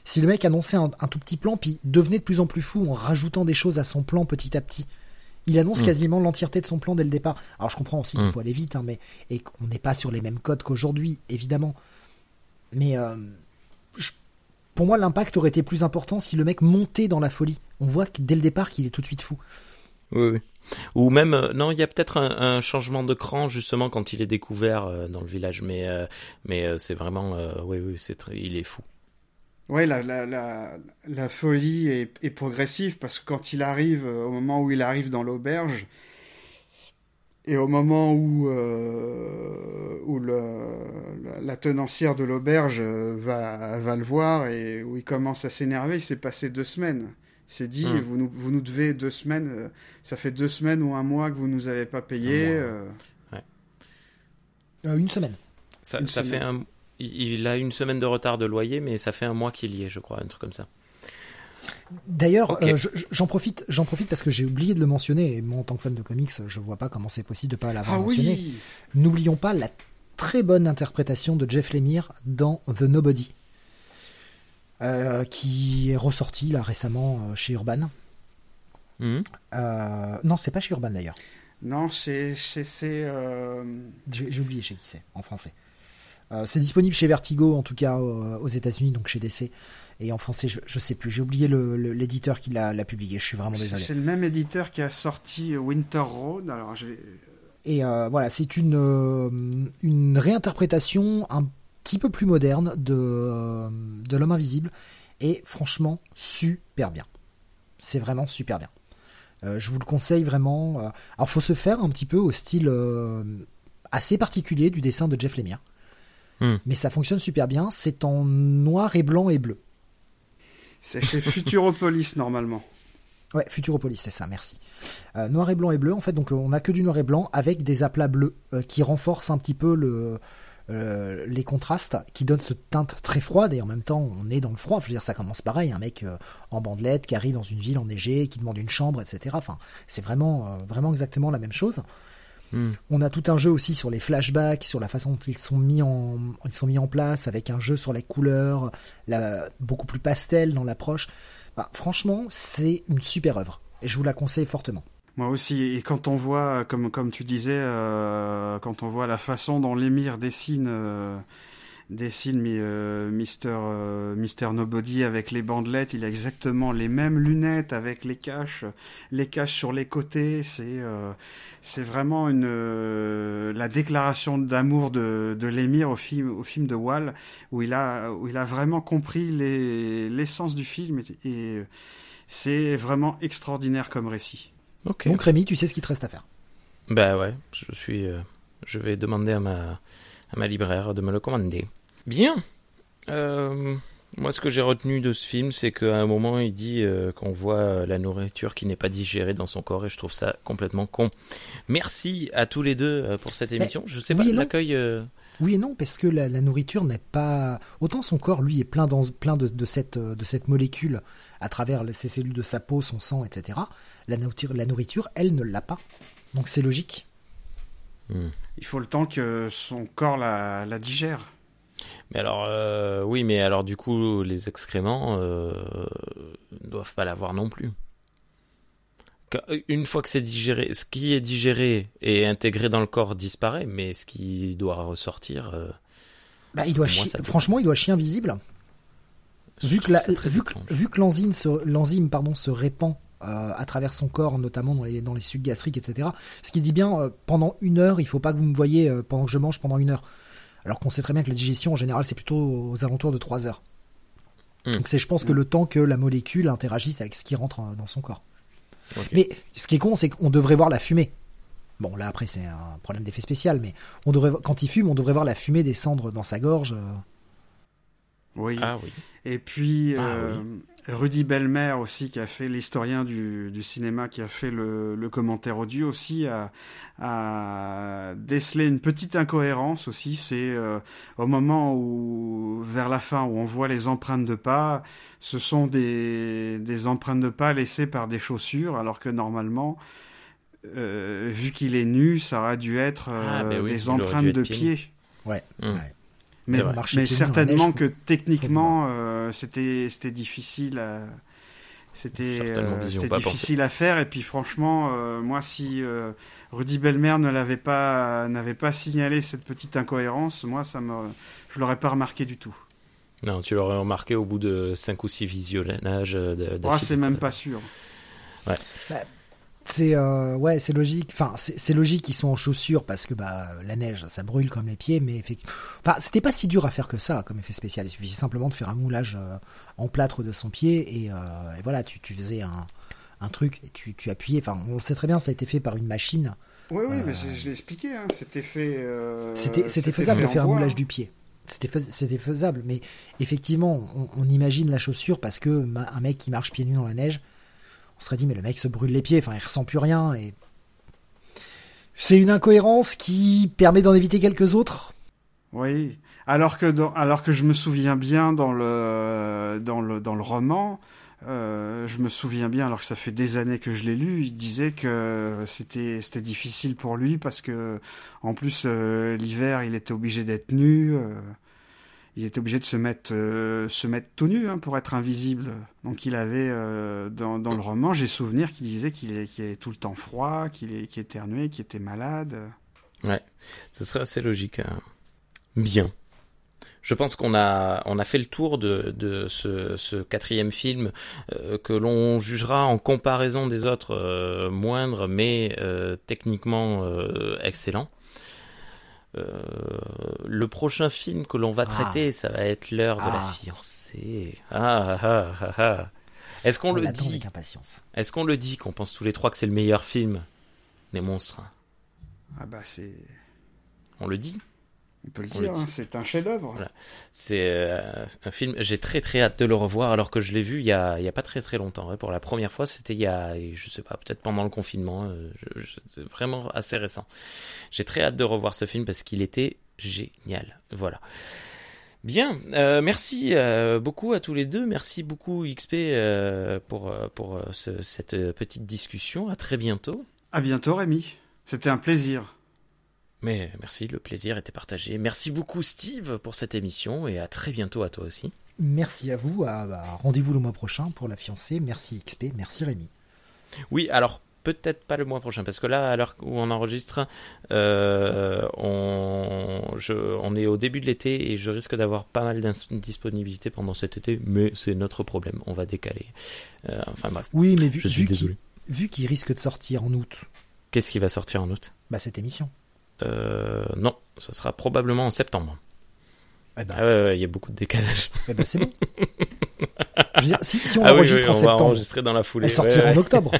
si le mec annonçait un, tout petit plan, puis devenait de plus en plus fou en rajoutant des choses à son plan petit à petit. Il annonce mm. quasiment l'entièreté de son plan dès le départ. Alors je comprends aussi qu'il mm. faut aller vite, hein, mais et qu'on n'est pas sur les mêmes codes qu'aujourd'hui, évidemment. Mais euh, pour moi, l'impact aurait été plus important si le mec montait dans la folie. On voit dès le départ qu'il est tout de suite fou. Oui, oui. Ou même, euh, non, il y a peut-être un, changement de cran justement quand il est découvert euh, dans le village, mais euh, mais c'est vraiment, oui, oui, c'est il est fou. Ouais, la, folie est, progressive parce que quand il arrive, au moment où il arrive dans l'auberge, et au moment où, où la tenancière de l'auberge va, va le voir et où il commence à s'énerver, il s'est passé deux semaines. C'est dit, hmm. vous, nous, vous nous devez deux semaines, euh, ça fait deux semaines ou un mois que vous nous avez pas payé. Euh. Euh, une semaine. Ça, ça fait un, il a une semaine de retard de loyer, mais ça fait un mois qu'il y est, je crois, un truc comme ça. D'ailleurs, j'en profite, j'en profite parce que j'ai oublié de le mentionner. Et moi, en tant que fan de comics, je vois pas comment c'est possible de pas l'avoir ah mentionné. N'oublions pas la très bonne interprétation de Jeff Lemire dans The Nobody. Euh, qui est ressorti là récemment euh, chez Urban. Hmm. Euh, non, c'est pas chez Urban d'ailleurs. Non, c'est. J'ai oublié chez qui c'est, en français. c'est disponible chez Vertigo, en tout cas aux États-Unis, donc chez DC. Et en français, je, je sais plus, j'ai oublié l'éditeur le, qui l'a publié, je suis vraiment désolé. C'est le même éditeur qui a sorti Winter Road, alors je vais. Et voilà, c'est une, une réinterprétation un petit peu plus moderne de, de l'homme invisible et franchement super bien. C'est vraiment super bien. Euh, je vous le conseille vraiment. Euh, alors faut se faire un petit peu au style euh, assez particulier du dessin de Jeff Lemire. Hmm. Mais ça fonctionne super bien. C'est en noir et blanc et bleu. C'est chez Futuropolis normalement. Ouais, Futuropolis, c'est ça, merci. noir et blanc et bleu, en fait, donc on a que du noir et blanc avec des aplats bleus qui renforcent un petit peu le, euh, les contrastes qui donnent ce teinte très froide et en même temps on est dans le froid. Je veux dire, ça commence pareil, un mec euh, en bandelette qui arrive dans une ville enneigée, qui demande une chambre, etc. Enfin, c'est vraiment, euh, vraiment exactement la même chose. Hmm. On a tout un jeu aussi sur les flashbacks, sur la façon dont ils sont mis en, ils sont mis en place, avec un jeu sur les couleurs, la, beaucoup plus pastel dans l'approche. franchement, c'est une super œuvre et je vous la conseille fortement. Moi aussi, et quand on voit, comme, comme tu disais, euh, quand on voit la façon dont l'émir dessine, euh, dessine euh, Mister, euh, Mister Nobody avec les bandelettes, il a exactement les mêmes lunettes avec les caches, les caches sur les côtés, c'est c'est vraiment une la déclaration d'amour de, de l'émir au film, au film de Wall, où il a, où il a vraiment compris l'essence du film, et c'est vraiment extraordinaire comme récit. Donc Rémi, tu sais ce qu'il te reste à faire. Bah ouais, je suis, euh, je vais demander à ma, à ma libraire de me le commander. Bien. Euh, moi, ce que j'ai retenu de ce film, c'est qu'à un moment, il dit euh, qu'on voit la nourriture qui n'est pas digérée dans son corps, et je trouve ça complètement con. Merci à tous les deux pour cette émission. je sais pas l'accueil. Oui et non, parce que la, nourriture n'est pas. Autant son corps, lui, est plein, dans, plein de, de, cette, de cette molécule à travers ses cellules de sa peau, son sang, etc. La nourriture, la nourriture elle, ne l'a pas. Donc c'est logique. Hmm. Il faut le temps que son corps la, la digère. Mais alors, euh, oui, mais alors du coup, les excréments euh, ne doivent pas l'avoir non plus. Une fois que c'est digéré, ce qui est digéré et intégré dans le corps disparaît, mais ce qui doit ressortir. Euh, bah, il doit franchement, il doit chier invisible. Vu que, vu, que, l'enzyme se, pardon, se répand euh, à travers son corps, notamment dans les, dans les sucs gastriques, etc. Ce qui dit bien, euh, pendant une heure, il faut pas que vous me voyez pendant que je mange pendant une heure. Alors qu'on sait très bien que la digestion, en général, c'est plutôt aux alentours de trois heures. Hmm. Donc c'est, je pense, que le temps que la molécule interagisse avec ce qui rentre dans son corps. Mais ce qui est con, c'est qu'on devrait voir la fumée. Bon, là après c'est un problème d'effet spécial, mais on devrait, quand il fume, on devrait voir la fumée descendre dans sa gorge. Oui. Ah, oui. Et puis ah euh, Rudy Belmer aussi, qui a fait l'historien du, du, cinéma, qui a fait le, le commentaire audio aussi, a, a, décelé une petite incohérence aussi. C'est euh, au moment où, vers la fin, où on voit les empreintes de pas, ce sont des, des empreintes de pas laissées par des chaussures, alors que normalement, euh, vu qu'il est nu, ça aurait dû être ah, ben des empreintes de pieds. Ouais. Hum. ouais. Mais, mais certainement que techniquement, euh, c'était c'était difficile à c'était euh, difficile à faire. Et puis franchement euh, moi si Rudy Belmer ne l'avait pas n'avait pas signalé cette petite incohérence moi ça me je l'aurais pas remarqué du tout. Non tu l'aurais remarqué au bout de 5 ou 6 visionnages de, oh, c'est même pas sûr. Ouais. Bah, c'est euh, ouais, c'est logique. Enfin, c'est logique qu'ils sont en chaussures parce que bah la neige, ça brûle comme les pieds. Mais enfin, c'était pas si dur à faire que ça comme effet spécial. Il suffisait simplement de faire un moulage euh, en plâtre de son pied et, euh, et voilà, tu, tu faisais un, un truc et tu, tu appuyais. Enfin, on le sait très bien, ça a été fait par une machine. Oui, oui, mais je l'ai expliqué. Hein, c'était fait. c'était faisable de faire un moulage du pied c'était faisable, mais effectivement, on, on, imagine la chaussure parce que un mec qui marche pieds nus dans la neige, on serait dit mais le mec se brûle les pieds, enfin il ressent plus rien et c'est une incohérence qui permet d'en éviter quelques autres. Oui, alors que je me souviens bien dans le roman, euh, je me souviens bien alors que ça fait des années que je l'ai lu, il disait que c'était c'était difficile pour lui parce que en plus euh, l'hiver il était obligé d'être nu. Euh, il était obligé de se mettre, euh, se tout nu hein, pour être invisible. Donc il avait, euh, dans, le roman, j'ai souvenir qu'il disait qu'il avait tout le temps froid, qu'il qu éternuait, qu'il était malade. Ouais, ce serait assez logique. Hein. Bien. Je pense qu'on a, on a fait le tour de, ce quatrième film euh, que l'on jugera en comparaison des autres moindres, mais techniquement excellent. Euh, le prochain film que l'on va ah. traiter, ça va être l'heure de la ah. fiancée. Ah, ah, ah, ah. Est-ce qu'on le dit Est-ce qu'on le dit qu'on pense tous les trois que c'est le meilleur film des monstres? Ah bah c'est. On le dit? On peut le dire, hein, c'est un chef-d'œuvre. C'est euh, un film. J'ai très très hâte de le revoir, alors que je l'ai vu il y a, il y a pas très très longtemps. Pour la première fois, c'était il y a, je sais pas, peut-être pendant le confinement. Euh, c'est vraiment assez récent. J'ai très hâte de revoir ce film parce qu'il était génial. Voilà. Bien, euh, merci beaucoup à tous les deux. Merci beaucoup XP pour pour cette petite discussion. À très bientôt. À bientôt Rémi. C'était un plaisir. Mais merci, le plaisir était partagé. Merci beaucoup Steve pour cette émission et à très bientôt à toi aussi. Merci à vous. Rendez-vous le mois prochain pour la fiancée. Merci XP. Merci Rémi. Oui, alors peut-être pas le mois prochain, parce que là, à l'heure où on enregistre, euh, on, on, est au début de l'été et je risque d'avoir pas mal d'indisponibilité pendant cet été, mais c'est notre problème, on va décaler. Euh, enfin bref. Oui, mais vu, vu qu'il risque de sortir en août. Qu'est-ce qui va sortir en août? Bah cette émission. Euh, non, ce sera probablement en septembre. Eh ben. Ah il y a beaucoup de décalage. Eh ben, c'est bon. si, on ah enregistre en septembre, enregistrer dans la foulée. Elle sortira en octobre.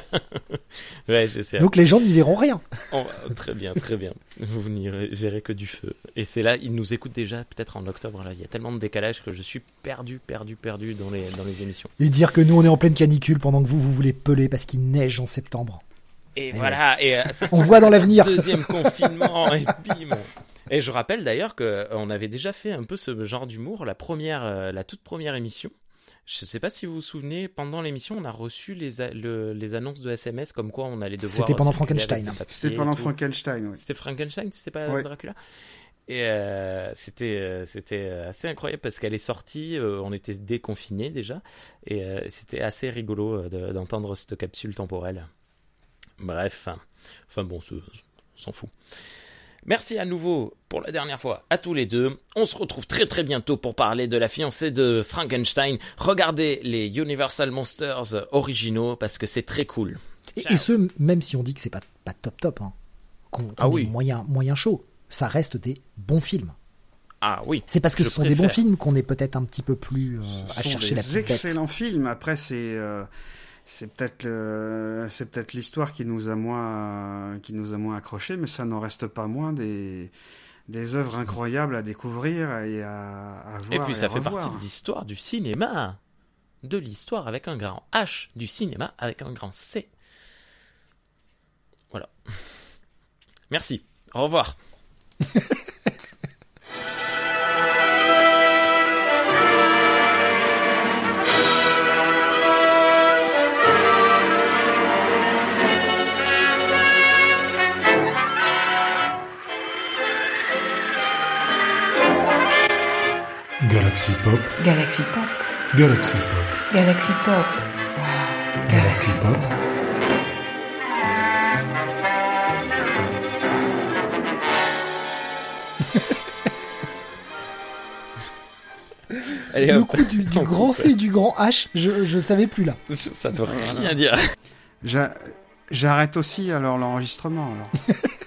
ouais. Donc les gens n'y verront rien. très bien, très bien. Vous n'y verrez que du feu. Et c'est là, ils nous écoutent déjà peut-être en octobre. Là, il y a tellement de décalage que je suis perdu, perdu, perdu dans les dans les émissions. Et dire que nous on est en pleine canicule pendant que vous vous voulez peler parce qu'il neige en septembre. Et, voilà. Et, euh, on voit dans l'avenir. Deuxième confinement et bim. Et je rappelle d'ailleurs qu'on euh, avait déjà fait un peu ce genre d'humour la première, euh, la toute première émission. Je ne sais pas si vous vous souvenez, pendant l'émission, on a reçu les, les annonces de SMS comme quoi on allait devoir. C'était pendant Frankenstein. C'était pendant Frankenstein, C'était Frankenstein, c'était pas Dracula. Et euh, c'était c'était assez incroyable parce qu'elle est sortie, on était déconfinés déjà, et c'était assez rigolo d'entendre cette capsule temporelle. Bref, enfin bon, on s'en fout. Merci à nouveau pour la dernière fois à tous les deux. On se retrouve très très bientôt pour parler de la fiancée de Frankenstein. Regardez les Universal Monsters originaux parce que c'est très cool. Et, ce, même si on dit que c'est pas, pas top top, hein, qu'on ah oui. moyen, moyen chaud, ça reste des bons films. Ah oui. C'est parce que ce sont des bons films qu'on est peut-être un petit peu plus euh, à chercher la petite excellents films. Après, c'est. Euh, c'est peut-être c'est peut-être l'histoire qui nous a moins qui nous a moins accroché mais ça n'en reste pas moins des des œuvres incroyables à découvrir et à, à voir et puis ça fait partie de l'histoire du cinéma. De l'histoire avec un grand H du cinéma avec un grand C. Voilà. Merci. Au revoir Galaxy Pop. Galaxy Pop. Galaxy Pop. Galaxy Pop. Galaxy Pop. le coup du, grand C et du grand H, je, je savais plus là. Ça ne veut rien dire. J'arrête aussi alors l'enregistrement alors.